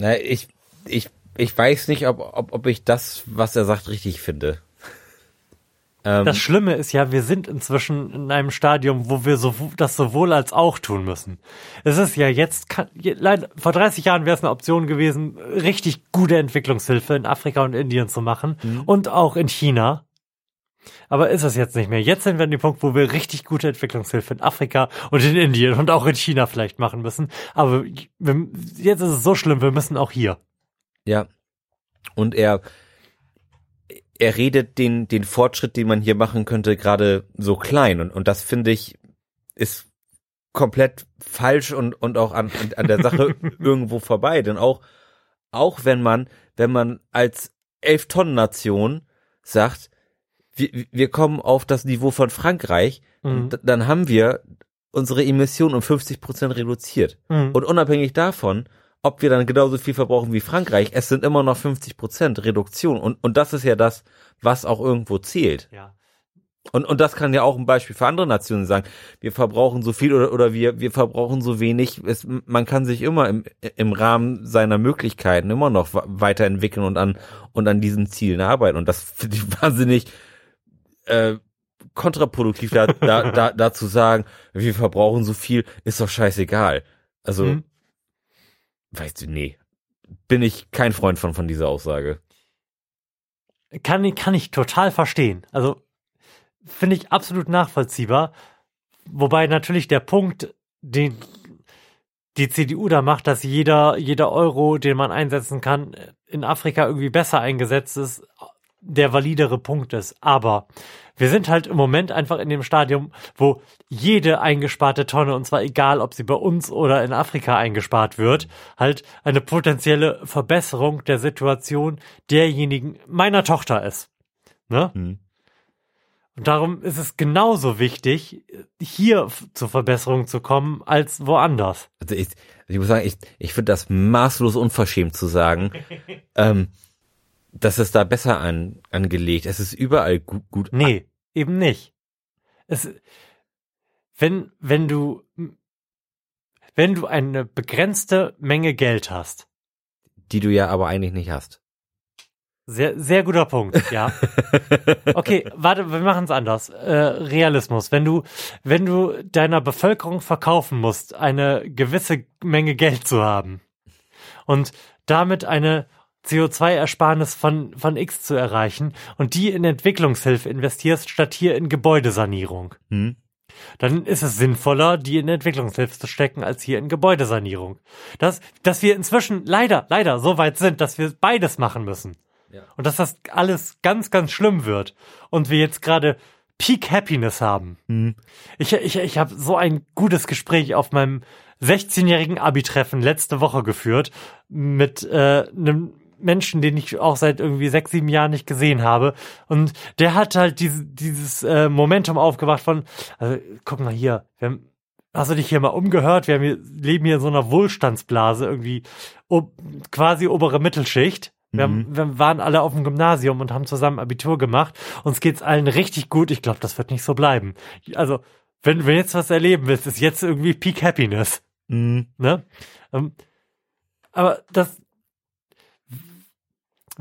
Na, ich, ich, ich weiß nicht, ob, ob, ob ich das, was er sagt, richtig finde. Ähm, Das Schlimme ist ja, wir sind inzwischen in einem Stadium, wo wir so, das sowohl als auch tun müssen. Es ist ja jetzt, leider, vor 30 Jahren wäre es eine Option gewesen, richtig gute Entwicklungshilfe in Afrika und Indien zu machen und auch in China. Aber ist es jetzt nicht mehr. Jetzt sind wir an dem Punkt, wo wir richtig gute Entwicklungshilfe in Afrika und in Indien und auch in China vielleicht machen müssen. Aber wir, jetzt ist es so schlimm, wir müssen auch hier. Ja. Und er, er redet den, den Fortschritt, den man hier machen könnte, gerade so klein. Und, und das finde ich, ist komplett falsch und, und auch an, an, der Sache irgendwo vorbei. Denn auch, auch wenn man, wenn man als Elf-Tonnen-Nation sagt, wir, wir kommen auf das Niveau von Frankreich, Mhm. dann haben wir unsere Emissionen um 50 Prozent reduziert. Mhm. Und unabhängig davon, ob wir dann genauso viel verbrauchen wie Frankreich, es sind immer noch 50 Prozent Reduktion. Und, und das ist ja das, was auch irgendwo zählt. Ja. Und, und das kann ja auch ein Beispiel für andere Nationen sagen. Wir verbrauchen so viel oder, oder wir, wir verbrauchen so wenig. Es, man kann sich immer im, im Rahmen seiner Möglichkeiten immer noch weiterentwickeln und an, und an diesen Zielen arbeiten. Und das finde ich wahnsinnig äh, kontraproduktiv, da, da, da, da zu sagen, wir verbrauchen so viel, ist doch scheißegal. Also, Mhm. weißt du, nee. Bin ich kein Freund von, von dieser Aussage. kann, ich- kann ich total verstehen. Also finde ich absolut nachvollziehbar. Wobei natürlich der Punkt, den die CDU da macht, dass jeder, jeder Euro, den man einsetzen kann, in Afrika irgendwie besser eingesetzt ist, der validere Punkt ist. Aber wir sind halt im Moment einfach in dem Stadium, wo jede eingesparte Tonne, und zwar egal, ob sie bei uns oder in Afrika eingespart wird, halt eine potenzielle Verbesserung der Situation derjenigen meiner Tochter ist. Ne? Hm. Und darum ist es genauso wichtig, hier zur Verbesserung zu kommen, als woanders. Also ich, ich muss sagen, ich, ich finde das maßlos unverschämt zu sagen, ähm, dass es da besser an, angelegt. Es ist überall gut, gut Nee, eben nicht. Es, wenn, wenn du, wenn du eine begrenzte Menge Geld hast, die du ja aber eigentlich nicht hast. sehr, sehr guter Punkt, ja. Okay, warte, wir machen es anders. Äh, Realismus. Wenn du, wenn du deiner Bevölkerung verkaufen musst, eine gewisse Menge Geld zu haben und damit eine CO2-Ersparnis von, von X zu erreichen und die in Entwicklungshilfe investierst, statt hier in Gebäudesanierung, Hm? dann ist es sinnvoller, die in Entwicklungshilfe zu stecken, als hier in Gebäudesanierung. Das, dass wir inzwischen leider, leider so weit sind, dass wir beides machen müssen. Ja. Und dass das alles ganz, ganz schlimm wird. Und wir jetzt gerade Peak Happiness haben. Hm. Ich, ich, ich habe so ein gutes Gespräch auf meinem 16-jährigen Abi-Treffen letzte Woche geführt mit äh, einem Menschen, den ich auch seit irgendwie sechs, sieben Jahren nicht gesehen habe. Und der hat halt diese, dieses äh, Momentum aufgewacht von, also guck mal hier, wir haben, hast du dich hier mal umgehört? Wir haben hier, leben hier in so einer Wohlstandsblase, irgendwie ob, quasi obere Mittelschicht. Wir, haben, wir waren alle auf dem Gymnasium und haben zusammen Abitur gemacht. Uns geht's allen richtig gut. Ich glaube, das wird nicht so bleiben. Also, wenn du jetzt was erleben willst, ist jetzt irgendwie Peak Happiness. Mhm. Ne? Ähm, aber das,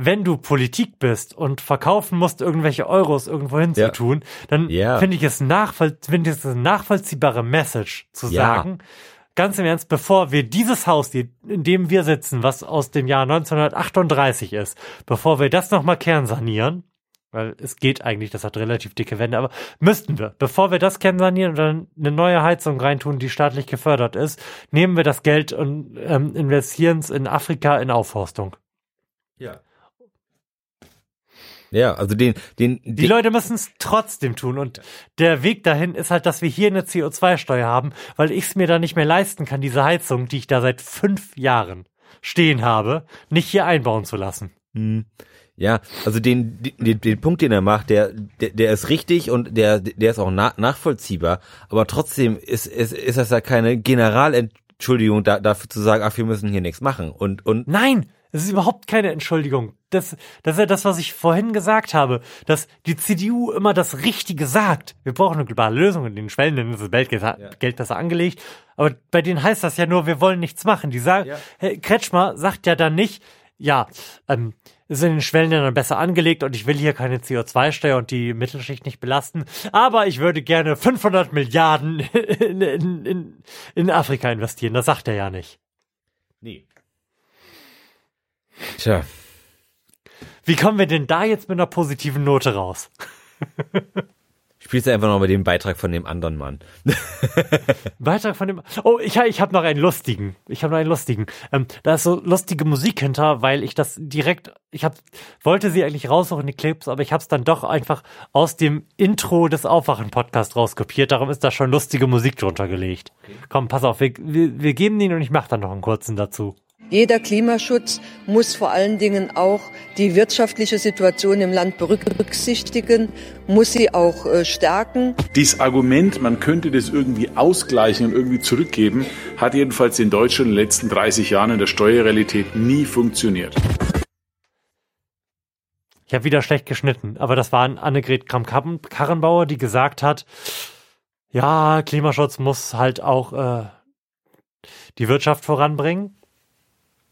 wenn du Politik bist und verkaufen musst, irgendwelche Euros irgendwo hin Ja. zu tun, dann Ja. finde ich es nachvoll finde ich es eine nachvollziehbare Message zu Ja. sagen. Ganz im Ernst, bevor wir dieses Haus, in dem wir sitzen, was aus dem Jahr 1938 ist, bevor wir das nochmal kernsanieren, weil es geht eigentlich, das hat relativ dicke Wände, aber müssten wir, bevor wir das kernsanieren und dann eine neue Heizung reintun, die staatlich gefördert ist, nehmen wir das Geld und ähm, investieren es in Afrika in Aufforstung. Ja. Ja, also den, den, Die den Leute müssen es trotzdem tun und der Weg dahin ist halt, dass wir hier eine CO2-Steuer haben, weil ich es mir da nicht mehr leisten kann, diese Heizung, die ich da seit fünf Jahren stehen habe, nicht hier einbauen zu lassen. Ja, also den, den, den Punkt, den er macht, der, der, der ist richtig und der, der ist auch na, nachvollziehbar, aber trotzdem ist, ist, ist das ja keine Generalentschuldigung da, dafür zu sagen, ach, wir müssen hier nichts machen. Und, und Nein, es ist überhaupt keine Entschuldigung. Das, das ist ja das, was ich vorhin gesagt habe, dass die CDU immer das Richtige sagt. Wir brauchen eine globale Lösung in den Schwellen, ist das Geld, Geld besser angelegt. Aber bei denen heißt das ja nur, wir wollen nichts machen. Die sagen, Herr Kretschmer sagt ja dann nicht, ja, ähm, ist in den Schwellenländern besser angelegt und ich will hier keine CO2-Steuer und die Mittelschicht nicht belasten. Aber ich würde gerne 500 Milliarden in, in, in, in Afrika investieren. Das sagt er ja nicht. nee. Tja, Wie kommen wir denn da jetzt mit einer positiven Note raus? spielst du einfach noch mit dem Beitrag von dem anderen Mann. Beitrag von dem. Oh, ich, ich habe noch einen lustigen. Ich habe noch einen lustigen. Ähm, da ist so lustige Musik hinter, weil ich das direkt. Ich hab, wollte sie eigentlich raussuchen, die Clips, aber ich habe es dann doch einfach aus dem Intro des Aufwachen-Podcast rauskopiert. Darum ist da schon lustige Musik drunter gelegt. Komm, pass auf, wir, wir, wir geben den und ich mache dann noch einen kurzen dazu. Jeder Klimaschutz muss vor allen Dingen auch die wirtschaftliche Situation im Land berücksichtigen, muss sie auch äh, stärken. Dieses Argument, man könnte das irgendwie ausgleichen und irgendwie zurückgeben, hat jedenfalls in Deutschland in den letzten 30 Jahren in der Steuerrealität nie funktioniert. Ich habe wieder schlecht geschnitten, aber das war Annegret Kramp-Karrenbauer, die gesagt hat, ja, Klimaschutz muss halt auch äh, die Wirtschaft voranbringen.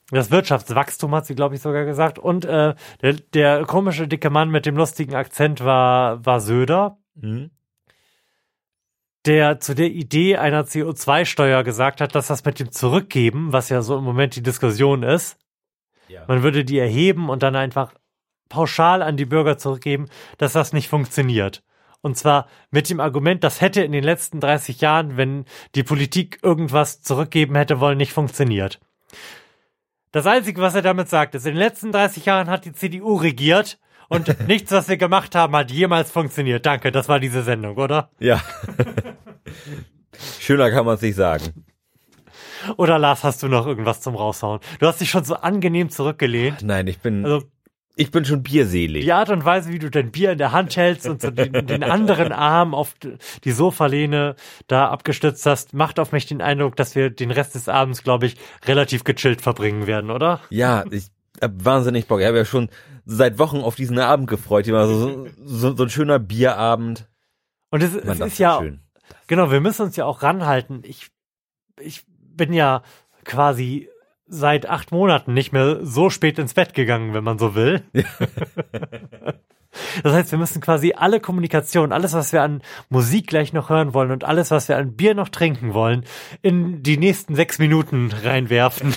Das Wirtschaftswachstum hat sie, glaube ich, sogar gesagt. Und äh, der, der komische dicke Mann mit dem lustigen Akzent war, war Söder, Mhm. der zu der Idee einer CO2-Steuer gesagt hat, dass das mit dem Zurückgeben, was ja so im Moment die Diskussion ist, Ja. man würde die erheben und dann einfach pauschal an die Bürger zurückgeben, dass das nicht funktioniert. Und zwar mit dem Argument, das hätte in den letzten 30 Jahren, wenn die Politik irgendwas zurückgeben hätte wollen, nicht funktioniert. Das Einzige, was er damit sagt, ist, in den letzten 30 Jahren hat die CDU regiert und nichts, was wir gemacht haben, hat jemals funktioniert. Danke, das war diese Sendung, oder? Ja. Schöner kann man es nicht sagen. Oder Lars, hast du noch irgendwas zum Raushauen? Du hast dich schon so angenehm zurückgelehnt. Nein, ich bin, Also ich bin schon bierselig. die Art und Weise, wie du dein Bier in der Hand hältst und so den, den anderen Arm auf die Sofalehne da abgestützt hast, macht auf mich den Eindruck, dass wir den Rest des Abends, glaube ich, relativ gechillt verbringen werden, oder? Ja, ich hab wahnsinnig Bock. Ich habe ja schon seit Wochen auf diesen Abend gefreut. Immer so, so, so ein schöner Bierabend. Und es, Man, es das ist ja, schön. genau, wir müssen uns ja auch ranhalten. Ich, ich bin ja quasi seit acht Monaten nicht mehr so spät ins Bett gegangen, wenn man so will. Das heißt, wir müssen quasi alle Kommunikation, alles, was wir an Musik gleich noch hören wollen und alles, was wir an Bier noch trinken wollen, in die nächsten sechs Minuten reinwerfen.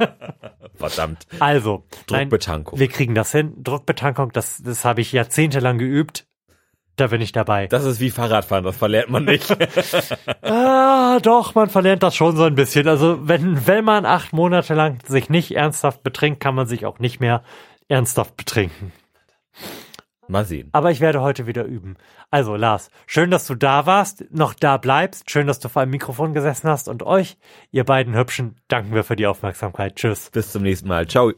Verdammt. Also, nein, Druckbetankung. wir kriegen das hin. Druckbetankung, das, das habe ich jahrzehntelang geübt. Da bin ich dabei. Das ist wie Fahrradfahren, das verlernt man nicht. Ah, doch, man verlernt das schon so ein bisschen. Also, wenn, wenn man acht Monate lang sich nicht ernsthaft betrinkt, kann man sich auch nicht mehr ernsthaft betrinken. Mal sehen. Aber ich werde heute wieder üben. Also, Lars, schön, dass du da warst, noch da bleibst. Schön, dass du vor einem Mikrofon gesessen hast. Und euch, ihr beiden Hübschen, danken wir für die Aufmerksamkeit. Tschüss. Bis zum nächsten Mal. Ciao.